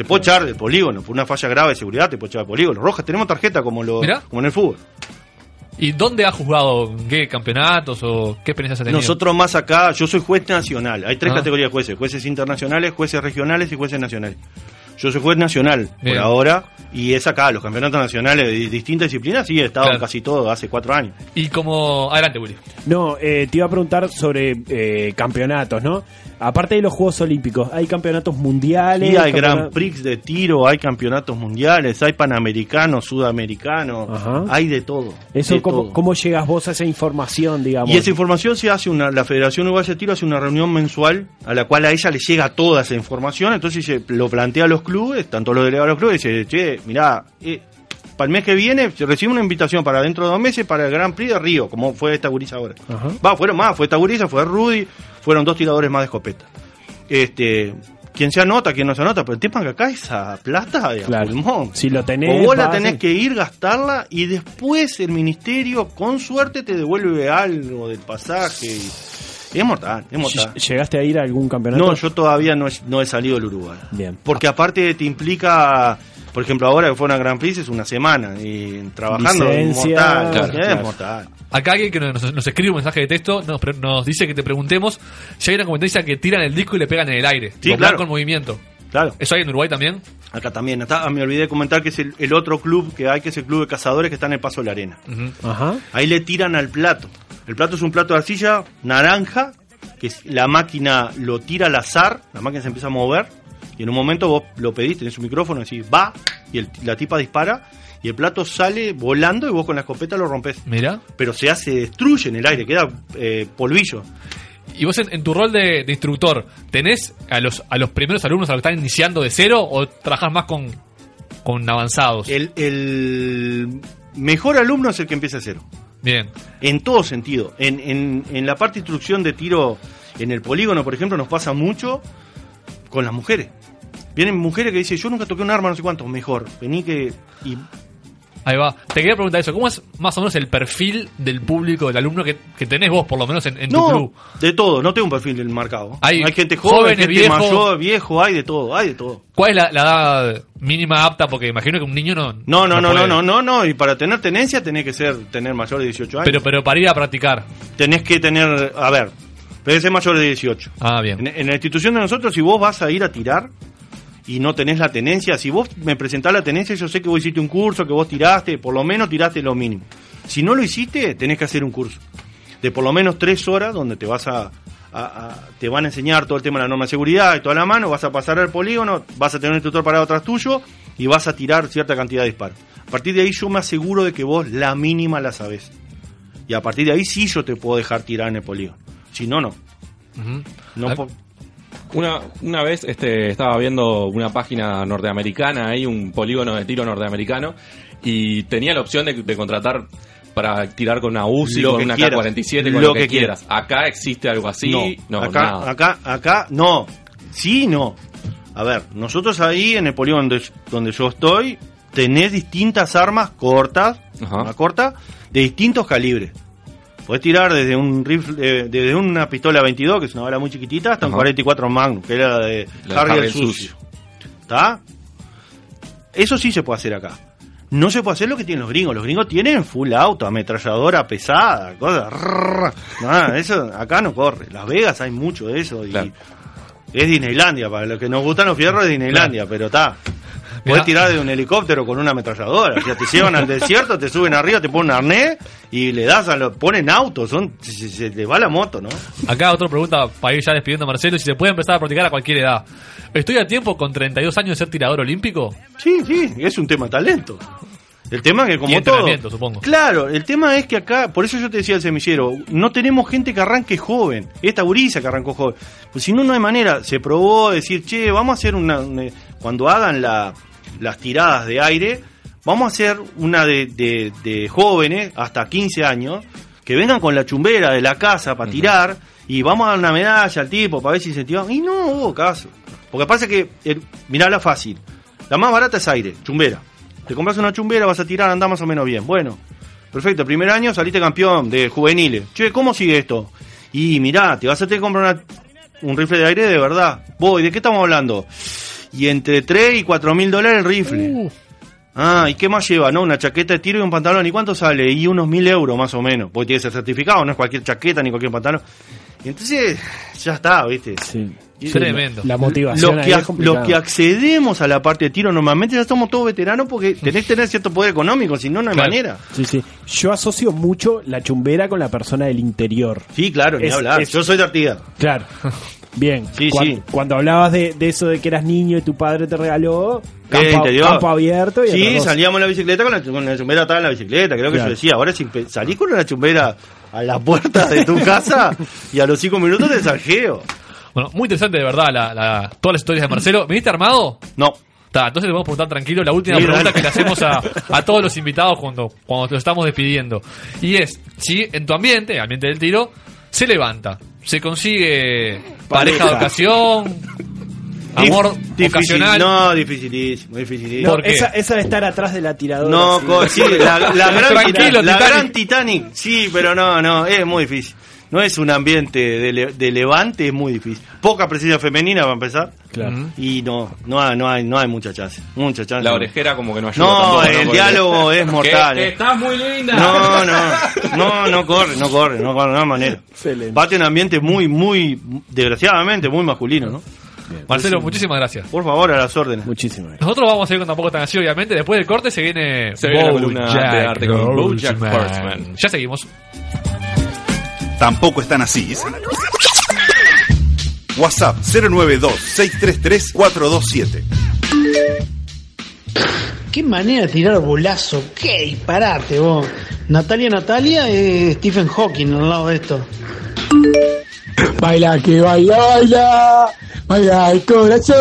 Te puedo echar del polígono, por una falla grave de seguridad te puedo echar del polígono. Rojas, tenemos tarjeta como, lo, Mirá. como en el fútbol. ¿Y dónde has jugado? ¿En qué campeonatos o qué experiencias tenido? Nosotros más acá, yo soy juez nacional. Hay tres Ah. categorías de jueces: jueces internacionales, jueces regionales y jueces nacionales. Yo soy juez nacional Bien. por ahora y es acá, los campeonatos nacionales de distintas disciplinas, sí, he estado Claro. en casi todo hace cuatro años. Y como... Adelante, Willy. No, eh, te iba a preguntar sobre eh, campeonatos, ¿no? Aparte de los Juegos Olímpicos, ¿hay campeonatos mundiales? Sí, hay Grand Prix de tiro, hay campeonatos mundiales, hay panamericanos, sudamericanos, hay de todo. Eso, de ¿cómo, todo. ¿Cómo llegas vos a esa información, digamos? Y esa información se hace una, la Federación Uruguaya de Tiro hace una reunión mensual a la cual a ella le llega toda esa información, entonces se lo plantea a los clubes, tanto los delegados de los clubes, y dice, che, mirá, eh, para el mes que viene recibe una invitación para dentro de dos meses para el Gran Prix de Río, como fue esta gurisa ahora. Va, fueron más, fue esta gurisa, fue Rudy, fueron dos tiradores más de escopeta. Este, quien se anota, quien no se anota, pero el tema es que acá esa plata de Claro. pulmón. Si lo tenés, O vos la tenés que ir, gastarla y después el ministerio, con suerte, te devuelve algo del pasaje. y es mortal, es mortal. ¿Llegaste a ir a algún campeonato? No, yo todavía no, he- no he salido del Uruguay. Bien. Porque aparte te implica, por ejemplo, ahora que fue una Gran Prix es una semana y trabajando es Licencia, mortal. claro, es claro. mortal. Acá alguien que nos, nos escribe un mensaje de texto nos, pre- nos dice que te preguntemos si hay una competencia que tiran el disco y le pegan en el aire. Sí, Con claro. en movimiento. Claro. ¿Eso hay en Uruguay también? Acá también. Está, ah, me olvidé de comentar que es el, el otro club que hay, que es el club de cazadores que está en el Paso de la Arena. Ajá. Ahí le tiran al plato. El plato es un plato de arcilla naranja, que es- la máquina lo tira al azar, la máquina se empieza a mover, y en un momento vos lo pedís, tenés un micrófono, decís va, y el- la tipa dispara, y el plato sale volando y vos con la escopeta lo rompes. Mira. Pero se hace, destruye en el aire, queda eh, polvillo. Y vos en, en tu rol de, de instructor, ¿tenés a los, a los primeros alumnos a los que están iniciando de cero o trabajás más con, con avanzados? El, el mejor alumno es el que empieza a cero. Bien. En todo sentido. En, en, en la parte de instrucción de tiro en el polígono, por ejemplo, nos pasa mucho con las mujeres. Vienen mujeres que dicen, yo nunca toqué un arma, no sé cuánto, mejor. Vení que... Y Ahí va. Te quería preguntar eso. ¿Cómo es más o menos el perfil del público, del alumno que, que tenés vos, por lo menos en, en tu club? de todo, no tengo un perfil del marcado. Hay gente joven, jóvenes, gente mayor, viejo, hay de todo, hay de todo. ¿Cuál es la, la edad mínima apta? Porque imagino que un niño no. No, no, no, no, puede. no, no, no, y para tener tenencia tenés que ser tener mayor de 18 años. Pero, pero para ir a practicar. tenés que tener, a ver, tenés que ser mayor de 18. Ah, bien. En, en la institución de nosotros, si vos vas a ir a tirar y no tenés la tenencia, si vos me presentás la tenencia, yo sé que vos hiciste un curso, que vos tiraste, por lo menos tiraste lo mínimo. Si no lo hiciste, tenés que hacer un curso de por lo menos tres horas donde te vas a, a- a- te van a enseñar todo el tema de la norma de seguridad y toda la mano, vas a pasar al polígono, vas a tener un instructor parado atrás tuyo y vas a tirar cierta cantidad de disparos. A partir de ahí yo me aseguro de que vos la mínima la sabés. Y a partir de ahí sí yo te puedo dejar tirar en el polígono. Si no, no. No Una, una vez este, estaba viendo una página norteamericana, hay un polígono de tiro norteamericano, y tenía la opción de, de contratar para tirar con una UCI, Lo con una quieras. K-47, con Lo que, que quieras. Acá existe algo así. No, acá, nada. acá, acá, no. Sí, no. A ver, nosotros ahí en el polígono donde, donde yo estoy, tenés distintas armas cortas, una corta, de distintos calibres. Podés tirar desde un rifle, eh, desde una pistola 22, que es una bala muy chiquitita, hasta un Ajá. 44 Magnum, que era de Harry el sucio. ¿Está? Eso sí se puede hacer acá. No se puede hacer lo que tienen los gringos. Los gringos tienen full auto, ametralladora pesada, cosas. Nada, eso acá no corre. Las Vegas hay mucho de eso. Y Es Disneylandia, para los que nos gustan los fierros es Disneylandia, pero está. Puedes tirar de un helicóptero con una ametralladora. O sea, te llevan al desierto, te suben arriba, te ponen un arnés y le das a los. ponen autos, son, se, te va la moto, ¿no? Acá otra pregunta para ir ya despidiendo a Marcelo, si se puede empezar a practicar a cualquier edad. ¿Estoy a tiempo con 32 años de ser tirador olímpico? Sí, sí, es un tema de talento. El tema es que como Y todo. supongo. Claro, el tema es que acá, por eso yo te decía el semillero, no tenemos gente que arranque joven. Esta gurisa que arrancó joven. Pues si no, no hay manera. Se probó decir, che, vamos a hacer una. una- cuando hagan la- las tiradas de aire, vamos a hacer una de, de- de jóvenes, hasta 15 años, que vengan con la chumbera de la casa para tirar y vamos a dar una medalla al tipo para ver si incentivan. Y no hubo caso. Porque pasa que, el, mirá la fácil. La más barata es aire, chumbera. Te compras una chumbera, vas a tirar, anda más o menos bien. Bueno, perfecto. Primer año saliste campeón de juveniles. Che, ¿cómo sigue esto? Y mirá, te vas a tener que comprar una- un rifle de aire de verdad. Voy, ¿de qué estamos hablando? Y entre 3 y 4 mil dólares el rifle. Ah, ¿y qué más lleva? No, una chaqueta de tiro y un pantalón. ¿Y cuánto sale? Y unos mil euros más o menos. Porque tiene que ser certificado, no es cualquier chaqueta ni cualquier pantalón. Y entonces, ya está, ¿viste? Y- Tremendo. La motivación Los que, es complicada. los que accedemos a la parte de tiro normalmente ya somos todos veteranos porque tenés que tener cierto poder económico, si no, no hay Claro. manera. Sí, sí. Yo asocio mucho la chumbera con la persona del interior. Sí, claro, ni Es- hablar. es- Yo soy de Artigas. Claro. Bien. Sí, Cuan- sí. Cuando hablabas de, de eso de que eras niño y tu padre te regaló campo, campo abierto y Sí, salíamos en la bicicleta con la, con la chumbera atada en la bicicleta, creo que Claro. yo decía. Ahora si salís con una chumbera a la puerta de tu casa y a los cinco minutos te sarjeo. Bueno, muy interesante de verdad la, la- todas las historias de Marcelo. ¿Viniste armado? No. Está, entonces le vamos a preguntar tranquilo la última Sí, pregunta dale. que le hacemos a, a todos los invitados cuando, cuando los estamos despidiendo. Y es, si en tu ambiente, ambiente del tiro, se levanta, se consigue pareja de ocasión, amor Difícil, ocasional. No, dificilísimo, dificilísimo. No, ¿Por qué? esa, esa de estar atrás de la tiradora. No, sí. la, la gran, Tranquilo, la Titanic. gran Titanic, sí, pero no, no, es muy difícil. No es un ambiente de, le- de levante, es muy difícil. Poca presencia femenina va a empezar. Claro. Y no, no hay, no hay, no hay mucha chance. Mucha chance. La orejera como que no ayuda No, tampoco, el Porque- diálogo es mortal. Que- que eh. estás muy linda. No, no, no, no corre, no corre, no corre, no hay manera. Excelente. Bate un ambiente muy, muy, desgraciadamente, muy masculino, ¿no? Marcelo, muchísimas gracias. Por favor, a las órdenes. Muchísimas Nosotros vamos a seguir con Tampoco Tan Así, obviamente. Después del corte se viene, Se viene la columna de arte con BoJack. Horseman. Ya seguimos. Tampoco están así. WhatsApp 092-633-427. qué manera de tirar bolazo, qué disparate vos. Natalia Natalia es Stephen Hawking al lado de esto. Baila que baila, baila, baila el corazón.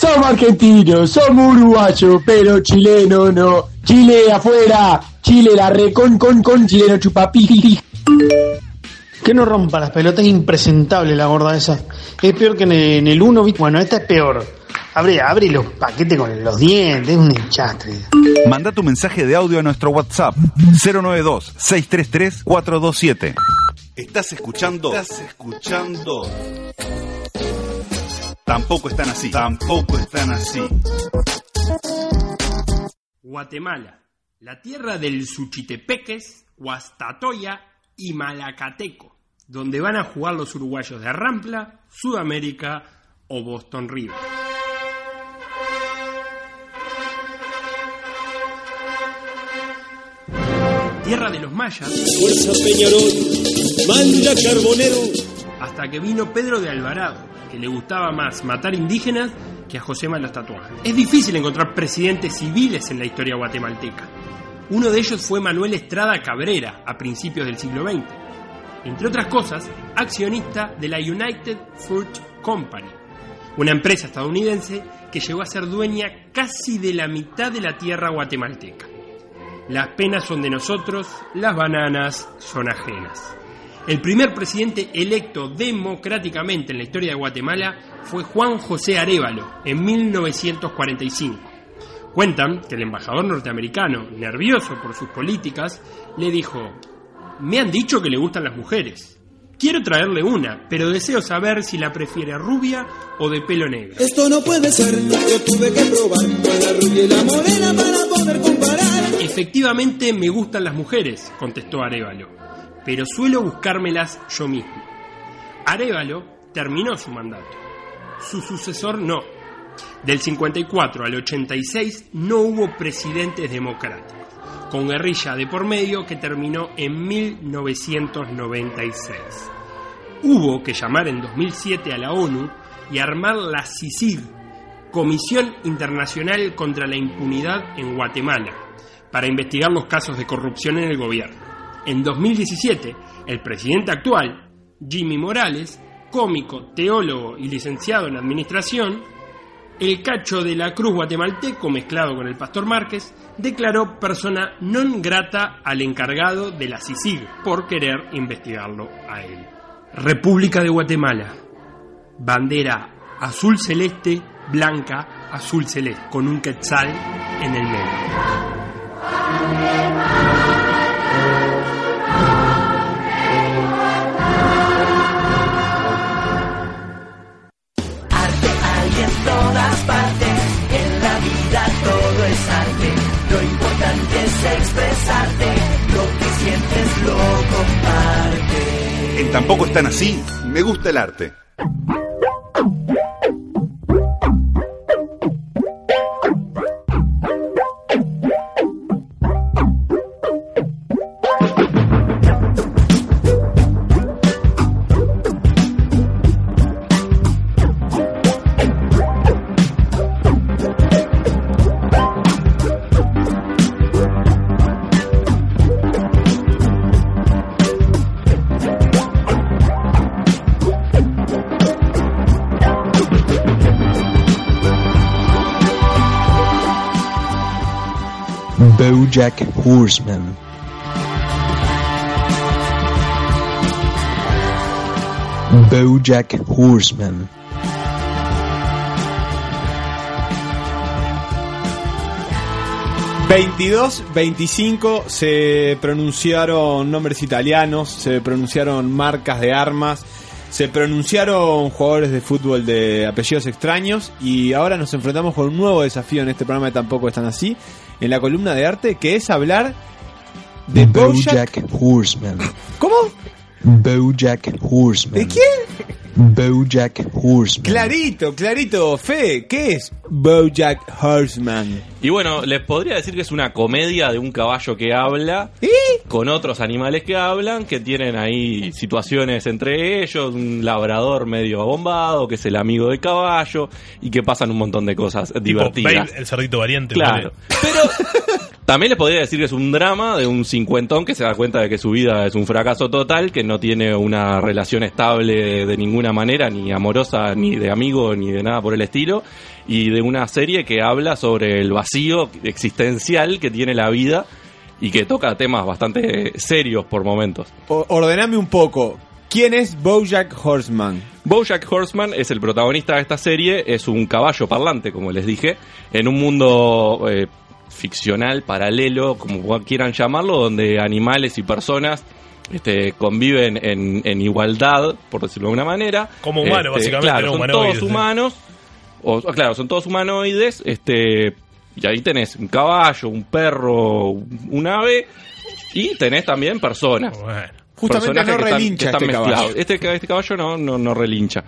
Somos argentinos, somos uruguayos, pero chileno no. Chile afuera, Chile la re con con con chileno chupapi. Que no rompa las pelotas, es impresentable la gorda esa. Es peor que en el, en el uno, ¿viste? bueno, esta es peor. Abre, abre los paquetes con los dientes, es un enchastre. Manda tu mensaje de audio a nuestro WhatsApp 092-633-427. Estás escuchando. Estás escuchando. Tampoco están así. Tampoco están así. Guatemala, la tierra del Suchitepeques, Huastatoya y Malacateco, donde van a jugar los uruguayos de Arrampla, Sudamérica o Boston River. Tierra de los mayas. Fuerza Peñarol, manda Carbonero. Hasta que vino Pedro de Alvarado, que le gustaba más matar indígenas que a José los tatuajes. Es difícil encontrar presidentes civiles en la historia guatemalteca. Uno de ellos fue Manuel Estrada Cabrera, a principios del siglo XX. Entre otras cosas, accionista de la United Fruit Company, una empresa estadounidense que llegó a ser dueña casi de la mitad de la tierra guatemalteca. Las penas son de nosotros, las bananas son ajenas. El primer presidente electo democráticamente en la historia de Guatemala fue Juan José Arevalo en 1945. Cuentan que el embajador norteamericano, nervioso por sus políticas, le dijo, me han dicho que le gustan las mujeres. Quiero traerle una, pero deseo saber si la prefiere rubia o de pelo negro. Esto no puede ser, yo tuve que probar con la rubia y la morena para poder comparar. Efectivamente me gustan las mujeres, contestó Arevalo, pero suelo buscármelas yo mismo. Arevalo terminó su mandato. Su sucesor no. Del 54 al 86 no hubo presidentes democráticos, con guerrilla de por medio que terminó en 1996. Hubo que llamar en 2007 a la ONU y armar la CICIG, Comisión Internacional contra la Impunidad en Guatemala, para investigar los casos de corrupción en el gobierno. En 2017, el presidente actual, Jimmy Morales, cómico, teólogo y licenciado en administración, el cacho de la Cruz guatemalteco mezclado con el pastor Márquez, declaró persona non grata al encargado de la CICIG por querer investigarlo a él. República de Guatemala. Bandera azul celeste, blanca, azul celeste, con un quetzal en el medio. Todas partes, importante es expresarte, lo que sientes lo comparte. En Tampoco están así. Me gusta el arte. BoJack Horseman. BoJack Horseman. ...22, 25 se pronunciaron nombres italianos, se pronunciaron marcas de armas, se pronunciaron jugadores de fútbol de apellidos extraños y ahora nos enfrentamos con un nuevo desafío en este programa de Tampoco Están Así, en la columna de arte, que es hablar de Bojack... BoJack Horseman. ¿Cómo? BoJack Horseman. ¿De quién? BoJack Horseman. Clarito, clarito. Fe, ¿qué es BoJack Horseman? Y bueno, les podría decir que es una comedia de un caballo que habla con otros animales que hablan, que tienen ahí situaciones entre ellos, un labrador medio abombado, que es el amigo del caballo, y que pasan un montón de cosas Tipo, divertidas. Babe, el cerdito variante. Claro. También les podría decir que es un drama de un cincuentón que se da cuenta de que su vida es un fracaso total, que no tiene una relación estable de ninguna manera, ni amorosa, ni de amigo, ni de nada por el estilo, y de una serie que habla sobre el vacío existencial que tiene la vida y que toca temas bastante serios por momentos. O- ordename un poco. ¿Quién es BoJack Horseman? Bojack Horseman es el protagonista de esta serie, es un caballo parlante, como les dije, en un mundo eh, ficcional, paralelo, como quieran llamarlo, donde animales y personas este, conviven en, en igualdad, por decirlo de alguna manera. Como humanos, Este, básicamente, Claro, no son todos sí. humanos, o, claro, son todos humanoides, este, y ahí tenés un caballo, un perro, un ave, y tenés también personas. Justamente no relincha están este mezclados. caballo. Este, este caballo no, no, no relincha.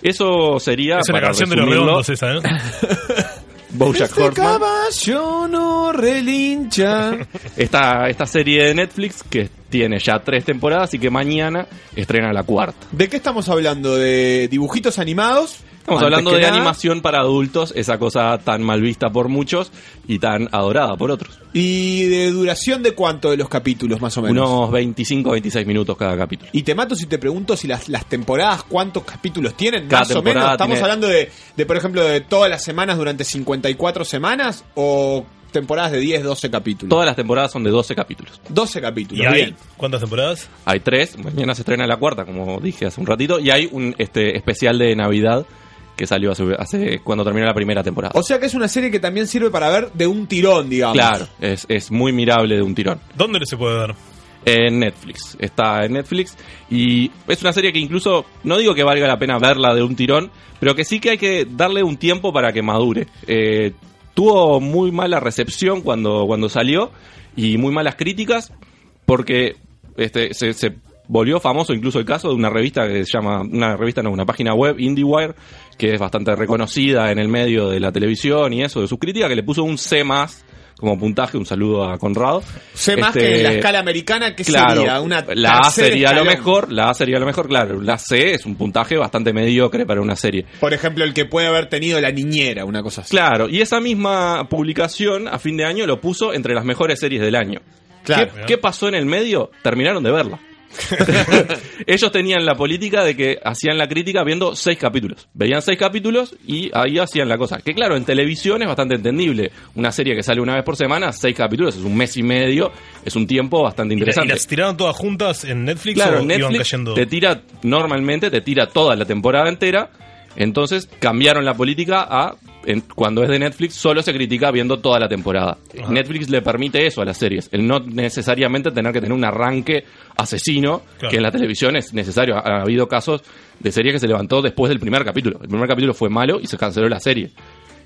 Eso sería. Es una para canción de los redondos esa, ¿no? Bojack Este Horseman. caballo no relincha. Esta, esta serie de Netflix que tiene ya tres temporadas y que mañana estrena la cuarta. ¿De qué estamos hablando? ¿De dibujitos animados? Estamos Antes hablando de nada. animación para adultos, esa cosa tan mal vista por muchos y tan adorada por otros. ¿Y de duración de cuánto de los capítulos, más o menos? Unos 25 26 minutos cada capítulo. Y te mato si te pregunto si las, las temporadas, ¿cuántos capítulos tienen? Cada más o menos. ¿Estamos tiene- hablando de, de, por ejemplo, de todas las semanas durante 54 semanas o temporadas de 10, 12 capítulos? Todas las temporadas son de 12 capítulos. 12 capítulos, ¿Y hay bien. cuántas temporadas? Hay tres, mañana se estrena la cuarta, como dije hace un ratito, y hay un este especial de Navidad que salió hace, hace- cuando terminó la primera temporada. O sea que es una serie que también sirve para ver de un tirón, digamos. Claro, es, es muy mirable de un tirón. ¿Dónde se puede ver? En Netflix, está en Netflix y es una serie que incluso, no digo que valga la pena verla de un tirón, pero que sí que hay que darle un tiempo para que madure. Eh, tuvo muy mala recepción cuando, cuando salió y muy malas críticas porque este, se, se volvió famoso incluso el caso de una revista que se llama, una revista no, una página web, IndieWire, que es bastante reconocida en el medio de la televisión y eso, de sus críticas, que le puso un C más como puntaje, un saludo a Conrado. Sé más Este, que en la escala americana, ¿qué claro, sería? Una la A sería lo mejor, la A sería lo mejor, claro. La C es un puntaje bastante mediocre para una serie. Por ejemplo, el que puede haber tenido la niñera, una cosa así. Claro, y esa misma publicación a fin de año lo puso entre las mejores series del año. Claro. ¿Qué, qué pasó en el medio? Terminaron de verla. Ellos tenían la política de que hacían la crítica viendo seis capítulos. Veían seis capítulos y ahí hacían la cosa. Que claro, en televisión es bastante entendible. Una serie que sale una vez por semana, seis capítulos, es un mes y medio, es un tiempo bastante ¿Y, la- y interesante. las tiraron todas juntas en Netflix Claro, o iban Netflix cayendo? te tira, normalmente te tira toda la temporada entera. Entonces cambiaron la política a, en- cuando es de Netflix, solo se critica viendo toda la temporada. Ajá. Netflix le permite eso a las series, el no necesariamente tener que tener un arranque asesino, Claro. que en la televisión es necesario. Ha, ha habido casos de series que se levantó después del primer capítulo. El primer capítulo fue malo y se canceló la serie.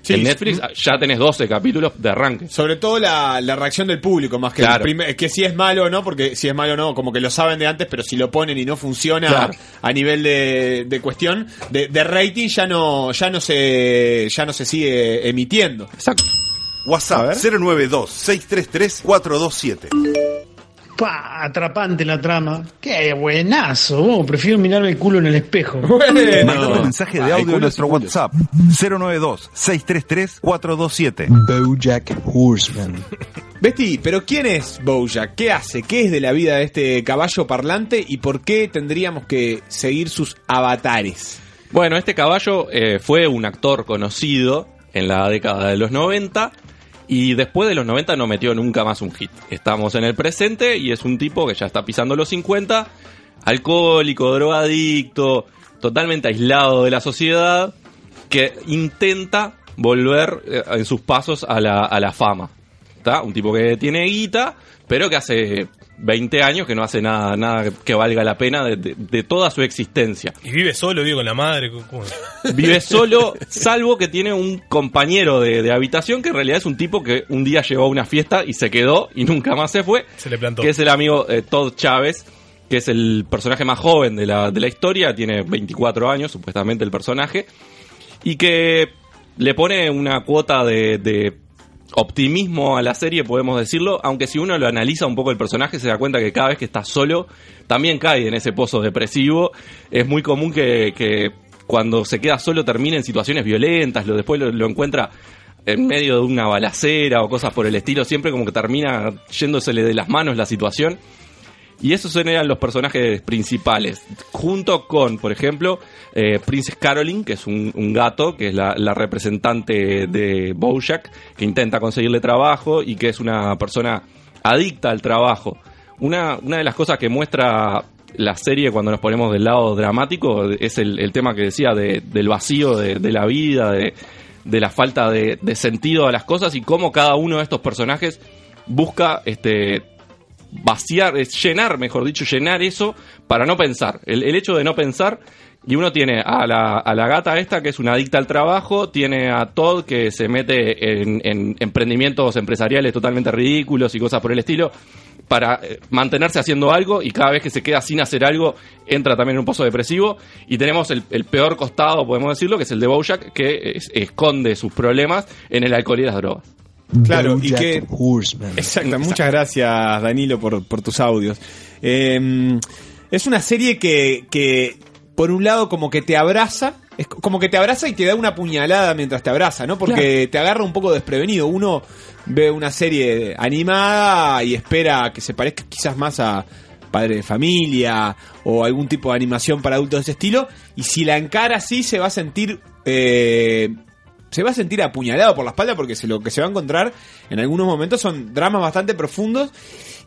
Sí, en Netflix sí. ya tenés 12 capítulos de arranque. Sobre todo la, la reacción del público, más que el Claro. primer- que si es malo o no, porque si es malo o no, como que lo saben de antes, pero si lo ponen y no funciona Claro. a nivel de, de cuestión de, de rating ya no ya no se ya no se sigue emitiendo. Exacto. WhatsApp 092-633-427. Pa, atrapante la trama. Qué buenazo. vos, prefiero mirarme el culo en el espejo. Manda un mensaje de audio a nuestro WhatsApp 092-633-427. BoJack Horseman. Betty, pero ¿quién es Bojack? ¿Qué hace? ¿Qué es de la vida de este caballo parlante y por qué tendríamos que seguir sus avatares? Bueno, este caballo eh, fue un actor conocido en la década de los 90 y después de los 90 no metió nunca más un hit. Estamos en el presente y es un tipo que ya está pisando los 50, alcohólico, drogadicto, totalmente aislado de la sociedad, que intenta volver eh, en sus pasos a la, a la fama. Un tipo que tiene guita, pero que hace 20 años que no hace nada, nada que valga la pena de- de- de toda su existencia. ¿Y vive solo, vive con la madre? Vive solo, salvo que tiene un compañero de, de habitación que en realidad es un tipo que un día llegó a una fiesta y se quedó y nunca más se fue. Se le plantó. Que es el amigo eh, Todd Chávez, que es el personaje más joven de la, de la historia, tiene 24 años supuestamente el personaje, y que le pone una cuota de optimismo a la serie, podemos decirlo, aunque si uno lo analiza un poco el personaje se da cuenta que cada vez que está solo también cae en ese pozo depresivo. Es muy común que, que cuando se queda solo termine en situaciones violentas, lo después lo, lo encuentra en medio de una balacera o cosas por el estilo, siempre como que termina yéndosele de las manos la situación. Y esos eran los personajes principales, junto con, por ejemplo, eh, Princess Caroline, que es un, gato, que es la, representante de Bojack, que intenta conseguirle trabajo y que es una persona adicta al trabajo. Una, una de las cosas que muestra la serie cuando nos ponemos del lado dramático es el, tema que decía de- del vacío de, la vida, de, de la falta de, de sentido a las cosas y cómo cada uno de estos personajes busca este vaciar, es llenar, mejor dicho, llenar eso para no pensar. El, el hecho de no pensar, y uno tiene a la, a la gata esta que es una adicta al trabajo, tiene a Todd que se mete en, en emprendimientos empresariales totalmente ridículos y cosas por el estilo para eh, mantenerse haciendo algo y cada vez que se queda sin hacer algo entra también en un pozo depresivo y tenemos el, el peor costado, podemos decirlo, que es el de Bojack que es- esconde sus problemas en el alcohol y las drogas. Claro, y que... Exacto, muchas gracias Danilo por, por tus audios. Eh, es una serie que, que, por un lado, como que te abraza, es como que te abraza y te da una puñalada mientras te abraza, ¿no? Porque te agarra un poco desprevenido. Uno ve una serie animada y espera que se parezca quizás más a Padre de Familia o algún tipo de animación para adultos de ese estilo. Y si la encara así, se va a sentir... eh, se va a sentir apuñalado por la espalda porque lo que se va a encontrar en algunos momentos son dramas bastante profundos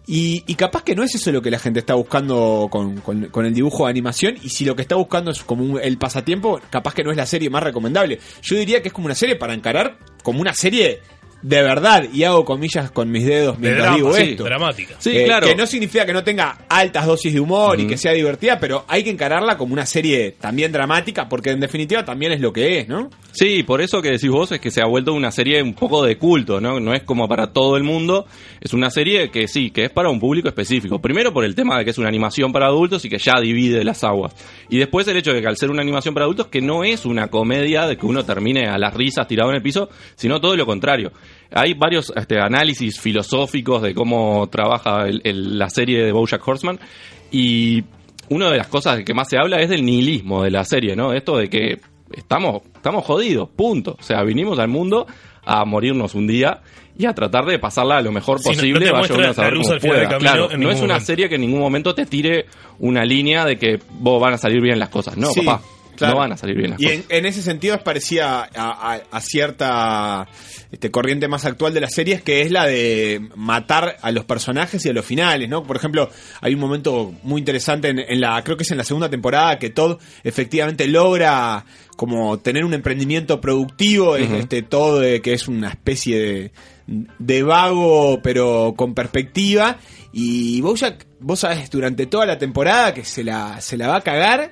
y, y capaz que no es eso lo que la gente está buscando con, con- con el dibujo de animación y si lo que está buscando es como un- el pasatiempo, capaz que no es la serie más recomendable. Yo diría que es como una serie para encarar como una serie de verdad y hago comillas con mis dedos mientras drama, digo sí, esto. dramática. Sí, Eh, claro. Que no significa que no tenga altas dosis de humor y que sea divertida, pero hay que encararla como una serie también dramática porque en definitiva también es lo que es, ¿no? Sí, por eso que decís vos es que se ha vuelto una serie un poco de culto, ¿no? No es como para todo el mundo, es una serie que sí, que es para un público específico. Primero por el tema de que es una animación para adultos y que ya divide las aguas. Y después el hecho de que al ser una animación para adultos, que no es una comedia de que uno termine a las risas tirado en el piso, sino todo lo contrario. Hay varios este, análisis filosóficos de cómo trabaja el- el- la serie de Bojack Horseman y una de las cosas que más se habla es del nihilismo de la serie, ¿no? Esto de que estamos, estamos jodidos, punto. O sea, vinimos al mundo a morirnos un día y a tratar de pasarla lo mejor Sí, no- posible. no te vaya a saber cómo pueda. Claro, no es una momento. serie que en ningún momento te tire una línea de que vos van a salir bien las cosas. No, Sí, papá. Claro. No van a salir bien las Y cosas. en, en ese sentido es parecida a, a- a cierta este, corriente más actual de las series, que es la de matar a los personajes y a los finales, ¿no? Por ejemplo, hay un momento muy interesante en, en la, creo que es en la segunda temporada, que Todd efectivamente logra como tener un emprendimiento productivo, este Todd eh, que es una especie de, de vago, pero con perspectiva. Y Bojack, vos sabés, durante toda la temporada que se la, se la va a cagar.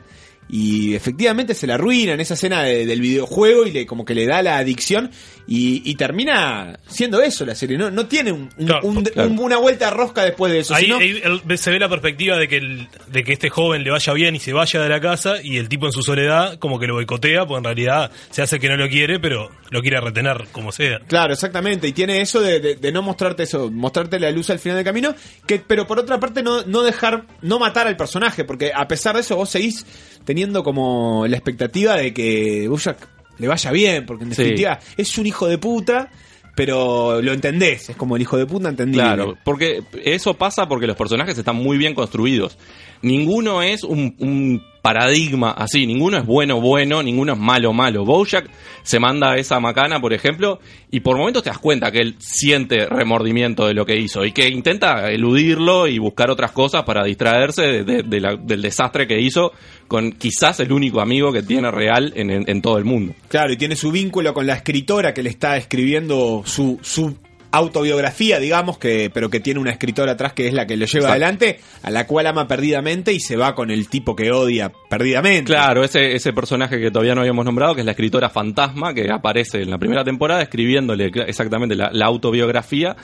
Y efectivamente se la arruina en esa escena de- del videojuego y le como que le da la adicción y, y termina siendo eso la serie. No, no tiene un- un- un- un- una vuelta a rosca después de eso. Ahí, sino- ahí el- se ve la perspectiva de que, el- de que este joven le vaya bien y se vaya de la casa y el tipo en su soledad como que lo boicotea, porque en realidad se hace que no lo quiere, pero lo quiere retener como sea. Claro, exactamente. Y tiene eso de, de- de no mostrarte eso, mostrarte la luz al final del camino, que, pero por otra parte no, no dejar, no matar al personaje, porque a pesar de eso vos seguís teniendo como la expectativa de que Bojack le vaya bien, porque en Sí. definitiva es un hijo de puta, pero lo entendés, es como el hijo de puta entendible. Claro, porque eso pasa porque los personajes están muy bien construidos. Ninguno es un, un paradigma así, ninguno es bueno bueno, ninguno es malo malo. Bojack se manda esa macana, por ejemplo, y por momentos te das cuenta que él siente remordimiento de lo que hizo y que intenta eludirlo y buscar otras cosas para distraerse de- de- de la- del desastre que hizo con quizás el único amigo que tiene real en- en- en todo el mundo. Claro, y tiene su vínculo con la escritora que le está escribiendo su, su autobiografía, digamos, que, pero que tiene una escritora atrás que es la que lo lleva Exacto. adelante, a la cual ama perdidamente y se va con el tipo que odia perdidamente. Claro, ese, ese personaje que todavía no habíamos nombrado, que es la escritora fantasma, que aparece en la primera temporada escribiéndole exactamente la, la autobiografía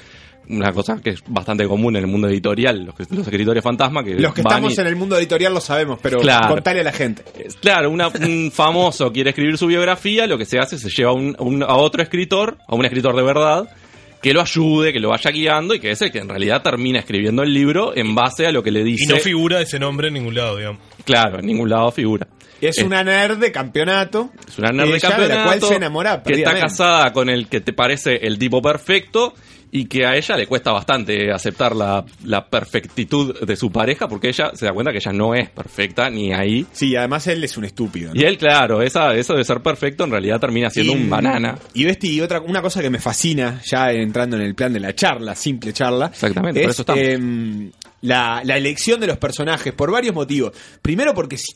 una cosa que es bastante común en el mundo editorial, los, los escritores fantasma que Los que estamos y- en el mundo editorial lo sabemos, pero Claro. contale a la gente. Claro, una- un famoso quiere escribir su biografía, lo que se hace es se lleva a un- un- a otro escritor, a un escritor de verdad, que lo ayude, que lo vaya guiando y que es el que en realidad termina escribiendo el libro en base a lo que le Y dice. no figura ese nombre en ningún lado, digamos. claro, en ningún lado figura. Es Eh, una nerd de campeonato. Es una nerd de campeonato la cual se enamora que está casada con el que te parece el tipo perfecto y que a ella le cuesta bastante aceptar la, la perfectitud de su pareja porque ella se da cuenta que ella no es perfecta ni ahí. Sí, además él es un estúpido. ¿no? Y él, claro, esa, eso de ser perfecto en realidad termina siendo un banana. Y Besti, y otra, una cosa que me fascina, ya entrando en el plan de la charla, simple charla. Exactamente, es, por eso estamos. em, la, la elección de los personajes, por varios motivos. Primero porque si-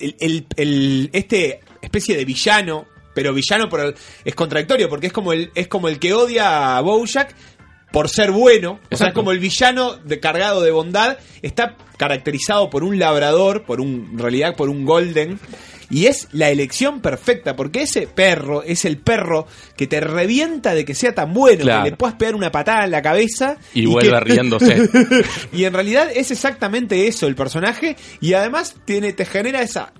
el, el- el- este especie de villano, pero villano por el- es contradictorio, porque es como el, es como el que odia a Bojack por ser bueno. O sea, es como el villano de, cargado de bondad. Está caracterizado por un labrador, por un, en realidad por un golden. Y es la elección perfecta, porque ese perro es el perro que te revienta de que sea tan bueno, Claro. que le puedas pegar una patada en la cabeza Y vuelve que- riéndose. y en realidad es exactamente eso el personaje y además tiene te genera esa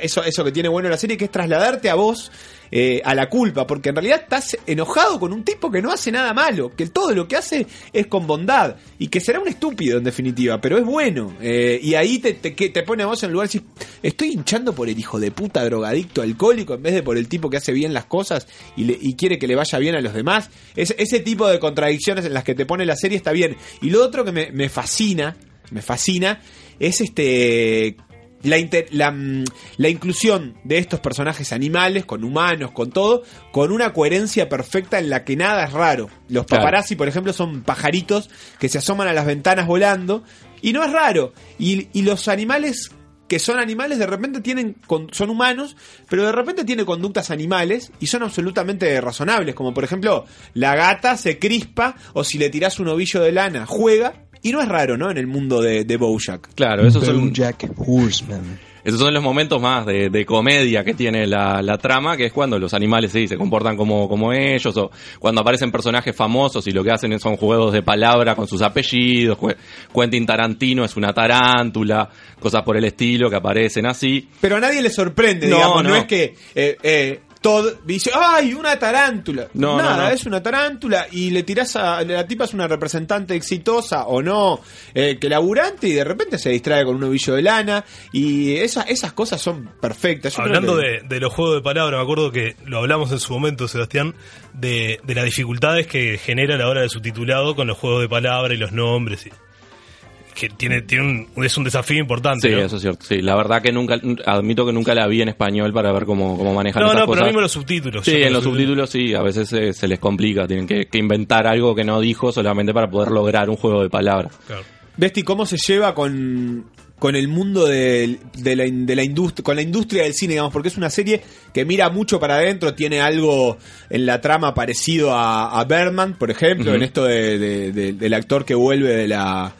eso eso que tiene bueno la serie que es trasladarte a vos eh, a la culpa porque en realidad estás enojado con un tipo que no hace nada malo que todo lo que hace es con bondad y que será un estúpido en definitiva pero es bueno Eh, y ahí te, te, pone a vos en lugar decís, estoy hinchando por el hijo de puta drogadicto alcohólico en vez de por el tipo que hace bien las cosas y, quiere que le vaya bien a los demás. Es- ese tipo de contradicciones en las que te pone la serie está bien. Y lo otro que me fascina me fascina es este la, inter- la, mm, la inclusión de estos personajes animales, con humanos, con todo, con una coherencia perfecta en la que nada es raro. Los Claro. paparazzi, por ejemplo, son pajaritos que se asoman a las ventanas volando, y no es raro. Y, y los animales que son animales de repente tienen son humanos, pero de repente tiene conductas animales y son absolutamente razonables, como por ejemplo, la gata se crispa o si le tirás un ovillo de lana, juega y no es raro, ¿no? En el mundo de, de Bojack. Claro, esos son, Bojack Horseman. esos son los momentos más de, de comedia que tiene la, la trama, que es cuando los animales sí, se comportan como, como ellos, o cuando aparecen personajes famosos y lo que hacen son juegos de palabra con sus apellidos. Quentin Tarantino es una tarántula, cosas por el estilo que aparecen así. Pero a nadie le sorprende, No, digamos, no, no. es que eh, eh, Todd dice, ¡ay, una tarántula! No, Nada, no, no. es una tarántula y le tirás a. La tipa es una representante exitosa o no, eh, que laburante y de repente se distrae con un ovillo de lana y esa- esas cosas son perfectas. Yo Hablando que- de, de los juegos de palabras, me acuerdo que lo hablamos en su momento, Sebastián, de, de las dificultades que genera a la hora de subtitulado con los juegos de palabras y los nombres. y- que tiene, tiene un, es un desafío importante. Sí, ¿no? eso es cierto. Sí, la verdad que nunca, admito que nunca la vi en español para ver cómo, cómo manejan No, esas no, pero cosas. mismo los subtítulos. Sí, en los subtítulos sí, a veces se, se les complica, tienen que, que inventar algo que no dijo solamente para poder lograr un juego de palabras. Besti, ¿cómo se lleva con, con el mundo de, de la, de la industria, con la industria del cine, digamos? Porque es una serie que mira mucho para adentro, tiene algo en la trama parecido a, a Bergman, por ejemplo, en esto de, de- de- del actor que vuelve de la...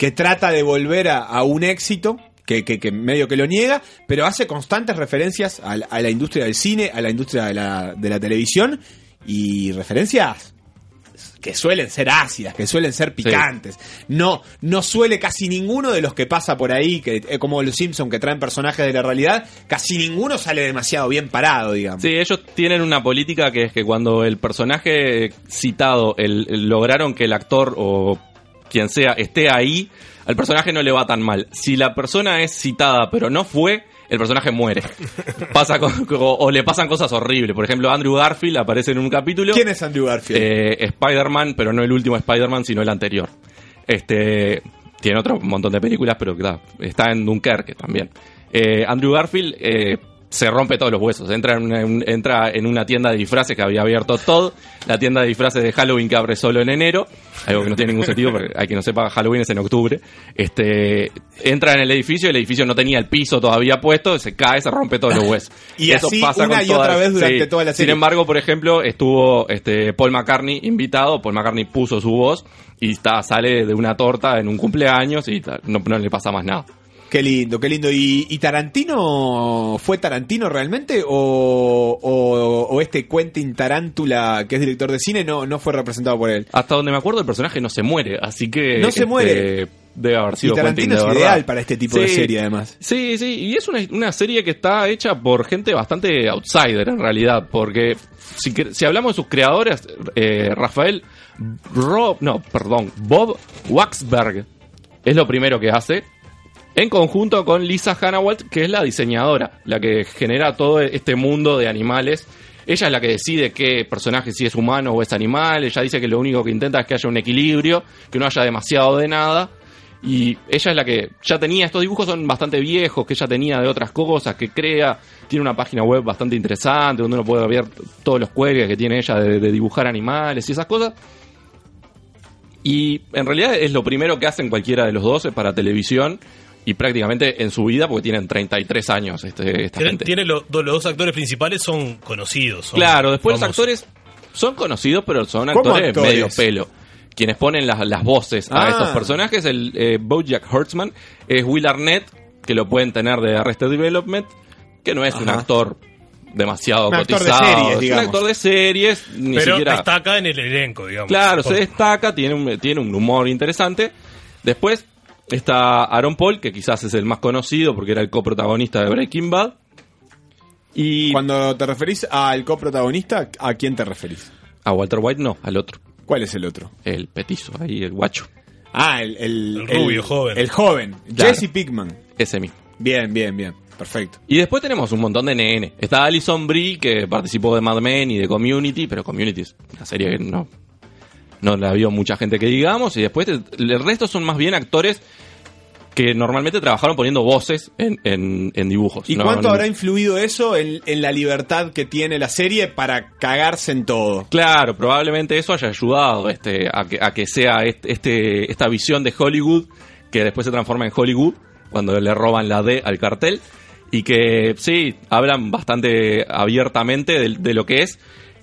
que, trata de volver a, a un éxito. Que, que- que medio que lo niega, pero hace constantes referencias a, la- a la industria del cine, a la industria de la, de la televisión y referencias que suelen ser ácidas, que suelen ser picantes. No, no suele casi ninguno de los que pasa por ahí, que eh, como los Simpson que traen personajes de la realidad, casi ninguno sale demasiado bien parado, digamos. Sí, ellos tienen una política que es que cuando el personaje citado el, el- lograron que el actor o quien sea esté ahí, al personaje no le va tan mal. Si la persona es citada pero no fue, el personaje muere. Pasa con- o, o le pasan cosas horribles. Por ejemplo, Andrew Garfield aparece en un capítulo. ¿Quién es Andrew Garfield? Eh, Spider-Man, pero no el último Spider-Man, sino el anterior. Este tiene otro montón de películas, pero claro, está en Dunkerque también. Eh, Andrew Garfield eh, se rompe todos los huesos. Entra en, una, en- entra en una tienda de disfraces que había abierto todo, la tienda de disfraces de Halloween que abre solo en enero, algo que no tiene ningún sentido, porque hay que no sepa, Halloween es en octubre. Este entra en el edificio, el edificio no tenía el piso todavía puesto, se cae, se rompe todos los huesos. Y así una y otra vez durante toda la Sin serie. embargo, por ejemplo, estuvo este Paul McCartney invitado, Paul McCartney puso su voz y está, sale de una torta en un cumpleaños y no, no le pasa más nada. Qué lindo, qué lindo. ¿Y, y Tarantino fue Tarantino realmente? ¿O, o, o este Quentin Tarántula, que es director de cine, no, no fue representado por él? Hasta donde me acuerdo, el personaje no se muere, así que. No se este, muere. Debe haber Y sido Tarantino Quentin, de es ideal para este tipo de serie, además. Sí, sí, y es una, una serie que está hecha por gente bastante outsider en realidad, porque si, si hablamos de sus creadores, eh, Rafael Rob, no, perdón, Bob Waxberg es lo primero que hace, en conjunto con Lisa Hannawalt, que es la diseñadora, la que genera todo este mundo de animales. Ella es la que decide qué personaje si es humano o es animal. Ella dice que lo único que intenta es que haya un equilibrio, que no haya demasiado de nada. Y ella es la que ya tenía, estos dibujos son bastante viejos, que ella tenía de otras cosas, que crea, tiene una página web bastante interesante, donde uno puede ver todos los cuelgues que tiene ella de, de dibujar animales y esas cosas. Y en realidad es lo primero que hacen cualquiera de los dos para televisión y prácticamente en su vida, porque tienen 33 años este, esta Tiene, gente. tiene lo- do- los dos actores principales son conocidos. son Claro, después los actores son conocidos, pero son ¿Cómo actores, actores? medio pelo. Quienes ponen las, las voces a Ah. estos personajes, el eh, Bojack Horseman, es Will Arnett, que lo pueden tener de Arrested Development, que no es un actor demasiado Un actor de cotizado. series, es digamos. un actor de series, ni Pero siquiera... destaca en el elenco, digamos. Claro, se destaca, tiene un, tiene un humor interesante. Después está Aaron Paul, que quizás es el más conocido porque era el coprotagonista de Breaking Bad. Y Cuando te referís al coprotagonista, ¿a quién te referís? a Walter White no, al otro. ¿Cuál es el otro? El petizo, ahí el guacho. Ah, el, el, El rubio joven. El joven. Claro. Jesse Pickman. Ese mismo. Bien, bien, bien. Perfecto. Y después tenemos un montón de NN. Está Alison Brie, que participó de Mad Men y de Community, pero Community es una serie que no, no la vio mucha gente que digamos. Y después el resto son más bien actores que normalmente trabajaron poniendo voces en, en- en dibujos. ¿Y No- cuánto no- habrá influido eso en, en la libertad que tiene la serie para cagarse en todo? Claro, probablemente eso haya ayudado este, a, que, a que sea este, este- esta visión de Hollywood que después se transforma en Hollywood cuando le roban la D al cartel y que sí, hablan bastante abiertamente de, de lo que es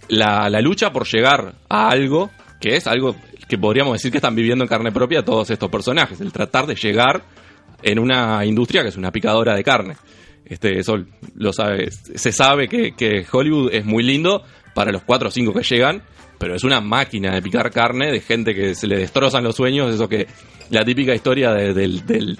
la, la lucha por llegar a algo que es algo que podríamos decir que están viviendo en carne propia todos estos personajes, el tratar de llegar en una industria que es una picadora de carne. Este, eso lo sabe, se sabe que, que Hollywood es muy lindo para los cuatro o cinco que llegan, pero es una máquina de picar carne, de gente que se le destrozan los sueños, eso que la típica historia de, del- del-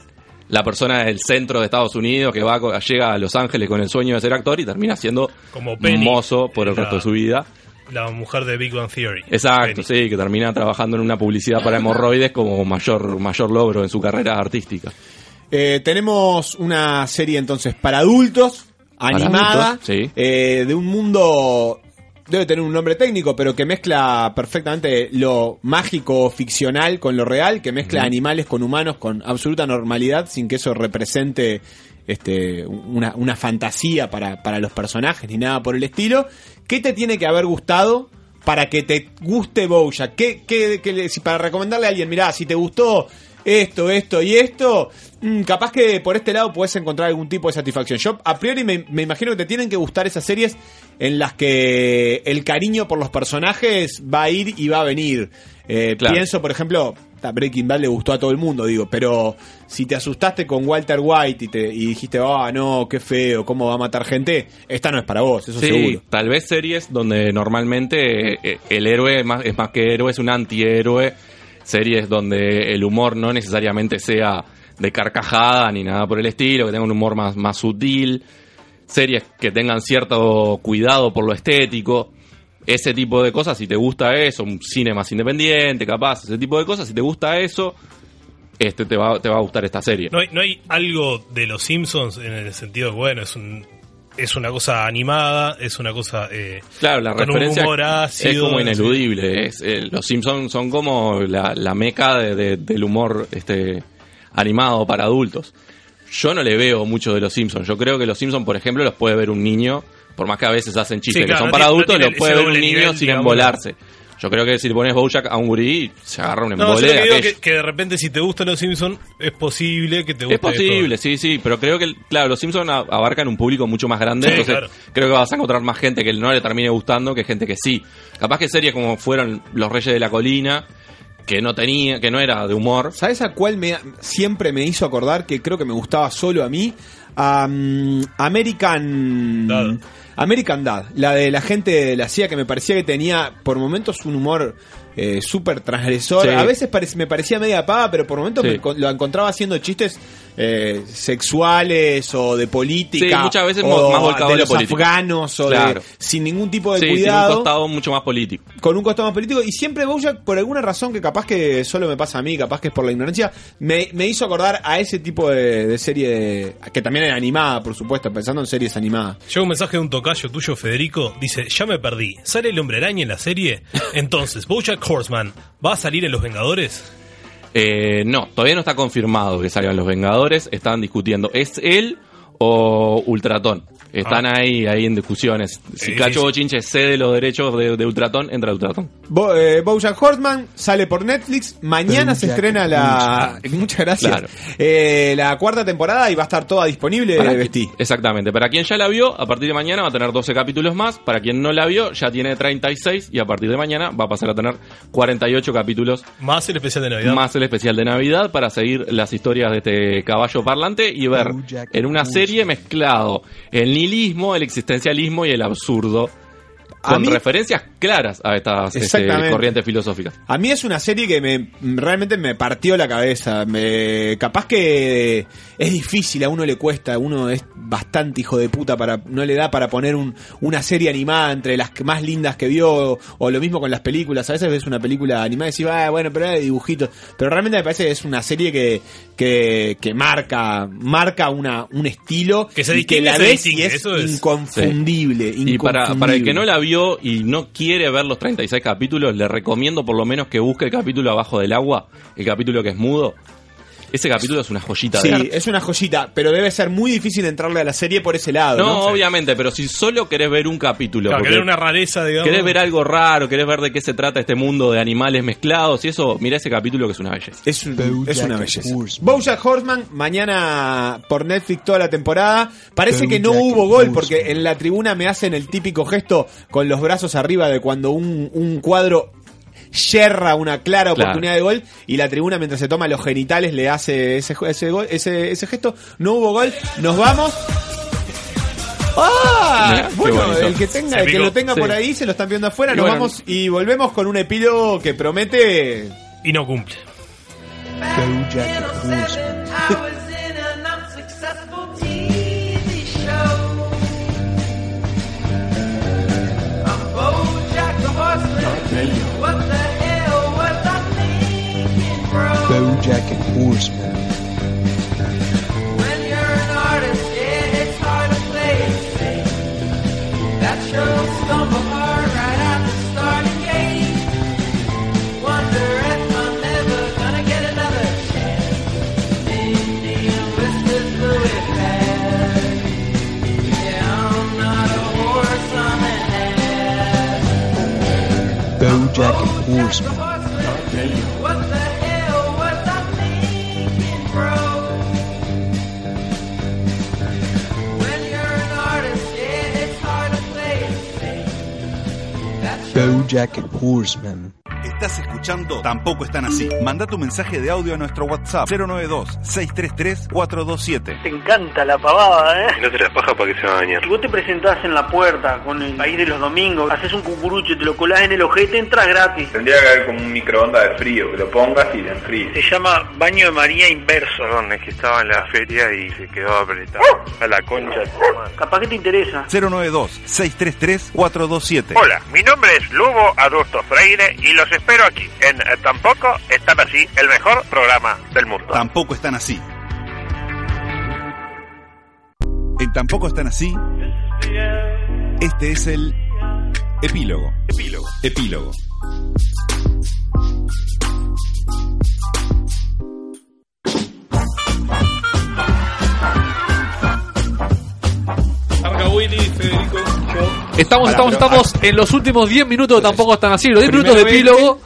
la persona del centro de Estados Unidos que va llega a Los Ángeles con el sueño de ser actor y termina siendo Como Penny, mozo por el la- resto de su vida. La mujer de Big Bang Theory. Exacto, sí, que termina trabajando en una publicidad para hemorroides como mayor, mayor logro en su carrera artística. Eh, tenemos una serie entonces para adultos, animada, adultos, sí. eh, de un mundo, debe tener un nombre técnico, pero que mezcla perfectamente lo mágico ficcional con lo real, que mezcla animales con humanos con absoluta normalidad, sin que eso represente este, una, una fantasía para, para los personajes ni nada por el estilo. ¿Qué te tiene que haber gustado? Para que te guste Bojack, ¿Qué, qué, qué si para recomendarle a alguien, mirá, si te gustó esto, esto y esto, mm, capaz que por este lado puedes encontrar algún tipo de satisfacción. Yo a priori me, me imagino que te tienen que gustar esas series en las que el cariño por los personajes va a ir y va a venir. Eh, Claro. Pienso, por ejemplo, a Breaking Bad le gustó a todo el mundo, digo, pero si te asustaste con Walter White y, te, y dijiste, ah, no, qué feo, cómo va a matar gente, esta no es para vos, eso sí, seguro. tal vez series donde normalmente eh, el héroe es más, es más que héroe, es un antihéroe. Series donde el humor no necesariamente sea de carcajada ni nada por el estilo, que tenga un humor más, más sutil. Series que tengan cierto cuidado por lo estético. Ese tipo de cosas, si te gusta eso, un cine más independiente, capaz, ese tipo de cosas, si te gusta eso, este te va, te va a gustar esta serie. ¿No hay, no hay algo de los Simpsons en el sentido bueno, es un es una cosa animada, es una cosa eh, Claro, la con un referencia humor ácido. es como ineludible. Es, eh, los Simpsons son como la, la meca de- de- del humor este animado para adultos. Yo no le veo mucho de los Simpsons. Yo creo que los Simpsons, por ejemplo, los puede ver un niño, por más que a veces hacen chistes Sí, claro, que son no para tiene- adultos, los puede ver un niño nivel, sin embolarse. Yo creo que si le pones Bojack a un gurí, se agarra un No, yo embole de que que, de repente si te gustan los Simpsons es posible que te guste Es posible, sí, sí, pero creo que, claro, los Simpsons abarcan un público mucho más grande, Sí, entonces claro. creo que vas a encontrar más gente que no le termine gustando que gente que sí. Capaz que series como fueron Los Reyes de la Colina, que no tenía, que no era de humor. ¿Sabes a cuál me, siempre me hizo acordar que creo que me gustaba solo a mí? Mm, American American Dad, la de la gente de la CIA que me parecía que tenía por momentos un humor eh, súper transgresor. Sí. A veces parec- me parecía media pava, pero por momentos Sí. me con- lo encontraba haciendo chistes eh, sexuales o de política. Sí, muchas veces o más volcado de los política. afganos o Claro. de, sin ningún tipo de Sí, cuidado un costado mucho más político. con un costado más político y siempre Bojack por alguna razón que capaz que solo me pasa a mí, capaz que es por la ignorancia, me, me hizo acordar a ese tipo de, de serie de- que también era animada, por supuesto, pensando en series animadas. Llega un mensaje de un tocayo tuyo, Federico. Dice: Ya me perdí. ¿Sale el hombre araña en la serie? Entonces, Bojack Horseman, ¿va a salir en Los Vengadores? Eh, no, todavía no está confirmado que salgan los Vengadores. Estaban discutiendo, ¿es él o Ultratón? Están ahí, ahí en discusiones. Si Sí, Cacho. Bochinche cede los derechos de, de Ultratón, entra Ultratón. Bo, eh, Bojack Horseman sale por Netflix. Mañana se estrena la. Muchas gracias. Claro. Eh, la cuarta temporada y va a estar toda disponible. Para Vestí. exactamente. Para quien ya la vio, a partir de mañana va a tener 12 capítulos más. Para quien no la vio, ya tiene 36 y a partir de mañana va a pasar a tener 48 capítulos Más el especial de Navidad. más el especial de Navidad para seguir las historias de este caballo parlante y ver en una serie mezclado el nihilismo, el existencialismo y el absurdo. A Con mí- referencias claras a estas este, corrientes filosóficas. A mí es una serie que me realmente me partió la cabeza. Me, capaz que es difícil, a uno le cuesta, uno es bastante hijo de puta para no le da para poner un- una serie animada entre las más lindas que vio o lo mismo con las películas. A veces ves una película animada y decís, ah, bueno, pero era de dibujitos. Pero realmente me parece que es una serie que, que, que marca marca una, un estilo Que se y que la se ves y es, eso es- inconfundible. Y para, para el que no la vio y no quiere ver los 36 capítulos, le recomiendo por lo menos que busque el capítulo abajo del agua, el capítulo que es mudo. Ese capítulo es una joyita Sí, de es una joyita, pero debe ser muy difícil entrarle a la serie por ese lado. No, No, obviamente, pero si solo querés ver un capítulo, Claro, querer una rareza, digamos. querés ver algo raro, querés ver de qué se trata este mundo de animales mezclados y eso, mira ese capítulo que es una belleza. Es, un- es una belleza. Bojack Horseman, mañana por Netflix toda la temporada. Parece que no hubo gol porque en la tribuna me hacen el típico gesto con los brazos arriba de cuando un, un cuadro yerra una clara Claro. oportunidad de gol y la tribuna mientras se toma los genitales le hace ese, ese, gol- ese, ese gesto. No hubo gol, nos vamos. ¡Ah! Bueno, el que tenga, el que lo tenga Sí. por ahí se lo están viendo afuera. Y nos bueno. vamos y volvemos con un epílogo que promete. Y no cumple. Bow Horseman. When you're an artist, yeah, it's hard to play it safe. That stumble hard right at the starting gate. Wonder if I'm ever gonna get another chance. Indian whispers Yeah, I'm not a horse, I'm an ass. Bojack Horseman. Bojack Horseman. Estás escuchando Tampoco están así. Manda tu mensaje de audio a nuestro WhatsApp 092-633-427. Te encanta la pavada, ¿eh? no te la paja para que se va a bañar. Si vos te presentás en la puerta con el país de los domingos, haces un cucurucho y te lo colás en el ojete, entras gratis. Tendría que haber como un microondas de frío, que lo pongas y le enfríes. Se llama baño de María inverso. Perdón, es que estaba en la feria y se quedó apretado. A la concha. de tu madre. Capaz que te interesa. 092-633-427. Hola, mi nombre es Lugo Adulto Freire y los espero aquí, en eh, Tampoco Están Así, el mejor programa del mundo. Tampoco están así. En Tampoco están así. Este es el epílogo. Epílogo. Epílogo. Arca Willy, Federico. Estamos, Pará, estamos, estamos en los últimos 10 minutos, tampoco están así. Los 10 minutos de epílogo.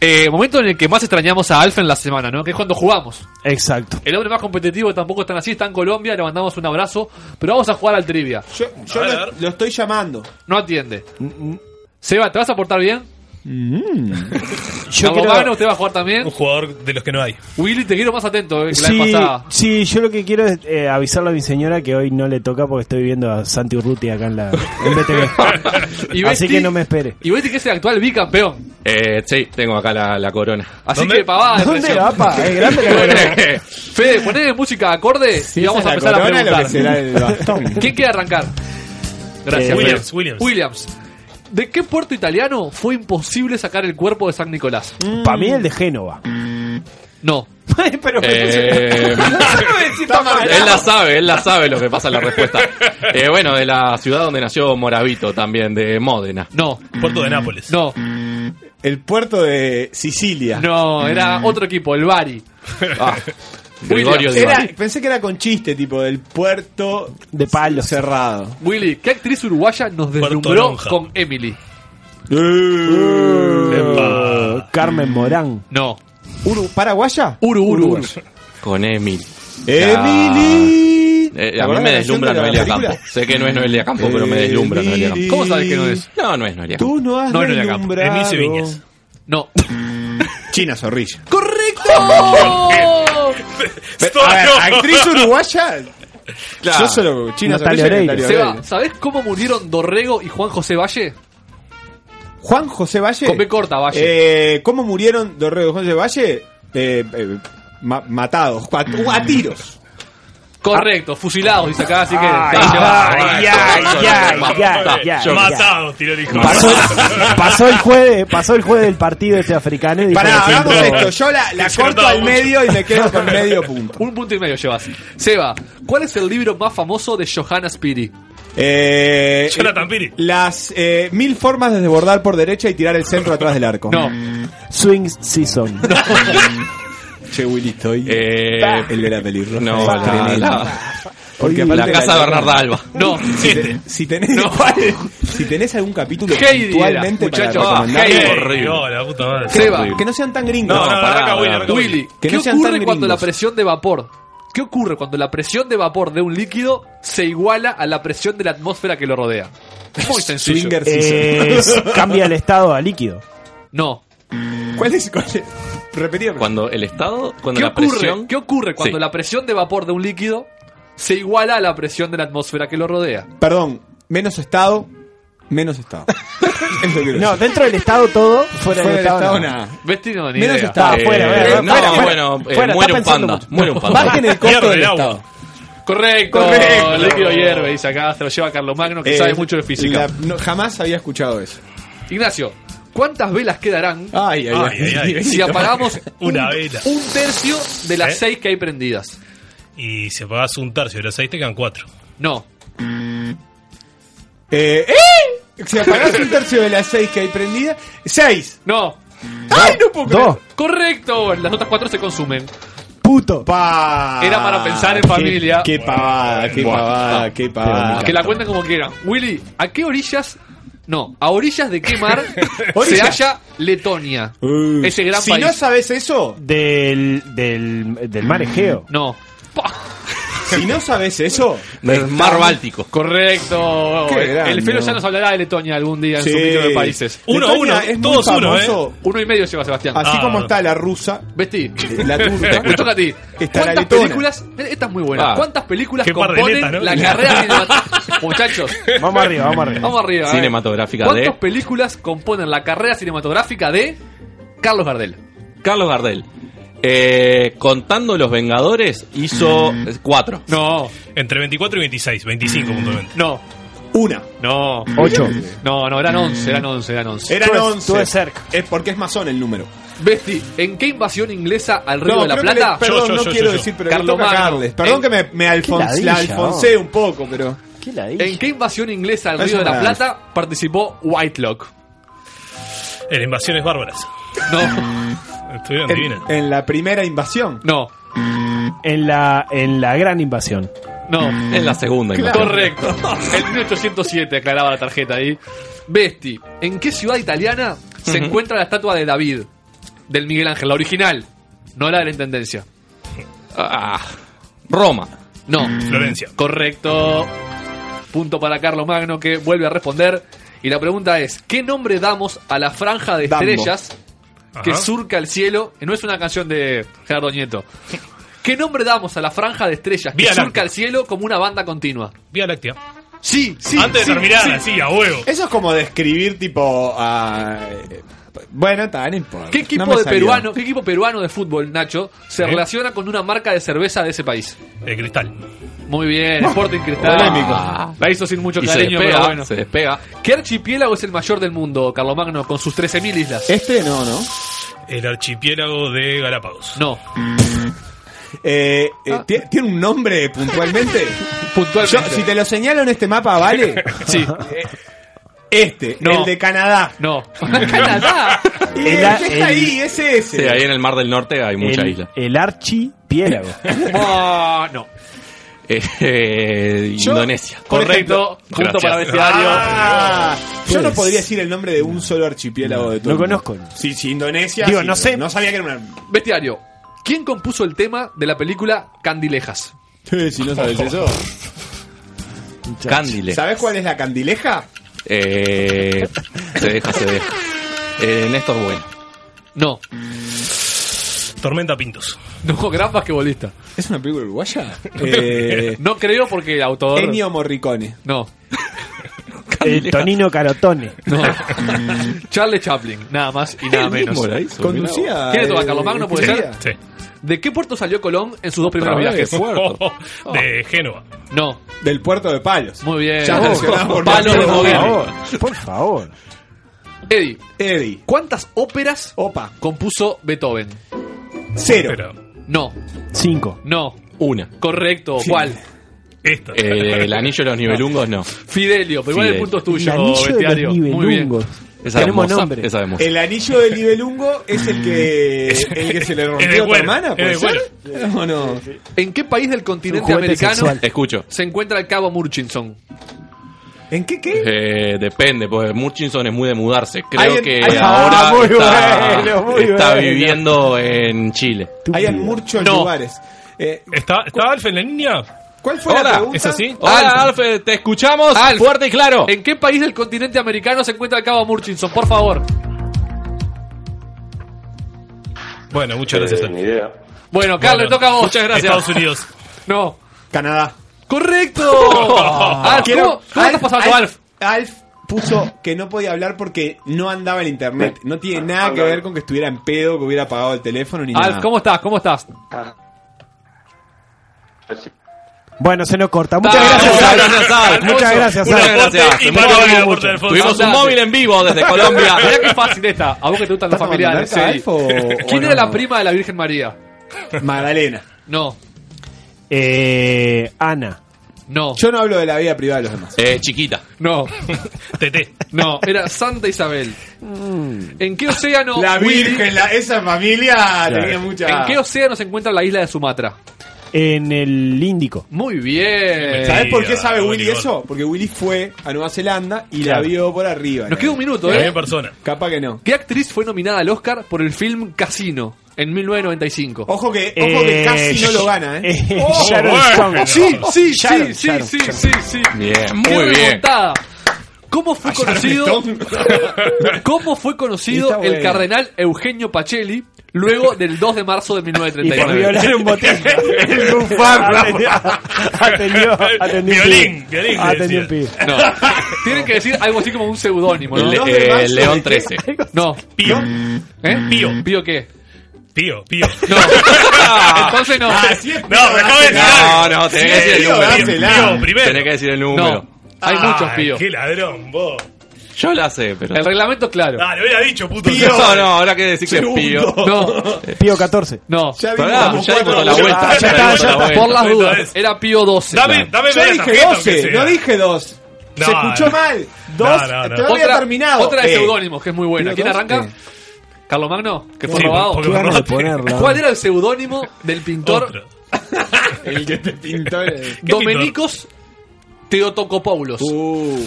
Eh, momento en el que más extrañamos a Alfa en la semana, ¿no? Que es cuando jugamos. Exacto. El hombre más competitivo tampoco están así, está en Colombia, le mandamos un abrazo, pero vamos a jugar al trivia. Yo, yo lo, lo estoy llamando. No atiende. Seba, ¿te vas a portar bien? Yo Carlos quiero- ¿usted va a jugar también? Un jugador de los que no hay. Willy, te quiero más atento eh, que la vez Sí, pasada. sí, yo lo que quiero es eh, avisarle a mi señora que hoy no le toca porque estoy viendo a Santi Urruti acá en la en BTV. Y Así Besti- que no me espere. Y Betty que es el actual bicampeón. Eh, sí, tengo acá la, la corona. Así que pavada. de ¿Dónde va, pa? Es grande la corona. Fede, poné música acorde y vamos a la empezar a lo preguntar. que será el bastón. ¿Quién quiere arrancar? Gracias. Eh, Williams. Williams. Williams. ¿De qué puerto italiano fue imposible sacar el cuerpo de San Nicolás? Para mí el de Génova. No. Pero Eh, él la sabe, él la sabe lo que pasa en la respuesta. Eh, bueno, de la ciudad donde nació Moravito también, de Módena. No. Puerto de Nápoles. No. El puerto de Sicilia. No, era otro equipo, el Bari. Ah, Gregorio Era- pensé que era con chiste, tipo del puerto de palo cerrado. Willy, ¿qué actriz uruguaya nos deslumbró Lonja. con Emily? Uh, Carmen Morán. No. Uru, ¿Paraguaya? Uru, Uru, Uru. Con Emily. Emily. Eh, ¿Te a mí me deslumbra de Noelia? Campo. Sé que no es Noelia Campo, pero me deslumbra Noelia Campo. ¿Cómo sabes que no es? No, no es Noelia Campo. Tú no has No, no, no, acá. deslumbrado. Emilce Viñas. No. China Zorrilla. ¡Correcto! A ver, actriz uruguaya. Claro. Yo solo China Natalia Oreiro. Natalia Seba. ¿sabés cómo murieron Dorrego y Juan José Valle? Juan José Valle. Con B corta, Valle. Eh, ¿Cómo murieron Dorrego y José Valle? Eh, eh, ma- matados. A, a tiros. Correcto, fusilados, dice acá, así que. Ay, está, lleva- ay, ay, ay, ay, ay, ay. Matados, tiró el hijo. Pasó, pasó el juez, pasó el juez del partido este africano y dijo Pará, hagamos esto. Yo la, corto al mucho. medio y me quedo con medio punto. Un punto y medio llevas. Seba, ¿cuál es el libro más famoso de Johanna Spiri? Eh, Jonathan Piri. Las eh, mil formas de desbordar por derecha y tirar el centro atrás del arco. No. Swing Season. Che, Willy, estoy. Eh, el de la pelirroja. no, es la, la- Porque la aparte casa de Bernarda Alba. No. Si, te- si tenés, si tenés algún capítulo puntualmente era, para muchacho, ah, horrible. No, la puta madre. Seba, que no sean tan gringos. No, no, arranca Willy, Que ¿qué no sean ocurre tan cuando la gringos. presión de vapor? ¿Qué ocurre cuando la presión de vapor de un líquido se iguala a la presión de la atmósfera que lo rodea? Muy sencillo. Eh, cambia el estado a líquido. No. ¿Cuál es? Cuál es? Cuando el estado, cuando ¿Qué la ocurre, presión. ¿Qué ocurre cuando Sí. la presión de vapor de un líquido se iguala a la presión de la atmósfera que lo rodea? Perdón, menos estado, menos estado. Es lo que No, dentro del estado todo, fuera, Fuera del estado, nada. nada. Vestido ni Menos idea. estado. Eh, fuera, fuera, no, fuera, fuera. bueno, eh, Fuera, muere está un panda. mucho. Muere un panda. Bajen el costo del el agua. estado. Correcto, Correcto. el líquido hierve, dice acá, se lo lleva Carlos Magno, que Eh, sabe mucho de física. la- no, jamás había escuchado eso. Ignacio, ¿cuántas velas quedarán Ay, ay, Ay, ay. ay, ay. si apagamos Una un, vela. un tercio de las ¿Eh? seis que hay prendidas? Y si apagás un tercio de los seis, te quedan cuatro. No. Eh, ¿eh? Si apagás un tercio de las seis que hay prendida, seis. No. ¡Ay, no puedo creer! Dos. Correcto, las otras cuatro se consumen. Puto. Pa. Era para pensar en Qué- familia. Qué, pavada, qué pavada, qué pavada. Que la cuenten como quieran. Willy, ¿a qué orillas? No, ¿a orillas de qué mar se halla Letonia? Uh, Ese gran si país. no sabes eso, Del, del, del mar Egeo. No. Si no sabes eso, Del mar Báltico. Correcto. Qué El- el Felo ya nos hablará de Letonia algún día en su micro de países. Uno uno, es todos uno, ¿eh? famoso, Uno y medio lleva Sebastián. Así Ah, como está la rusa, Vestí. la turca. Me toca a ti. ¿Cuántas películas? Esta es muy buena. Ah. ¿Cuántas películas componen letas, ¿no? la carrera cinematográfica? Muchachos, Vamos arriba, vamos arriba. vamos arriba. eh. Cinematográfica ¿Cuántas de películas componen la carrera cinematográfica de Carlos Gardel? Carlos Gardel. Eh, contando Los Vengadores, hizo eh, cuatro. No, Entre 24 y 26, 25 puntualmente. no, Una. no. Ocho. No, no, eran 11, eran 11, eran 11. Eran Tuve- 11. tuve cerca. Es porque es masón el número. Besti, ¿en qué invasión inglesa al Río No, de la creo que Plata? le- perdón, Yo, yo, no yo, quiero yo, yo. decir, pero Carlos toca a Magno. Carles. Perdón En- que me, me alfon- ladilla, la alfoncé un poco, pero. ¿Qué ladilla? ¿En qué invasión inglesa al Eso Río de la Plata participó Whitelock? En invasiones bárbaras. No, Estuvieron En, en la primera invasión. no, En la, en la gran invasión. no. En la segunda. imagino. Correcto. En 1807 aclaraba la tarjeta ahí. Besti, ¿en qué ciudad italiana se encuentra la estatua de David? Del Miguel Ángel, la original, no la de la Intendencia. Ah, Roma. No. Florencia. Correcto. Punto para Carlos Magno que vuelve a responder. Y la pregunta es, ¿qué nombre damos a la franja de Dambo. Que surca el cielo? No es una canción de Gerardo Nieto. ¿Qué nombre damos a la franja de estrellas que Vía surca Láctea. el cielo como una banda continua? Vía Láctea. Sí, sí. Antes sí, de terminar, sí. así, a huevo. Eso es como describir tipo a... eh, Bueno, está, no importa. ¿Qué equipo No de peruano, qué equipo peruano de fútbol, Nacho, se Sí. relaciona con una marca de cerveza de ese país? El cristal. Muy bien, Sporting Cristal. Polémico. La hizo sin mucho Y se cariño, despega, pero bueno. se despega. ¿Qué archipiélago es el mayor del mundo, Carlomagno, con sus 13.000 islas? Este no, ¿no? El archipiélago de Galápagos. No. Eh, eh, Ah. ¿tie- ¿Tiene un nombre puntualmente? Puntualmente. Yo, si te lo señalo en este mapa, ¿vale? Sí. Este, No. el de Canadá. No. ¿Canadá? Y El- el, que está el- ahí, es ese. Sí, ahí en el Mar del Norte hay mucha el, isla. el archipiélago. Ah, no. Eh, eh, Yo- Indonesia. Correcto. Punto Gracias. para bestiario. Ah, yo no Pues- podría decir el nombre de un solo archipiélago de todo. No conozco. Sí, sí, Indonesia. Digo, sí, no sé. No sabía que era una. Bestiario. ¿Quién compuso el tema de la película Candilejas? si no sabes eso. Cándile. ¿Sabes cuál es la candileja? Eh, se deja, se deja. Eh, Néstor Bueno. No. Tormenta Pintos. No, gran basquetbolista. ¿Es una película uruguaya? Eh, No creo porque el autor. Ennio Morricone. No. El Tonino Carotone. No. Charlie Chaplin, nada más y nada menos. Conducía. ¿Quién eh, ¿Carlomagno puede ser? Sí. ¿De qué puerto salió Colón en sus dos primeros viajes? Puerto. de Génova. No. Del puerto de Palos. Muy bien. Ya Oh, por Palos de Moguer. Por favor. Por favor. Eddie, Eddie. ¿cuántas óperas Opa. compuso Beethoven? Cero. No. Cinco. No. Una. Correcto. Sí. ¿Cuál? Esta. Eh, el anillo de los nivelungos, no. Fidelio. Pero igual el punto es El tuyo, anillo de bestiario. los Muy bien. nivelungos. Esa Tenemos de nombre. Esa de. El anillo del Nibelungo es el que el que se le rompió de a tu hermana, ¿puede de ser? ¿O no? ¿En qué país del continente americano sexual. Escucho. se encuentra el cabo Murchison? ¿En qué qué? Eh, depende, porque Murchison es muy de mudarse. Creo que hay- ahora Ah, muy está, bueno, muy está bueno. viviendo en Chile. Hay en muchos No. lugares. Eh, ¿Está, ¿Está Alf en la línea? ¿Cuál fue la Hola, pregunta? ¿Es así? Hola, Alf, te escuchamos Alf. fuerte y claro. ¿En qué país del continente americano se encuentra el cabo Murchison? Por favor. Bueno, muchas gracias. Alf. Bueno, Carlos, Bueno, le toca a vos. Muchas gracias. Estados Unidos. No. Canadá. ¡Correcto! Alf, Quiero- ¿cómo, cómo estás pasando, Alf? Alf puso que no podía hablar porque no andaba el internet. No tiene nada que ver con que estuviera en pedo, que hubiera apagado el teléfono ni Alf, nada. ¿cómo estás? ¿Cómo estás? Bueno, se nos corta. Muchas gracias, muchas gracias. Muchas gracias. Tuvimos un móvil en vivo desde Colombia. Mirá qué fácil esta. A vos que te gustan los ¿Estás familiares. sí. o- ¿Quién o era no? la prima de la Virgen María? Magdalena. No. Eh, Ana. No. Yo no hablo de la vida privada de los demás. Eh, chiquita. No. Tete. No. Era Santa Isabel. ¿En qué océano? La Willy- Virgen, la- esa familia tenía mucha... ¿En qué océano se encuentra la isla de Sumatra? En el Índico. Muy bien. ¿Sabes por qué sabe Willy Willy eso? Porque Willy fue a Nueva Zelanda y Claro. la vio por arriba. Nos queda un minuto, La ¿eh? misma persona. Capaz que no. ¿Qué actriz fue nominada al Oscar por el film Casino en 1995? Ojo que, ojo que Eh, casi no lo gana, ¿eh? eh, Oh, Sharon bueno. Stone. Sí, sí, Sharon, sí, Sharon, sí, Sharon. sí, sí. Bien, Qué muy bien. remontada. ¿Cómo fue conocido? ¿Cómo fue conocido Está el bueno. cardenal Eugenio Pacelli luego del 2 de marzo de Y por 1939? violar un botín. El bufardo. Atendió, atendió un Violín, violín, Atendió un decía. pibe. No. Tienen que decir algo así como un seudónimo, ¿no? Le- eh, León ¿de qué? 13. No. Pío. ¿Eh? Pío. ¿Pío qué? Pío, pío. No. Entonces no. Es, No, me acabo de decir No, algo. no, tenés que decir el Pío, número. Pío, primero. Tenés que decir el número. No. Hay Ay, muchos píos. Qué ladrón, vos. Yo la sé, pero. El reglamento es claro. Ah, lo hubiera dicho, puto. No, no, ahora que decir que es pío. No. Pío 14. No. Ya Pará, vimos como ya dimos cuatro la opciones. vuelta. Ah, ya ya está, dimos ya la está. vuelta. Por las dudas. Era Pío 12. Dame, dame Yo media dije tarjeta, aunque 12, sea. no dije 2. No, Se escuchó no. mal. No, 2, no, no. te lo había Otra, terminado. otra de Eh, seudónimos, que es muy buena. Pío ¿Quién arranca? eh. Carlos Magno, que fue Sí, robado. porque de ponerla. ¿Cuál era el seudónimo del pintor Otro. El que te pintó. el- Domenicos Teotocopoulos? Uh,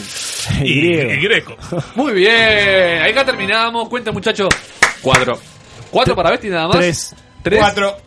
Y, Griego. y Greco. Muy bien, acá terminamos. Cuenta, muchachos. Cuatro. Cuatro para Besti nada más. Tres. Tres. 4.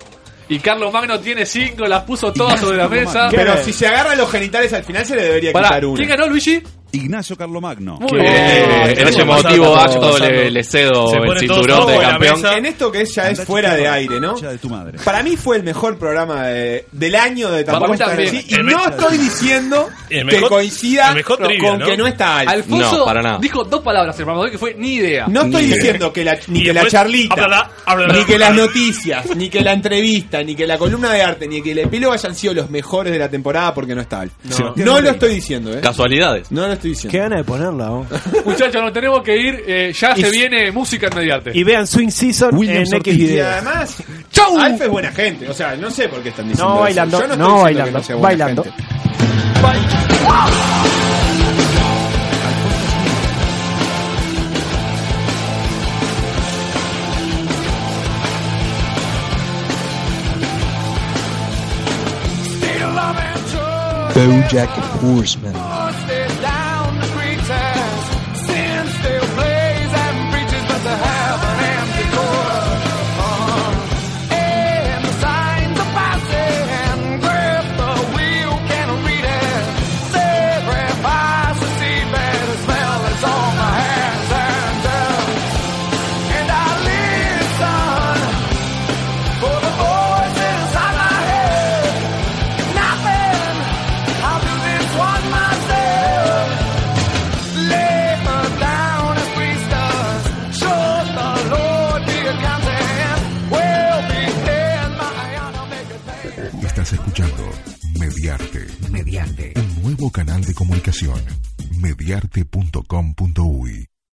Y Carlos Magno tiene cinco, las puso todas sobre la mesa. Pero si se agarran los genitales al final se le debería Pará, quitar uno. ¿Quién ganó, Luigi? Ignacio Carlomagno. Muy bien. Eh, en ese emotivo acto le, le cedo Se el cinturón de campeón. En esto que es- ya es fuera de aire, ¿no? de tu madre. Para mí fue el mejor programa de- del año de Tampoco está así. Y El no estoy diciendo que coincida con, trivia, con ¿no? que no está Alf. Alfonso No, para nada. dijo dos palabras el programa de hoy que fue ni idea. No estoy diciendo que la, ni que la charlita, háblala, háblala. ni que las noticias, ni que la entrevista, ni que la columna de arte, ni que el epílogo hayan sido los mejores de la temporada porque no está Alf. No, No. lo estoy diciendo, ¿eh? Casualidades. No lo estoy diciendo. Qué gana de ponerla, ¿no? Muchachos, nos tenemos que ir. eh, ya Y se viene música en Mediarte. Y vean Swing Season Williams en X Ortiz. Y videos. además, ¡Chau! Alf es buena gente. O sea, no sé por qué están diciendo No eso. bailando, Yo no, no estoy diciendo bailando, que no sea buena bailando. gente. Bojack Horseman. Canal de comunicación. Mediarte.com.uy